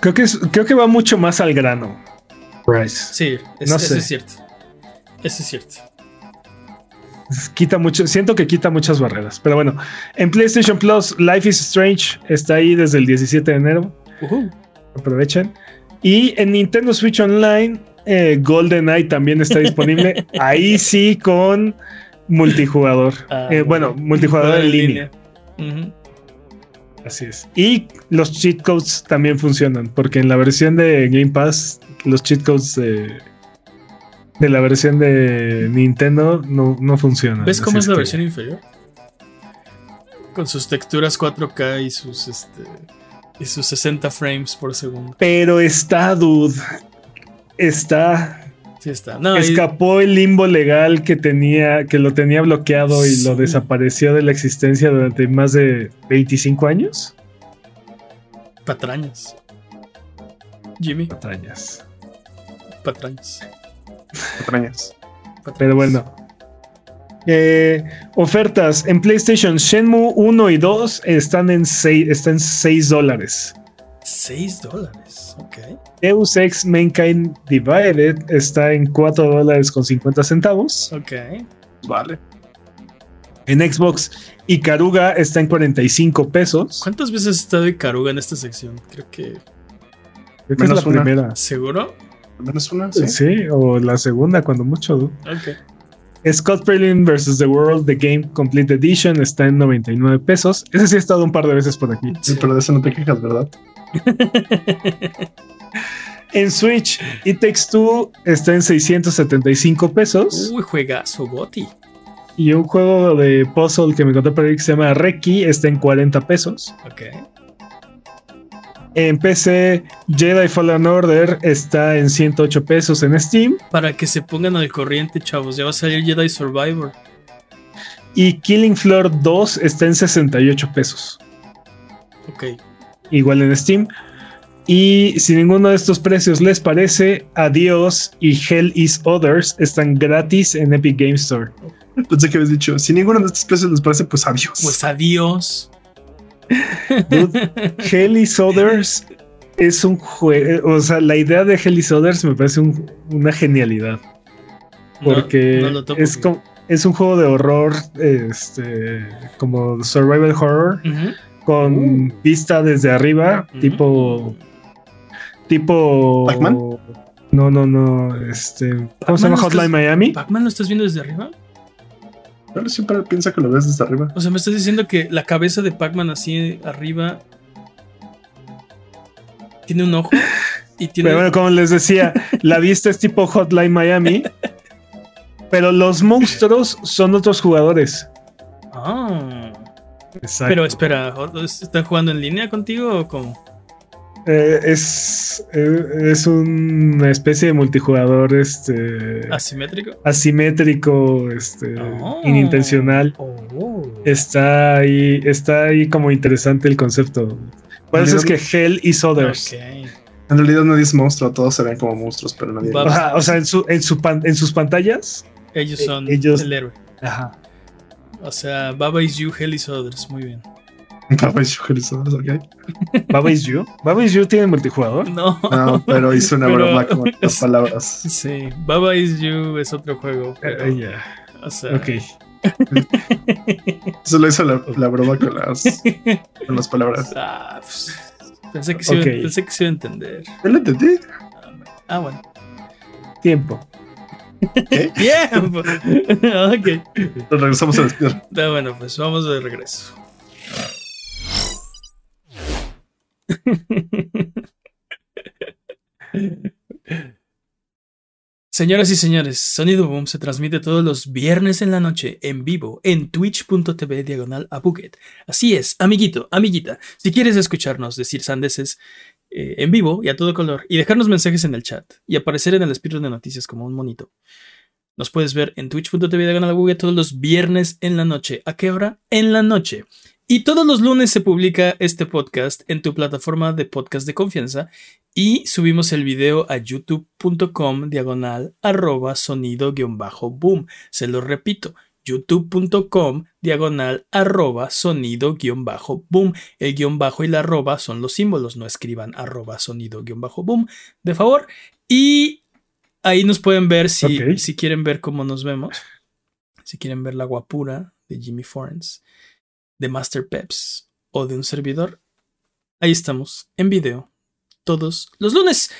C: Creo que, es- creo que va mucho más al grano. Rise.
A: Sí, es-
C: No
A: eso
C: sé.
A: es cierto. Eso es cierto.
C: Quita mucho, siento que quita muchas barreras. Pero bueno, en PlayStation Plus, Life is Strange está ahí desde el 17 de enero.
A: Ujú.
C: Aprovechen. Y en Nintendo Switch Online, eh, GoldenEye también está disponible. ahí sí con multijugador.
A: Ah,
C: Eh, bueno, multijugador en línea. Así es. Y los cheat codes también funcionan, porque en la versión de Game Pass, los cheat codes de, de la versión de Nintendo no, no funcionan.
A: ¿Ves cómo es la
C: que-
A: versión inferior? Con sus texturas 4K y sus este y sus 60 frames por segundo.
C: Pero está, dude. Está.
A: Sí está. No, y-
C: escapó el limbo legal que tenía, que lo tenía bloqueado y lo desapareció de la existencia durante más de 25 años.
A: patrañas. Jimmy,
C: Patrañas.
A: patrañas.
B: Patrañas.
A: patrañas.
C: Pero bueno. Eh, ofertas en PlayStation Shenmue 1 y 2 están en 6, están en 6 dólares.
A: 6 dólares. Ok.
C: Deus Ex Mankind Divided está en 4 dólares con 50 centavos.
A: Ok.
B: Vale.
C: En Xbox Ikaruga está en 45 pesos.
A: ¿Cuántas veces ha estado Ikaruga en esta sección? Creo que.
C: Creo que es la
B: Menos una.
C: primera.
A: ¿Seguro?
B: Al menos una, sí.
C: Sí, o la segunda, cuando mucho. ¿no?
A: Ok.
C: Scott Pilgrim vs. The World, The Game Complete Edition, está en 99 pesos. Ese sí ha estado un par de veces por aquí.
B: Sí, pero de eso no te quejas, ¿verdad?
C: En Switch, It Takes Two está en 675 pesos.
A: Uy, juegazo, Goti.
C: Y un juego de puzzle que me encontré por ahí que se llama Reki está en 40 pesos.
A: Ok.
C: En PC, Jedi Fallen Order está en 108 pesos en Steam.
A: Para que se pongan al corriente, chavos. Ya va a salir Jedi Survivor.
C: Y Killing Floor 2 está en 68 pesos.
A: Ok.
C: igual en Steam. Y si ninguno de estos precios les parece, Adiós y Hell is Others están gratis en Epic Game Store.
B: Pensé que habías dicho, si ninguno de estos precios les parece, pues adiós.
A: Pues adiós.
C: Dude, Hell is Others es un juego, o sea, la idea de Hellis Others me parece un- una genialidad. Porque
A: no lo topo,
C: es, como, es un juego de horror, este, como survival horror, con vista desde arriba, tipo, tipo,
B: ¿Pac-Man?
C: no, no, no, este, ¿cómo se
A: ¿Pac-Man
C: llama
A: no
C: Hotline
A: estás-
C: Miami?
A: ¿Pac-Man lo estás viendo desde arriba?
B: Pero siempre piensa que lo ves desde arriba.
A: O sea, me estás diciendo que la cabeza de Pac-Man así arriba tiene un ojo y tiene.
C: Pero bueno, como les decía, la vista es tipo Hotline Miami, pero los monstruos son otros jugadores.
A: Ah.
C: Exacto.
A: Pero espera, ¿están jugando en línea contigo o cómo?
C: Eh, es, eh, es una especie de multijugador este,
A: ¿Asimétrico?
C: asimétrico, este,
A: Oh.
C: inintencional.
A: Oh.
C: Está ahí, está ahí como interesante el concepto. Por eso es que Hell is Others.
B: En realidad nadie es monstruo, todos se ven como monstruos, pero nadie.
C: O sea, o sea, en, su, en, su pan- en sus pantallas.
A: Ellos
C: Eh,
A: son
C: ellos-
A: el héroe.
C: Ajá.
A: O sea, Baba is you, Hell is others. Muy bien.
B: Sugar is others, ok.
C: Baba is You. Baba is You tiene multijugador.
A: No.
B: No, pero hice una
A: Pero-
B: broma con las palabras.
A: Sí, Baba is you es otro juego. pero,
C: Eh, ya.
A: O sea,
C: Ok.
B: Solo hice la, la broma con las, con las palabras.
A: ah, pues, pensé, que sí, iba-
C: Ok.
A: pensé que se iba a entender.
B: Yo lo entendí.
A: Ah, bueno.
C: Tiempo.
A: Bien. ok.
B: Nos regresamos al speedrun.
A: Ah, bueno, pues vamos de regreso. Señoras y señores, Sonido Boom se transmite todos los viernes en la noche en vivo en twitch.tv diagonal a Buget. Así es, amiguito, amiguita, si quieres escucharnos decir sandeces eh, en vivo y a todo color y dejarnos mensajes en el chat y aparecer en el speedrun de noticias como un monito, nos puedes ver en twitch.tv diagonal a Buget todos los viernes en la noche. ¿A qué hora? En la noche. Y todos los lunes se publica este podcast en tu plataforma de podcast de confianza y subimos el video a youtube.com diagonal arroba sonido guion bajo boom. Se lo repito, youtube.com diagonal arroba sonido guion bajo boom. El guion bajo y la arroba son los símbolos, no escriban arroba sonido guion bajo boom, de favor. Y ahí nos pueden ver si, si quieren ver cómo nos vemos, si quieren ver la guapura de Jimmy Forens, de Master Peps o de un servidor. Ahí estamos, en video, todos los lunes.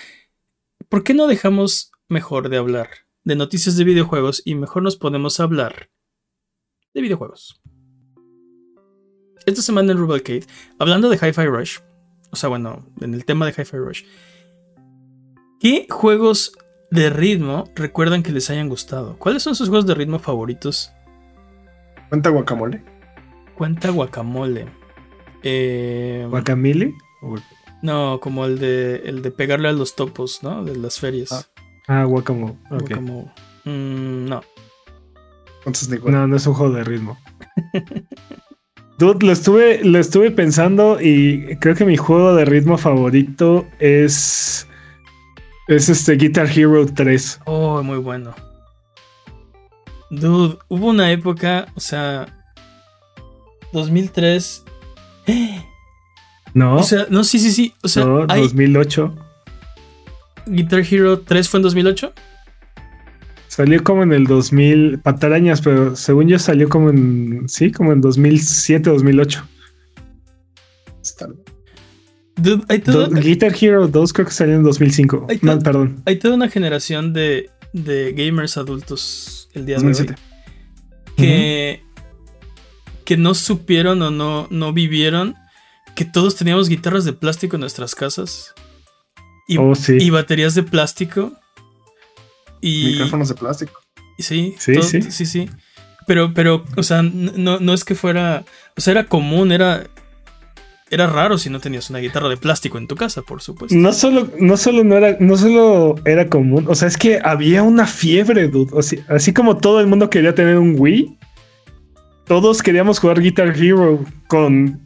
A: ¿Por qué no dejamos mejor de hablar de noticias de videojuegos y mejor nos ponemos a hablar de videojuegos? Esta semana en Rubalcade, hablando de Hi-Fi Rush, o sea, bueno, en el tema de Hi-Fi Rush, ¿qué juegos de ritmo recuerdan que les hayan gustado? ¿Cuáles son sus juegos de ritmo favoritos?
B: ¿Cuenta guacamole?
A: Cuenta Guacamole. Eh,
C: ¿Guacamole?
A: no, como el de, el de pegarle a los topos, ¿no? De las ferias.
B: Ah,
C: Ah, Guacamole. ok.
A: Guacamole. Mm, no.
B: Entonces.
C: No, no es un juego de ritmo. Dude, lo estuve, lo estuve pensando y creo que mi juego de ritmo favorito es. Es este Guitar Hero 3.
A: Oh, muy bueno. Dude, hubo una época, o sea, 2003.
C: ¿No?
A: O sea, no, sí, sí, sí. O sea,
C: no,
A: hay
C: 2008.
A: Guitar Hero 3 fue en 2008.
C: Salió como en el 2000. Patarañas, pero según yo salió como en. Sí, como en 2007, 2008.
B: Está-
A: Dude, hay, todo-
C: Do- Guitar Hero 2 creo que salió en 2005.
A: Ahí
C: No, perdón.
A: hay toda una generación de, de gamers adultos el día de
B: 2007.
A: hoy que, que no supieron o no, no vivieron que todos teníamos guitarras de plástico en nuestras casas y,
C: Oh, sí.
A: y baterías de plástico y
B: Micrófonos de plástico.
A: sí,
C: Sí,
A: todo-
C: sí.
A: sí, sí. Pero, pero, o sea, no, no es que fuera, o sea, era común, era, era raro si no tenías una guitarra de plástico en tu casa, por supuesto.
C: No solo, no solo no era, no solo era común, o sea, es que había una fiebre, dude. O sea, así como todo el mundo quería tener un Wii, todos queríamos jugar Guitar Hero con,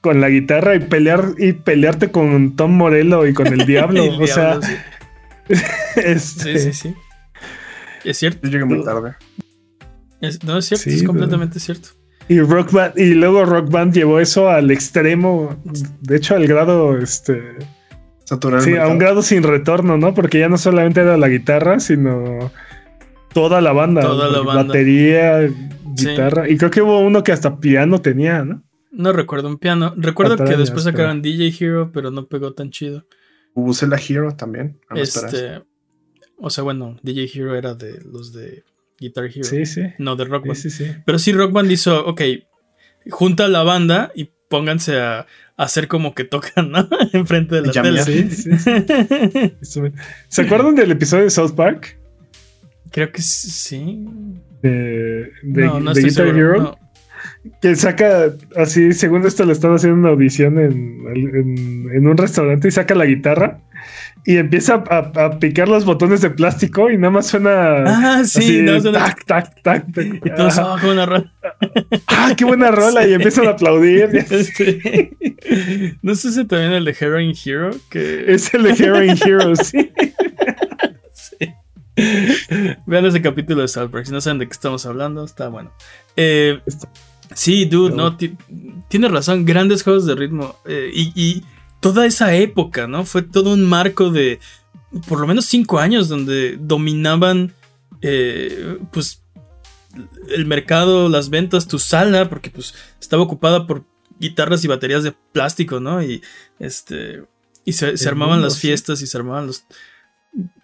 C: con la guitarra y pelear y pelearte con Tom Morello y con el diablo.
A: El
C: o sea,
A: diablo, sí.
C: este,
A: Sí, sí, sí. Es cierto.
B: Yo llegué muy tarde.
A: Es- no, es cierto,
C: Sí,
A: es
C: pero-
A: completamente cierto.
C: y Rock Band, y luego Rock Band llevó eso al extremo, de hecho al grado, este,
B: Saturar el
C: Sí, a un grado sin retorno, ¿no? Porque ya no solamente era la guitarra, sino toda la banda.
A: Toda la banda.
C: Batería,
A: Sí.
C: guitarra. Y creo que hubo uno que hasta piano tenía, ¿no?
A: No recuerdo un piano. Recuerdo que después
C: pero-
A: sacaron DJ Hero, pero no pegó tan chido.
B: Bubusela Hero también. No.
A: Este. O sea, bueno, DJ Hero era de los de Guitar Hero.
C: Sí, sí.
A: No de Rock Band.
C: sí, sí.
A: Pero sí, Rock Band hizo, ok, junta a la banda y pónganse a, a hacer como que tocan, ¿no? Enfrente de la tele.
C: Sí, sí, sí. Eso me- ¿Se acuerdan del episodio de South Park?
A: Creo que sí.
C: De, de,
A: no, no
C: de
A: estoy
C: Guitar
A: seguro.
C: Hero.
A: no.
C: Que saca, así, según esto, le están haciendo una audición en, en- en un restaurante y saca la guitarra y empieza a, a picar los botones de plástico y nada más suena.
A: Ah, sí,
C: así,
A: no, suena-
C: tac, tac, tac, tac.
A: Y todos,
C: Ajá.
A: "Oh, qué buena rola".
C: Ah, qué buena rola. Y empiezan a aplaudir.
A: Este, no sé si también el de Heroin Hero, que
C: Es el de Heroin Heroes. sí.
A: Vean ese capítulo de South Park. Si no saben de qué estamos hablando, está bueno. Eh, sí, dude, no, ti- tienes razón. Grandes juegos de ritmo. eh, y, y toda esa época, ¿no? Fue todo un marco de por lo menos cinco años donde dominaban, eh, pues, el mercado, las ventas, tu sala, porque pues estaba ocupada por guitarras y baterías de plástico, ¿no? Y este. Y se, armaban
C: mundo,
A: las
C: sí.
A: fiestas y se armaban los.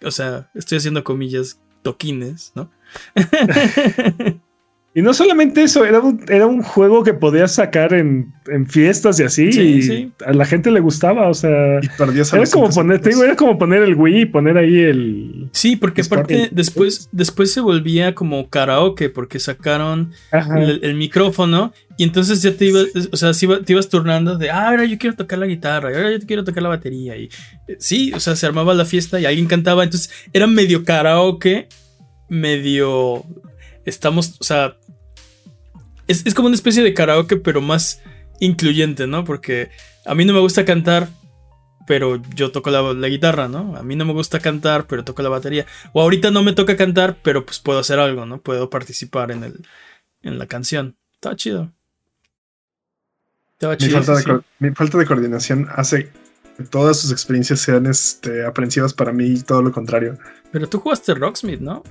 A: O sea, estoy haciendo comillas, toquines, ¿no?
C: Y no solamente eso, era un, era un juego que podías sacar en, en fiestas y así.
A: Sí,
C: y
A: sí.
C: a la gente le gustaba. O sea,
B: Y perdías a
C: era
B: los
C: como poner, te digo, era como poner el Wii y poner ahí el.
A: Sí, porque aparte después, después se volvía como karaoke, porque sacaron el, el micrófono y entonces ya te ibas, o sea, te ibas turnando de, ah, ahora yo quiero tocar la guitarra, y ahora yo quiero tocar la batería. Y eh, sí, o sea, se armaba la fiesta y alguien cantaba, entonces era medio karaoke, medio... Estamos, o sea, es, es como una especie de karaoke, pero más incluyente, ¿no? Porque a mí no me gusta cantar, pero yo toco la, la guitarra, ¿no? A mí no me gusta cantar, pero toco la batería. O ahorita no me toca cantar, pero pues puedo hacer algo, ¿no? Puedo participar en, el, en la canción. Estaba chido. Estaba
B: Mi
A: chido.
B: falta, de,
A: sí.
B: mi falta de coordinación hace que todas sus experiencias sean este, aprensivas para mí y todo lo contrario.
A: Pero tú jugaste Rocksmith, ¿no?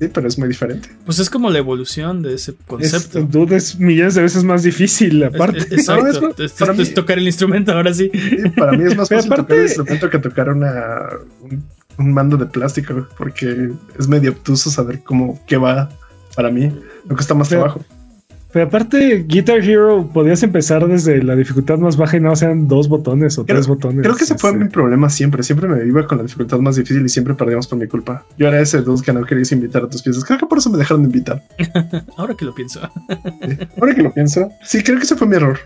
B: Sí, pero es muy diferente.
A: Pues es como la evolución de ese
C: Es,
A: concepto.
C: dude, es millones de veces más difícil,
A: Es-
C: aparte.
A: es- exacto.
B: No, es
A: Es-
B: para
A: es-
B: mí-
A: es tocar el instrumento ahora sí.
B: Sí, para mí es más fácil
C: aparte-
B: tocar el instrumento que tocar una, un, un mando de plástico, porque es medio obtuso saber cómo qué va para mí. Me cuesta más
C: Pero-
B: trabajo.
C: Pero aparte, Guitar Hero podías empezar desde la dificultad más baja y no sean dos botones o
B: Creo-
C: tres botones.
B: Creo que ese fue mi problema siempre. Siempre me iba con la dificultad más difícil y siempre perdíamos por mi culpa. Yo era ese dos que no querías invitar a tus piezas. Creo que por eso me dejaron de invitar.
A: Ahora que lo pienso.
B: Ahora que lo pienso, sí, creo que ese fue mi error.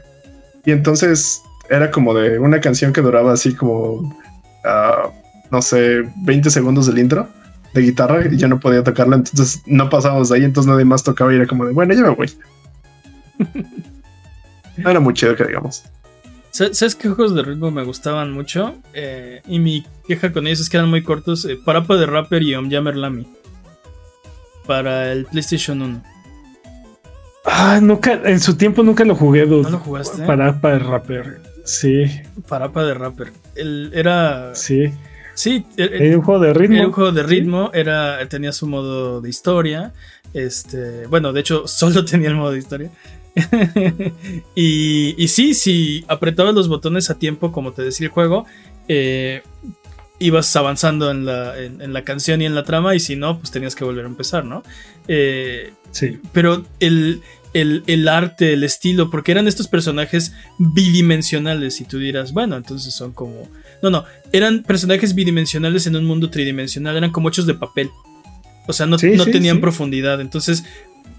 B: Y entonces era como de una canción que duraba así como, ah, no sé, 20 segundos del intro de guitarra y yo no podía tocarla, entonces no pasábamos de ahí, entonces nadie más tocaba y era como de, bueno, ya me voy. No era muy chido que digamos.
A: ¿Sa- ¿Sabes qué juegos de ritmo me gustaban mucho? Eh, y mi queja con ellos es que eran muy cortos. eh, Parapa de Rapper y Omjammer Lamy. Para el PlayStation 1.
C: Ah, nunca, en su tiempo nunca lo jugué, dude.
A: ¿No lo jugaste?
C: Para, para el rapper. Sí,
A: Parapa de Rapper. El- era.
C: sí.
A: Sí, el- el-
C: Era un juego de ritmo.
A: Era un juego de ritmo, era, tenía su modo de historia. Este, bueno, de hecho, solo tenía el modo de historia. y, y sí, si apretabas los botones a tiempo, como te decía el juego, eh, ibas avanzando en la, en, en la canción y en la trama, y si no, pues tenías que volver a empezar, ¿no? Eh,
C: Sí.
A: pero el, el, el arte, el estilo, porque eran estos personajes bidimensionales y tú dirás, bueno, entonces son como... No, no, eran personajes bidimensionales en un mundo tridimensional, eran como hechos de papel. O sea, no,
C: Sí,
A: no
C: sí,
A: tenían
C: sí.
A: profundidad, entonces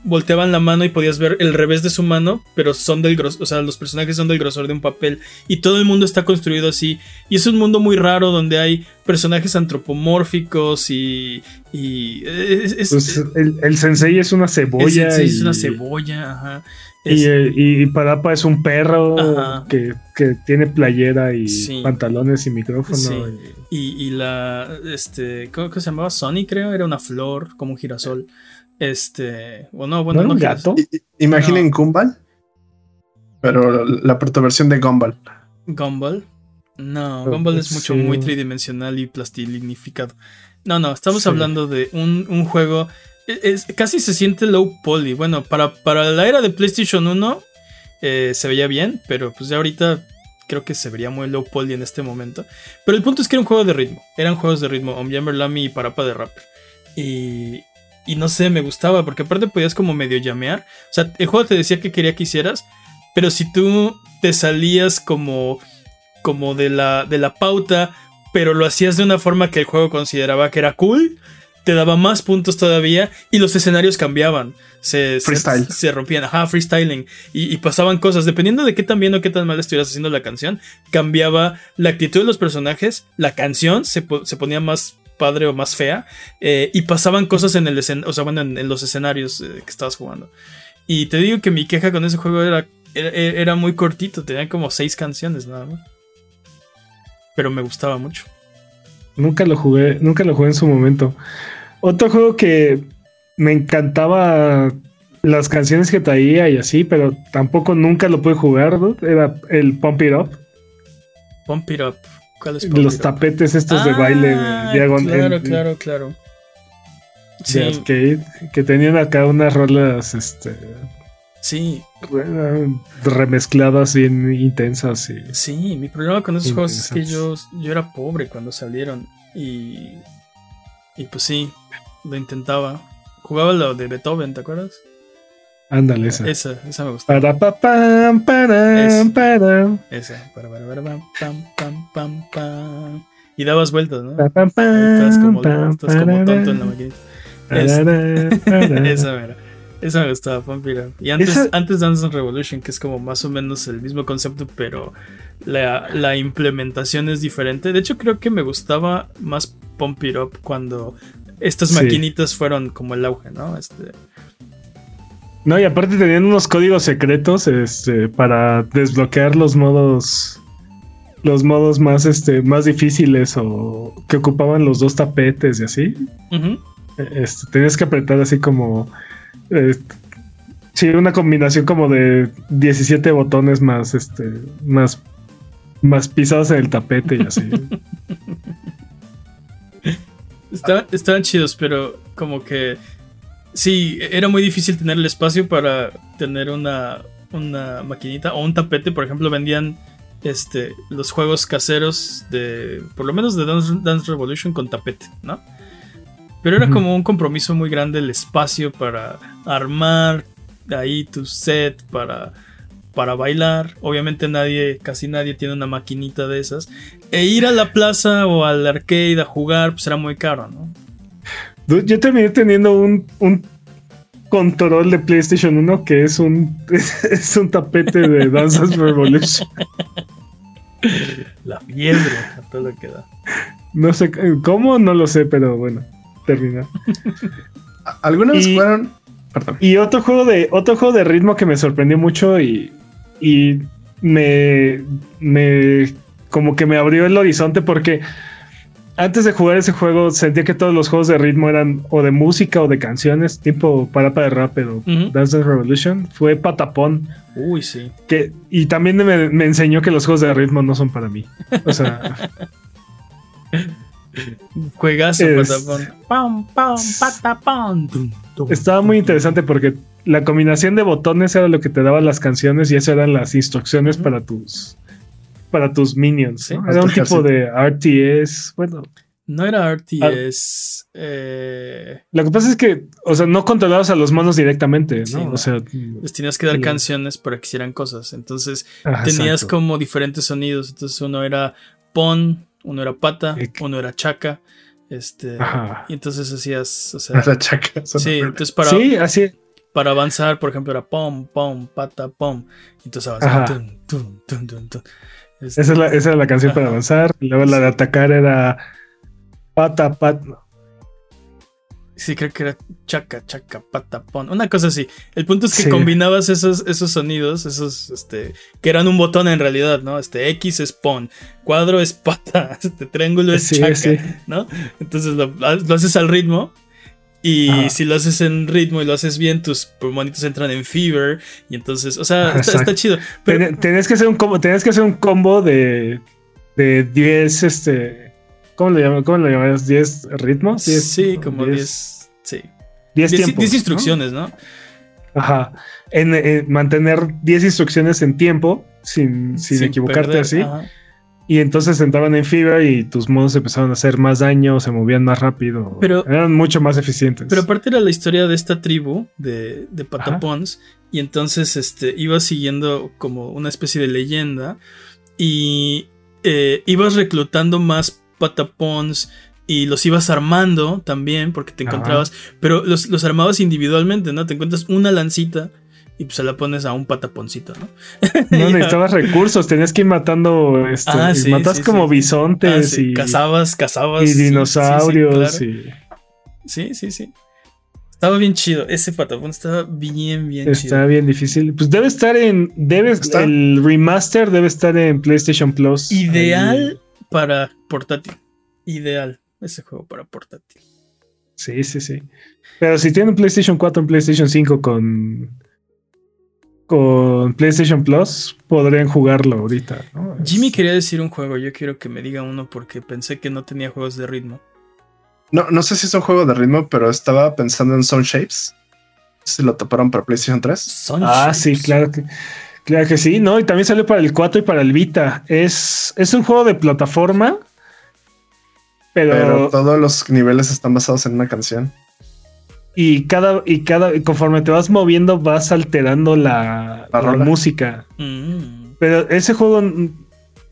A: volteaban la mano y podías ver el revés de su mano, pero son del grosor, o sea, los personajes son del grosor de un papel y todo el mundo está construido así. Y es un mundo muy raro donde hay personajes antropomórficos y... y es, es-
C: Pues el, el sensei es una
A: el
C: cebolla.
A: sensei
C: y,
A: es una cebolla, ajá.
C: Y,
A: Es-
C: el- y Parapa es un perro que, que tiene playera y
A: Sí.
C: pantalones y micrófono.
A: Sí.
C: y-
A: Y, y la, este, ¿cómo que se llamaba? Sony, creo, era una flor, como un girasol. Este, o no, bueno,
C: ¿No era
A: no,
C: un
A: girasol.
C: gato?
B: I- i- Imaginen Gumball, pero la protoversión de Gumball.
A: Gumball. No,
C: Pero,
A: Gumball es
C: pues,
A: mucho,
C: sí.
A: muy tridimensional y plastilinificado. No, no, estamos
C: Sí.
A: hablando de un, un juego. e- es- casi se siente low poly. Bueno, para, para la era de PlayStation 1 eh, se veía bien, pero pues ya ahorita creo que se vería muy low poly en este momento. Pero el punto es que era un juego de ritmo. Eran juegos de ritmo. Omjammer Lamy y Parapa de Rapper. Y, y no sé, me gustaba porque aparte podías como medio llamear. O sea, el juego te decía que quería que hicieras, pero si tú te salías como como de la, de la pauta, pero lo hacías de una forma que el juego consideraba que era cool, te daba más puntos todavía y los escenarios cambiaban. Se,
B: Freestyle.
A: Se, rompían, ajá, freestyling. Y, y pasaban cosas. Dependiendo de qué tan bien o qué tan mal estuvieras haciendo la canción, cambiaba la actitud de los personajes, la canción se, se ponía más padre o más fea eh, y pasaban cosas en el escen- o sea, bueno, en, en los escenarios eh, que estabas jugando. Y te digo que mi queja con ese juego era, era, era muy cortito, tenía como seis canciones nada más pero me gustaba mucho.
C: Nunca lo jugué, nunca lo jugué en su momento. Otro juego que me encantaba las canciones que traía y así, pero tampoco nunca lo pude jugar, ¿no? Era el Pump It Up,
A: Pump It Up. ¿Cuál es Pump
C: los tapetes estos de baile
A: Ah,
C: diagon-
A: Claro,
C: en-
A: claro, claro.
C: de
A: Sí,
C: arcade, que tenían acá unas rolas este,
A: sí,
C: re- remezcladas bien intensas y
A: sí. Mi problema con esos juegos es que yo, yo era pobre cuando salieron. Y. Y pues sí, lo intentaba. Jugaba lo de Beethoven, ¿te acuerdas?
C: Ándale esa.
A: Esa, esa me gustaba.
C: Para pa pam, para,
A: Es-
C: para,
A: Esa. Para, para, para, pam, pam, pam, pam. Y dabas vueltas, ¿no?
C: pa, pam,
A: Estás como,
C: pam,
A: estás como tonto en la maquinita. Esa mera. Esa me gustaba, Up. Y antes,
C: Esa-
A: antes Dance Revolution, que es como más o menos el mismo concepto, pero la, la implementación es diferente. De hecho, creo que me gustaba más Pump It Up cuando estas
C: Sí.
A: maquinitas fueron como el auge, ¿no? Este,
C: No, y aparte tenían unos códigos secretos este, para desbloquear los modos. Los modos más, este, más difíciles o que ocupaban los dos tapetes y así.
A: ujú.
C: Este, tenías que apretar así como. eh, sí, una combinación como de 17 botones más, este, más, más pisados en el tapete y así.
A: Estaban, estaban chidos, pero como que sí, era muy difícil tener el espacio para tener una, una maquinita o un tapete. Por ejemplo, vendían este, los juegos caseros de, por lo menos de Dance, Dance Revolution con tapete, ¿no? Pero era como un compromiso muy grande el espacio para armar ahí tu set, para, para bailar. Obviamente nadie, casi nadie tiene una maquinita de esas. E ir a la plaza o al arcade a jugar, pues era muy caro, ¿no?
C: Yo terminé teniendo un, un control de PlayStation 1 que es un, es un tapete de Dances Revolution.
A: La fiebre, a todo lo que da.
C: No sé cómo, no lo sé, pero bueno, termina.
B: ¿Alguna vez
C: Y-
B: jugaron? Perdón.
C: Y otro juego de otro juego de ritmo que me sorprendió mucho y, y me, me como que me abrió el horizonte porque antes de jugar ese juego sentía que todos los juegos de ritmo eran o de música o de canciones, tipo Parapa de Rap o
A: Ujú.
C: Dance Dance Revolution. Fue Patapón.
A: Uy, sí.
C: Que, y también me, me enseñó que los juegos de ritmo no son para mí. O sea,
A: Juegazo,
C: Es-
A: patapón. Pam, pam, patapón. Tum, tum.
C: estaba muy interesante porque la combinación de botones era lo que te daban las canciones y eso eran las instrucciones para tus para tus minions.
A: Sí,
C: ¿no? Era un tipo de RTS. Bueno,
A: No era RTS. eh,
C: lo que pasa es que, o sea, no controlabas a los monos directamente, ¿no?
A: Sí.
C: O sea,
A: les tenías que dar canciones para que hicieran cosas. Entonces tenías
C: exacto.
A: como diferentes sonidos. Entonces uno era pon, uno era pata,
C: Ec.
A: uno era chaca. Este,
C: Ajá.
A: y entonces hacías, o sea,
B: chaca.
A: sí, entonces para,
C: Sí, así.
A: para avanzar, por ejemplo, era pom, pom, pata, pom. Y entonces avanzaba. Este,
C: Esa, es la, esa era la canción para avanzar. Y luego la de atacar era pata, pat. no.
A: Sí, creo que era chaca, chaca, pata, pon. Una cosa así. El punto es que
C: Sí.
A: combinabas esos, esos sonidos, esos, este, que eran un botón en realidad, ¿no? Este X es pon, cuadro es pata, este triángulo es
C: Sí,
A: chaca,
C: sí.
A: ¿no? Entonces lo, lo haces al ritmo. Y
C: Ajá.
A: si lo haces en ritmo y lo haces bien, tus monitos entran en fever. Y entonces, o sea, está, está chido. Pero,
C: Ten- que hacer un combo, que hacer un combo de, de 10, este, ¿cómo lo llamas? ¿Cómo lo llamas? ¿10 ritmos? 10,
A: sí, como 10, sí.
C: 10
A: 10
C: tiempos.
A: 10 instrucciones, ¿no?
C: Ajá. En, en mantener 10 instrucciones en tiempo sin, sin, equivocarte
A: perder,
C: así.
A: ajá.
C: Y entonces entraban en fibra y tus modos empezaban a hacer más daño, se movían más rápido.
A: Pero-
C: eran mucho más eficientes.
A: Pero aparte era la historia de esta tribu de, de patapons. Y entonces este, ibas siguiendo como una especie de leyenda. Y eh, ibas reclutando más patapons. Y los ibas armando también, porque te
C: Ajá.
A: encontrabas. Pero los, los armabas individualmente, ¿no? Te encuentras una lancita y pues se la pones a un pataponcito, ¿no?
C: no necesitabas recursos, tenías que ir matando. Este,
A: Ah, sí,
C: matas
A: sí,
C: como
A: sí. Ah,
C: bisontes
A: sí,
C: y,
A: Cazabas, cazabas.
C: y dinosaurios.
A: claro.
C: y
A: Sí, sí, sí. Estaba bien chido. Ese patapón estaba bien, bien
C: está
A: chido.
C: bien difícil. Pues debe estar en. Debe,
B: ¿Está?
C: El remaster debe estar en PlayStation Plus.
A: Ideal para portátil. Ideal ese juego para portátil.
C: Sí, sí, sí. Pero si tienen PlayStation 4 en PlayStation 5 con. Con PlayStation Plus, podrían jugarlo ahorita. ¿no?
A: Jimmy quería decir un juego. Yo quiero que me diga uno porque pensé que no tenía juegos de ritmo.
B: No, no sé si es un juego de ritmo, pero estaba pensando en Sound Shapes. Si lo taparon para PlayStation 3.
A: Son
C: Ah, sí, claro que, claro que sí, ¿no? Y también salió para el 4 y para el Vita. Es, es un juego de plataforma, pero,
B: Pero todos los niveles están basados en una canción.
C: Y cada y cada y conforme te vas moviendo vas alterando la,
B: La
C: la
B: rola.
C: música.
A: Mm.
C: Pero ese juego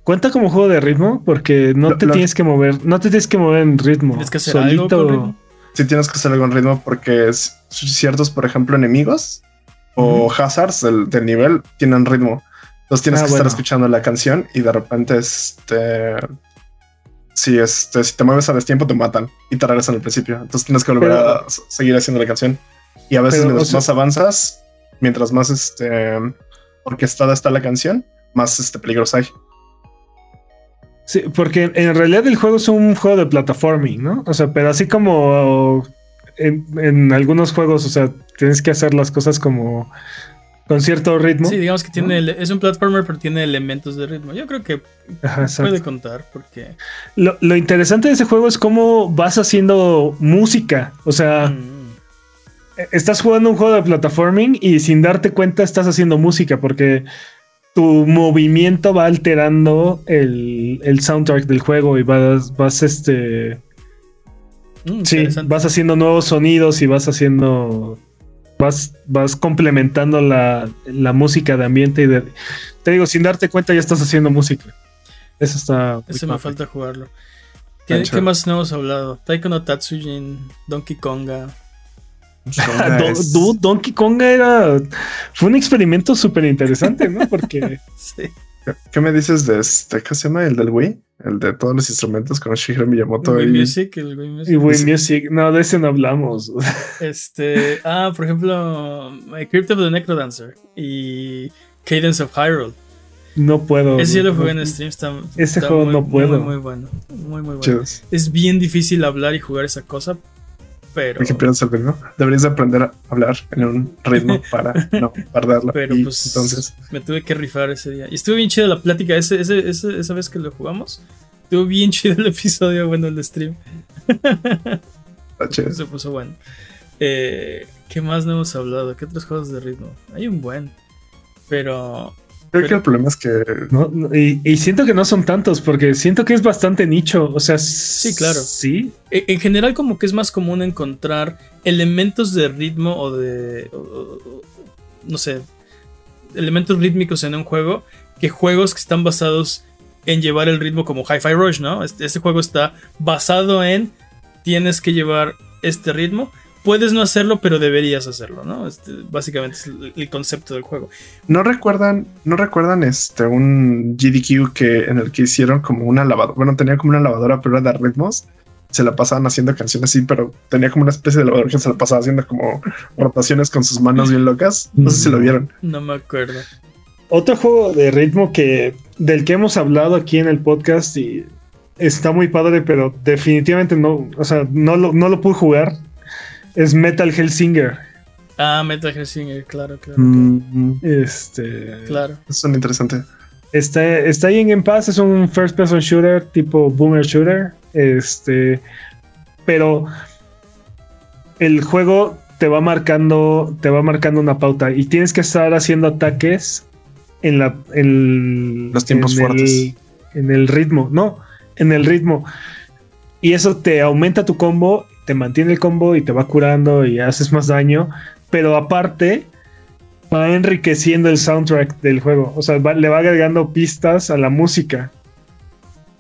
C: cuenta como juego de ritmo porque no
B: Lo-
C: te
B: lo-
C: tienes que mover, no te tienes que mover en ritmo.
A: Tienes que hacer algo con ritmo.
B: Sí tienes que hacer algo en ritmo porque es- ciertos, por ejemplo, enemigos o hazards del, del nivel tienen ritmo. Entonces tienes
C: Ah,
B: que
C: bueno.
B: estar escuchando la canción y de repente, este, si, este, si te mueves a destiempo, te matan y te regresan al principio. Entonces tienes que volver
C: Pero-
B: a seguir haciendo la canción. Y a veces,
C: Pero,
B: mientras
C: o sea-
B: más avanzas, mientras más este, orquestada está la canción, más este, peligros hay.
C: Sí, porque en realidad el juego es un juego de plataforming, ¿no? O sea, pero así como en, en algunos juegos, o sea, tienes que hacer las cosas como con cierto ritmo.
A: Sí, digamos que tiene es un platformer, pero tiene elementos de ritmo. Yo creo que
C: Ajá,
A: puede contar porque
C: Lo, lo interesante de ese juego es cómo vas haciendo música. O sea,
A: mm,
C: estás jugando un juego de plataforming y sin darte cuenta estás haciendo música porque tu movimiento va alterando el, el soundtrack del juego y vas, vas este...
A: mm,
C: Sí, vas haciendo nuevos sonidos y vas haciendo. Vas, vas complementando la, la música de ambiente y de. Te digo, sin darte cuenta ya estás haciendo música. Eso está.
A: Ese me falta jugarlo. ¿Qué, más no hemos hablado? Taiko no Tatsujin, Donkey Konga.
C: Do-
B: Es-
C: Dude, Donkey Konga era. Fue un experimento súper interesante, ¿no? Porque.
A: Sí.
B: ¿Qué- ¿Qué me dices de este? ¿Qué se llama? El del Wii, el de todos los instrumentos con Shigeru Miyamoto.
A: Wii
B: y-
A: Music, el Wii Music.
C: y Wii. Music. No, de ese no hablamos.
A: Este, ah, por ejemplo, My Crypt of the Necrodancer y Cadence of Hyrule.
C: No puedo.
A: Ese yo lo
C: no-
A: jugué en stream. Está,
C: Ese
A: está
C: juego
A: muy,
C: no puedo.
A: Muy, muy bueno. Muy, muy bueno.
B: Chidos.
A: Es bien difícil hablar y jugar esa cosa, pero.
B: El ritmo. Deberías de aprender a hablar en un ritmo para no perderlo.
A: Pero
B: Y
A: pues
B: entonces,
A: me tuve que rifar ese día. Y estuvo bien chida la plática ese, ese, ese- esa vez que lo jugamos. Estuvo bien chido el episodio, bueno, el stream.
B: chido.
A: Se puso bueno. Eh, ¿Qué más no hemos hablado? ¿Qué otros juegos de ritmo? Hay un buen. Pero.
B: Creo
A: Pero-
B: que el problema es que
C: No, no, y, y siento que no son tantos, porque siento que es bastante nicho. O sea, sí,
A: claro.
C: Sí,
A: e- En general, como que es más común encontrar elementos de ritmo o de. o- o- o- no sé. Elementos rítmicos en un juego que juegos que están basados en llevar el ritmo como Hi-Fi Rush, ¿no? Este, este juego está basado en. Tienes que llevar este ritmo. Puedes no hacerlo, pero deberías hacerlo, ¿no? Este, básicamente es el, el concepto del juego.
B: no recuerdan, no recuerdan este un GDQ que en el que hicieron como una lavadora. Bueno, tenía como una lavadora, pero era de ritmos. Se la pasaban haciendo canciones así, pero tenía como una especie de lavadora que se la pasaba haciendo como rotaciones con sus manos bien locas. No sé si lo vieron.
A: No me acuerdo.
C: Otro juego de ritmo que del que hemos hablado aquí en el podcast y está muy padre, pero definitivamente no, o sea, no lo, no lo pude jugar. Es Metal Hellsinger.
A: Ah, Metal Gear Singer, claro, claro.
B: Mm,
C: Este.
A: Claro.
B: son interesante.
C: Está, está ahí en Game Pass, es un first person shooter tipo boomer shooter. Este, pero el juego te va marcando, te va marcando una pauta y tienes que estar haciendo ataques en la en
B: los tiempos
C: en
B: fuertes.
C: El, en el ritmo, no, en el ritmo. Y eso te aumenta tu combo, te mantiene el combo y te va curando y haces más daño. Pero aparte, va enriqueciendo el soundtrack del juego. O sea, va, le va agregando pistas a la música.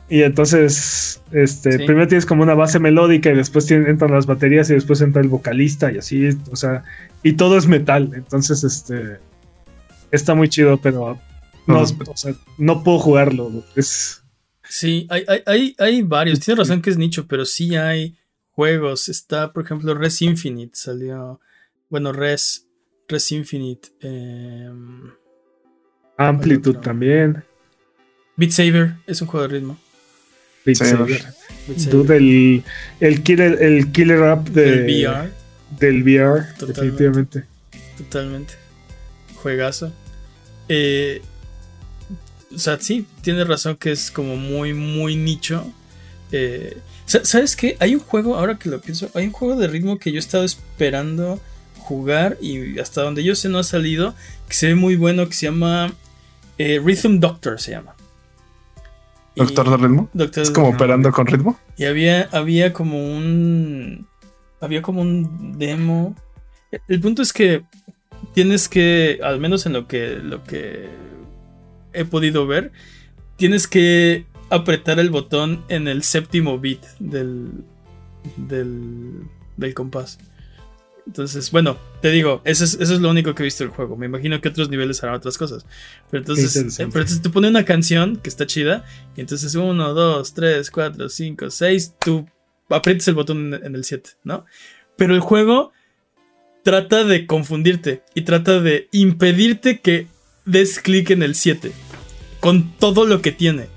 C: Y entonces, este,
A: Sí.
C: primero tienes como una base melódica y después tienen- entran las baterías y después entra el vocalista y así, o sea, y todo es metal. Entonces, este, está muy chido, pero no, o sea, no puedo jugarlo. Es,
A: Sí, hay, hay, hay, hay varios. Tienes razón que es nicho, pero sí hay juegos. Está, por ejemplo, Res Infinite. Salió. Bueno, Res. Res Infinite. em,
C: Amplitude también.
A: Beat Saber es un juego de ritmo.
C: Beat Saber.
A: Beat Saber.
C: Dude, el, el killer, el killer app de,
A: VR,
C: del VR,
A: Totalmente.
C: definitivamente.
A: totalmente. Juegazo. Eh, o sea, sí, tienes razón que es como muy, muy nicho. Eh, ¿Sabes qué? Hay un juego, ahora que lo pienso, hay un juego de ritmo que yo he estado esperando jugar y hasta donde yo sé no ha salido, que se ve muy bueno, que se llama eh, Rhythm Doctor, se llama.
B: Doctor de ritmo.
A: Doctor
B: Es como operando con ritmo.
A: Y había, había como un. Había como un demo. El punto es que tienes que, al menos en lo que, lo que he podido ver, tienes que apretar el botón en el séptimo bit del, del, del compás. Entonces, bueno, te digo, eso es, eso es lo único que he visto del juego. Me imagino que otros niveles harán otras cosas. Pero entonces, eh, pero entonces te pone una canción que está chida. Y entonces 1, 2, 3, 4, 5, 6. Tú aprietas el botón en, en el 7, ¿no? Pero el juego trata de confundirte y trata de impedirte que des clic en el 7. Con todo lo que tiene.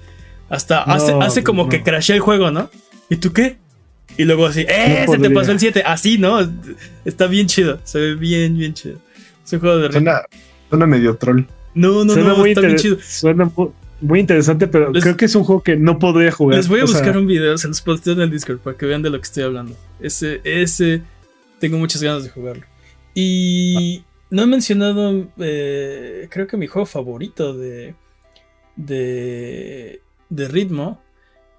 A: Hasta
C: No,
A: hace, hace como
C: no.
A: que crashea el juego, ¿no? ¿Y tú qué? Y luego así, ¡eh! se te pasó el 7. Así, ¿no? Está bien chido. Se ve bien, bien chido. Es un juego de.
B: Suena, suena medio troll.
A: No, no,
C: suena,
A: no,
C: muy
A: está bien chido.
C: suena mu- muy interesante, pero
A: Les-
C: creo que es un juego que no podría jugar.
A: Les voy a
C: O sea,
A: buscar un video, se los posteo en el Discord para que vean de lo que estoy hablando. Ese, ese, tengo muchas ganas de jugarlo. Y no he mencionado, eh, creo que mi juego favorito de, de, de ritmo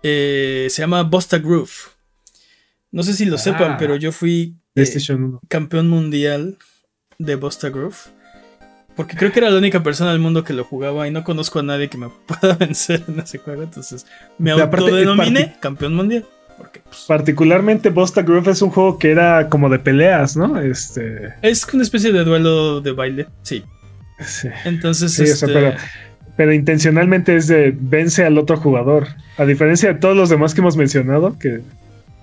A: eh, se llama Bosta Groove. No sé si lo
C: Ah.
A: sepan, pero yo fui eh,
C: 1.
A: campeón mundial de Bosta Groove. Porque creo que era la única persona del mundo que lo jugaba y no conozco a nadie que me pueda vencer en ese juego. Entonces me autodenominé campeón mundial. Porque pues,
C: Particularmente Bosta Groove es un juego que era como de peleas, ¿no? Este.
A: es una especie de duelo de baile. Sí.
C: Sí.
A: Entonces,
C: Sí, o sea,
A: este,
C: pero- Pero intencionalmente es de vence al otro jugador. A diferencia de todos los demás que hemos mencionado, que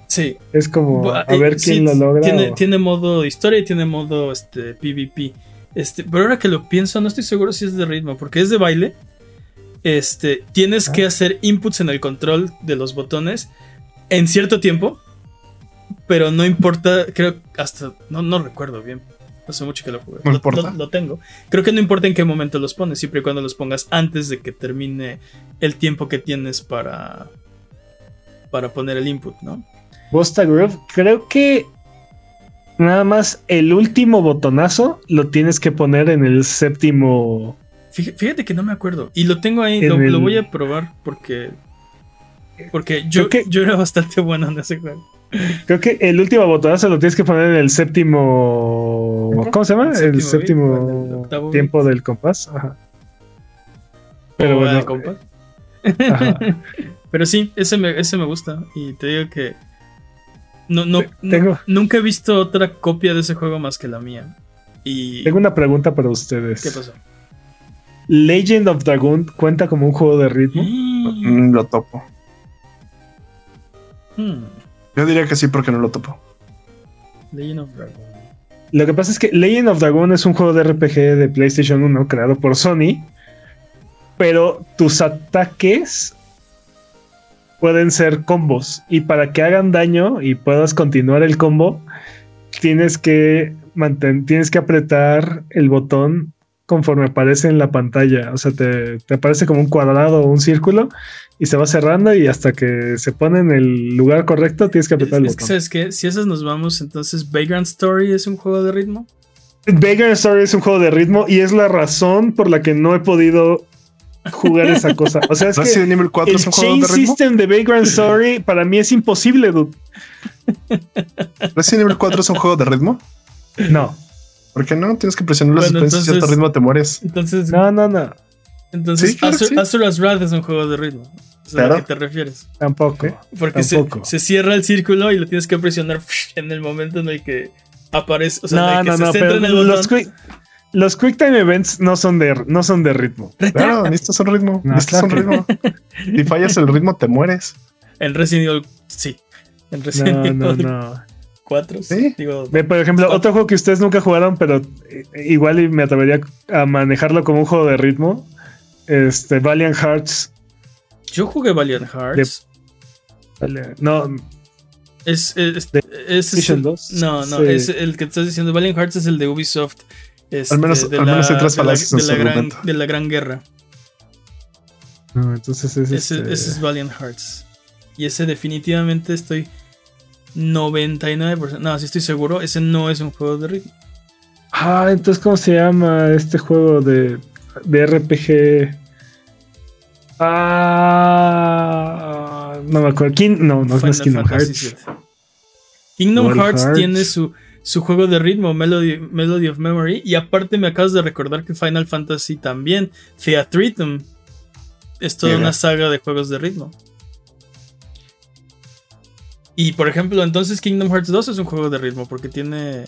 A: sí.
C: es como a ver
A: sí,
C: quién lo logra.
A: Tiene,
C: o-
A: tiene modo historia y tiene modo este, PvP. Este, pero ahora que lo pienso, no estoy seguro si es de ritmo, porque es de baile. Este, tienes
C: Ah.
A: que hacer inputs en el control de los botones en cierto tiempo, pero no importa, creo hasta no, no recuerdo bien. Hace mucho que lo jugué.
B: ¿No
A: Lo-
B: importa?
A: Lo, lo tengo. Creo que no importa en qué momento los pones, siempre y cuando los pongas antes de que termine el tiempo que tienes para para poner el input, ¿no?
C: Bosta Groove, creo que nada más el último botonazo lo tienes que poner en el séptimo.
A: Fíjate, que no me acuerdo. Y lo tengo ahí, lo,
C: el-
A: lo voy a probar porque. Porque yo,
C: que-
A: yo era bastante bueno en ese juego.
C: Creo que el último botonazo lo tienes que poner en el séptimo. ¿Cómo se llama?
A: El
C: El
A: séptimo beat, el
C: tiempo del compás. Ajá. Pero bueno.
A: compás.
C: ajá.
A: Pero sí, ese me, ese me gusta. Y te digo que. No, no,
C: Tengo-
A: nunca he visto otra copia de ese juego más que la mía. Y.
C: Tengo una pregunta para ustedes.
A: ¿Qué pasó?
C: ¿Legend of Dragon cuenta como un juego de ritmo?
B: Mm, lo topo.
A: Hmm,
B: Yo diría que sí porque no lo topo.
A: Legend of Dragon.
C: Lo que pasa es que Legend of Dragon es un juego de RPG de PlayStation 1 creado por Sony, pero tus ataques pueden ser combos y para que hagan daño y puedas continuar el combo, tienes que tienes que apretar el botón conforme aparece en la pantalla. O sea, te, te aparece como un cuadrado o un círculo y se va cerrando y hasta que se pone en el lugar correcto tienes que apretar
A: Es,
C: el
A: es que. ¿sabes qué? Si esas nos vamos, entonces Vagrant Story es un juego de ritmo.
C: Vagrant Story es un juego de ritmo y es la razón por la que no he podido jugar esa cosa. O sea, es que
B: Resident Evil 4
C: el
B: es un juego
C: chain
B: de ritmo.
C: system de Vagrant Story para mí es imposible, dude.
B: Resident Evil 4 es un juego de ritmo.
C: No,
B: ¿Por qué no? Tienes que presionar los
A: Bueno,
B: suspensos y a cierto ritmo te mueres.
A: Entonces,
C: no, no, no,
A: entonces
B: Sí, claro
A: Azur-
B: sí.
A: Azura's Wrath es un juego de ritmo. ¿A
B: Claro.
A: qué te refieres?
C: tampoco.
A: Porque se,
C: Tampoco.
A: se cierra el círculo y lo tienes que presionar en el momento en el que aparece. O sea, en
C: no,
A: el que
C: no,
A: se
C: no,
A: centra
C: pero
A: en el
C: los,
A: botón.
C: quick, los quick time events no son de, no son de ritmo.
B: Claro, necesitas un ritmo.
C: No,
B: necesitas un
C: claro
B: ritmo. Si fallas el ritmo, te mueres.
A: En Resident Evil, sí. En
C: No,
A: Resident
C: no,
A: Evil
C: no.
A: 4,
B: Sí.
A: digo,
C: Ve, por ejemplo, otro juego que ustedes nunca jugaron, pero eh, igual y me atrevería a manejarlo como un juego de ritmo. Este, Valiant Hearts.
A: yo jugué Valiant Hearts.
C: No,
A: Es, es,
C: ¿De
A: es- el-
C: 2?
A: No, no,
C: Sí.
A: es el que estás diciendo. Valiant Hearts es el de Ubisoft. este,
B: Al menos-
A: de
B: al
A: la,
B: menos hay tres
A: de la- de la gran,
B: argumento.
A: de la gran guerra.
C: no, entonces es
A: Ese,
C: este-
A: ese es Valiant Hearts. Y ese definitivamente estoy 99%. No, sí estoy seguro. Ese no es un juego de ritmo.
C: Ah, entonces, ¿cómo se llama este juego de, de RPG? Ah, no me acuerdo. King- no, no, no es
A: Final
C: Kingdom
A: Fantasy
C: Hearts.
A: Kingdom
C: World
A: Hearts,
C: Hearts.
A: tiene su, su juego de ritmo, Melody, Melody of Memory. Y aparte me acabas de recordar que Final Fantasy también, Theatritum, es toda una saga de juegos de ritmo. Y por ejemplo, entonces Kingdom Hearts 2 es un juego de ritmo porque tiene,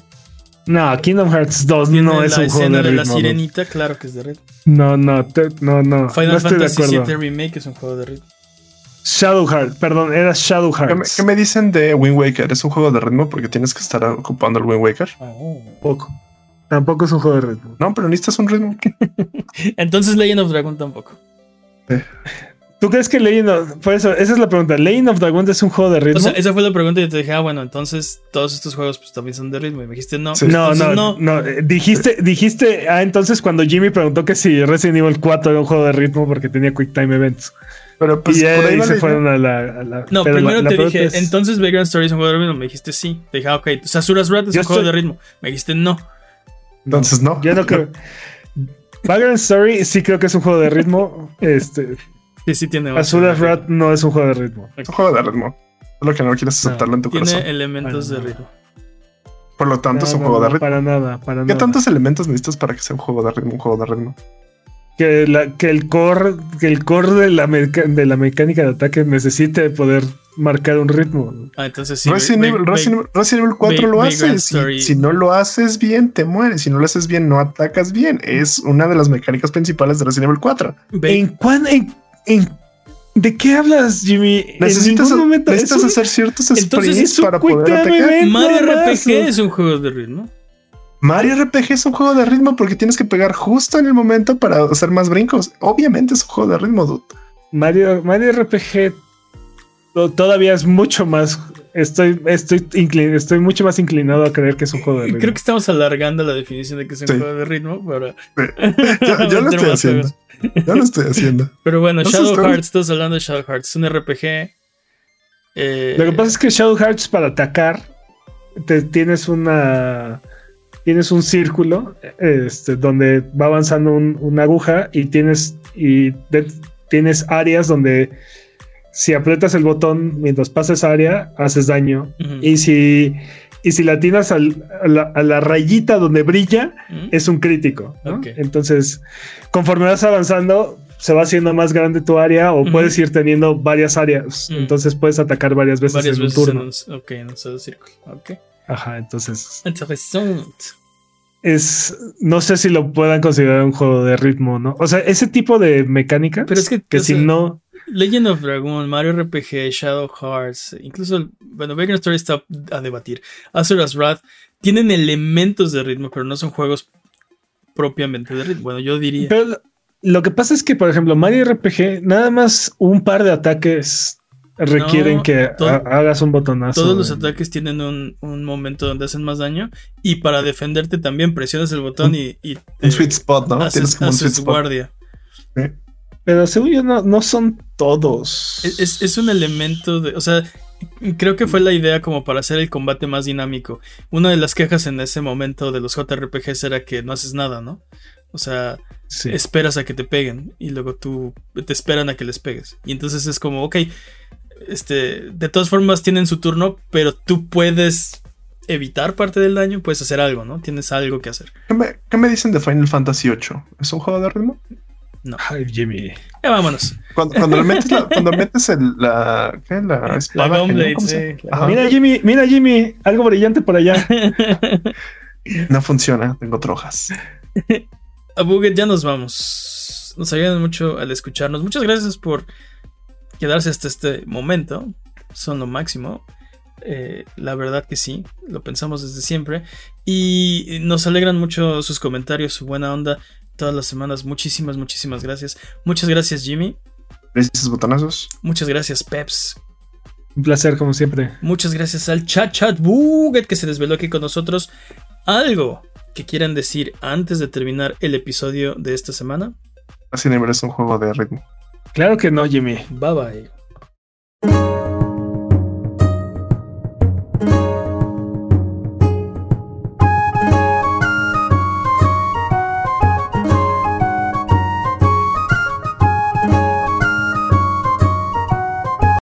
C: No, Kingdom Hearts 2
A: tiene
C: no es
A: la
C: un juego de
A: de, la
C: ritmo.
A: sirenita, claro que es de ritmo.
C: No, no, te- no, no.
A: Final
C: no estoy de
A: Fantasy
C: acuerdo.
A: VII Remake es un juego de ritmo.
C: Shadow Heart, perdón, era Shadow
B: ¿Qué me,
C: Hearts.
B: qué me dicen de Wind Waker? ¿Es un juego de ritmo porque tienes que estar ocupando el Wind Waker?
C: Tampoco. Tampoco es un juego de ritmo.
B: No, pero necesitas un ritmo.
A: Entonces Legend of Dragon tampoco.
C: ¿Tú crees que Legend of... Por eso, esa es la pregunta. ¿Legend of Dragon es un juego de ritmo?
A: O sea, esa fue la pregunta y yo te dije, ah, bueno, entonces todos estos juegos pues también son de ritmo. Y me dijiste no.
B: Sí.
C: no,
A: Entonces,
C: no, no, eh, Dijiste, dijiste, ah, entonces cuando Jimmy preguntó que si Resident Evil 4 era un juego de ritmo porque tenía Quick Time Events.
B: Pero pues
C: y
B: por ahí
C: ahí se
B: la
C: fueron a la. a la-
A: No,
C: pero
A: primero
C: la-
A: te dije,
C: es-
A: entonces Vagrant Story es un juego de ritmo. Me dijiste sí. Te dije, ah, ok. Sasuras Rat es
C: Yo
A: un juego de ritmo. Me dijiste no.
B: Entonces no.
C: Yo no creo. Vagrant Story sí creo que es un juego de ritmo. Este,
A: Sí, sí tiene.
C: Azura's Rat no es un juego de ritmo.
B: Es un juego de ritmo. Solo que no quieres aceptarlo en tu
A: Tiene
B: corazón.
A: elementos de ritmo.
B: Por lo tanto, es un
C: no,
B: juego de ritmo.
C: Para nada, para
B: ¿Qué
C: nada.
B: tantos elementos necesitas para que sea un juego de ritmo? Un juego de ritmo.
C: Que, la, que el core, que el core de la, meca- de la mecánica de ataque necesite poder marcar un ritmo.
A: Ah, entonces sí.
B: Resident, Evil, Resident, Evil- Resident Evil 4
A: Va-
B: lo
A: Vagrant
B: hace. Si, no lo haces bien, te mueres. Si no lo haces bien, no atacas bien. Es una de las mecánicas principales de Resident Evil 4.
A: Va-
C: ¿En cuán, en, en- ¿De qué hablas, Jimmy?
B: Necesitas,
C: momento-
B: necesitas
C: es un-
B: hacer ciertos sprints
C: es un
B: para poder atacar.
A: Mario RPG es un juego de ritmo.
B: Mario RPG es un juego de ritmo porque tienes que pegar justo en el momento para hacer más brincos. Obviamente es un juego de ritmo, dude.
C: Mario, Mario RPG to- todavía es mucho más. Estoy, estoy, inclin- estoy mucho más inclinado a creer que es un juego de ritmo.
A: Creo que estamos alargando la definición de que es un
B: Sí.
A: juego de ritmo para.
B: Yo, yo lo estoy haciendo.
A: juegos.
B: Yo lo estoy haciendo.
A: Pero bueno,
B: No
A: Shadow Hearts, estás hablando de Shadow Hearts, es un RPG. eh,
C: Lo que pasa es que Shadow Hearts para atacar te, tienes una tienes un círculo este, donde va avanzando un- una aguja y tienes y de- tienes áreas donde si aprietas el botón mientras pasa esa área haces daño y si y si la atinas al- a, la, a la rayita donde brilla es un crítico entonces conforme vas avanzando se va haciendo más grande tu área o puedes ir teniendo varias áreas entonces puedes atacar varias veces
A: varias
C: en un
A: veces
C: turno
A: en un, ok, en un solo círculo. Ok.
C: Ajá, entonces
A: Interesante.
C: es no sé si lo puedan considerar un juego de ritmo, ¿no? O sea, ese tipo de mecánica
A: Pero es que, o
C: si
A: sea,
C: no
A: Legend of Dragon, Mario RPG, Shadow Hearts, incluso, el- bueno, Vagrant Story está a debatir. Azura's Wrath tienen elementos de ritmo, pero no son juegos propiamente de ritmo. Bueno, yo diría.
C: pero lo- que pasa es que por ejemplo, Mario RPG nada más un par de ataques requieren
A: No,
C: que hagas un botonazo.
A: Todos los ataques tienen un, un momento donde hacen más daño. Y para defenderte también presionas el botón y, y te
B: Un sweet spot, ¿no? Tienes
A: haces,
B: como un sweet spot.
A: guardia.
C: Pero según yo, no, no son todos.
A: Es, es- es un elemento de. O sea, creo que fue la idea como para hacer el combate más dinámico. Una de las quejas en ese momento de los JRPGs era que no haces nada, ¿no? O sea,
C: Sí.
A: esperas a que te peguen y luego tú te esperan a que les pegues. Y entonces es como, ok, este, de todas formas tienen su turno, pero tú puedes evitar parte del daño, puedes hacer algo, ¿no? Tienes algo que hacer.
B: ¿Qué me, qué me dicen de Final Fantasy VIII? ¿Es un juego de ritmo?
C: Ay, Jimmy.
A: Ya vámonos.
B: Cuando, cuando le metes, la, cuando metes el, la, ¿qué? la espada.
A: La.
C: Mira, Jimmy, mira, Jimmy, algo brillante por allá.
B: No funciona, tengo trojas.
A: A Buget ya nos vamos. Nos ayudan mucho al escucharnos. Muchas gracias por quedarse hasta este momento. Son lo máximo. Eh, la verdad que sí, lo pensamos desde siempre. Y nos alegran mucho sus comentarios, su buena onda todas las semanas. Muchísimas, muchísimas gracias. Muchas gracias, Jimmy.
B: Gracias, botonazos.
A: Muchas gracias, Peps.
C: Un placer, como siempre.
A: Muchas gracias al chat chat Buget que se desveló aquí con nosotros. ¿Algo que quieran decir antes de terminar el episodio de esta semana?
B: Así es un juego de ritmo.
C: Claro que no, Jimmy.
A: Bye bye.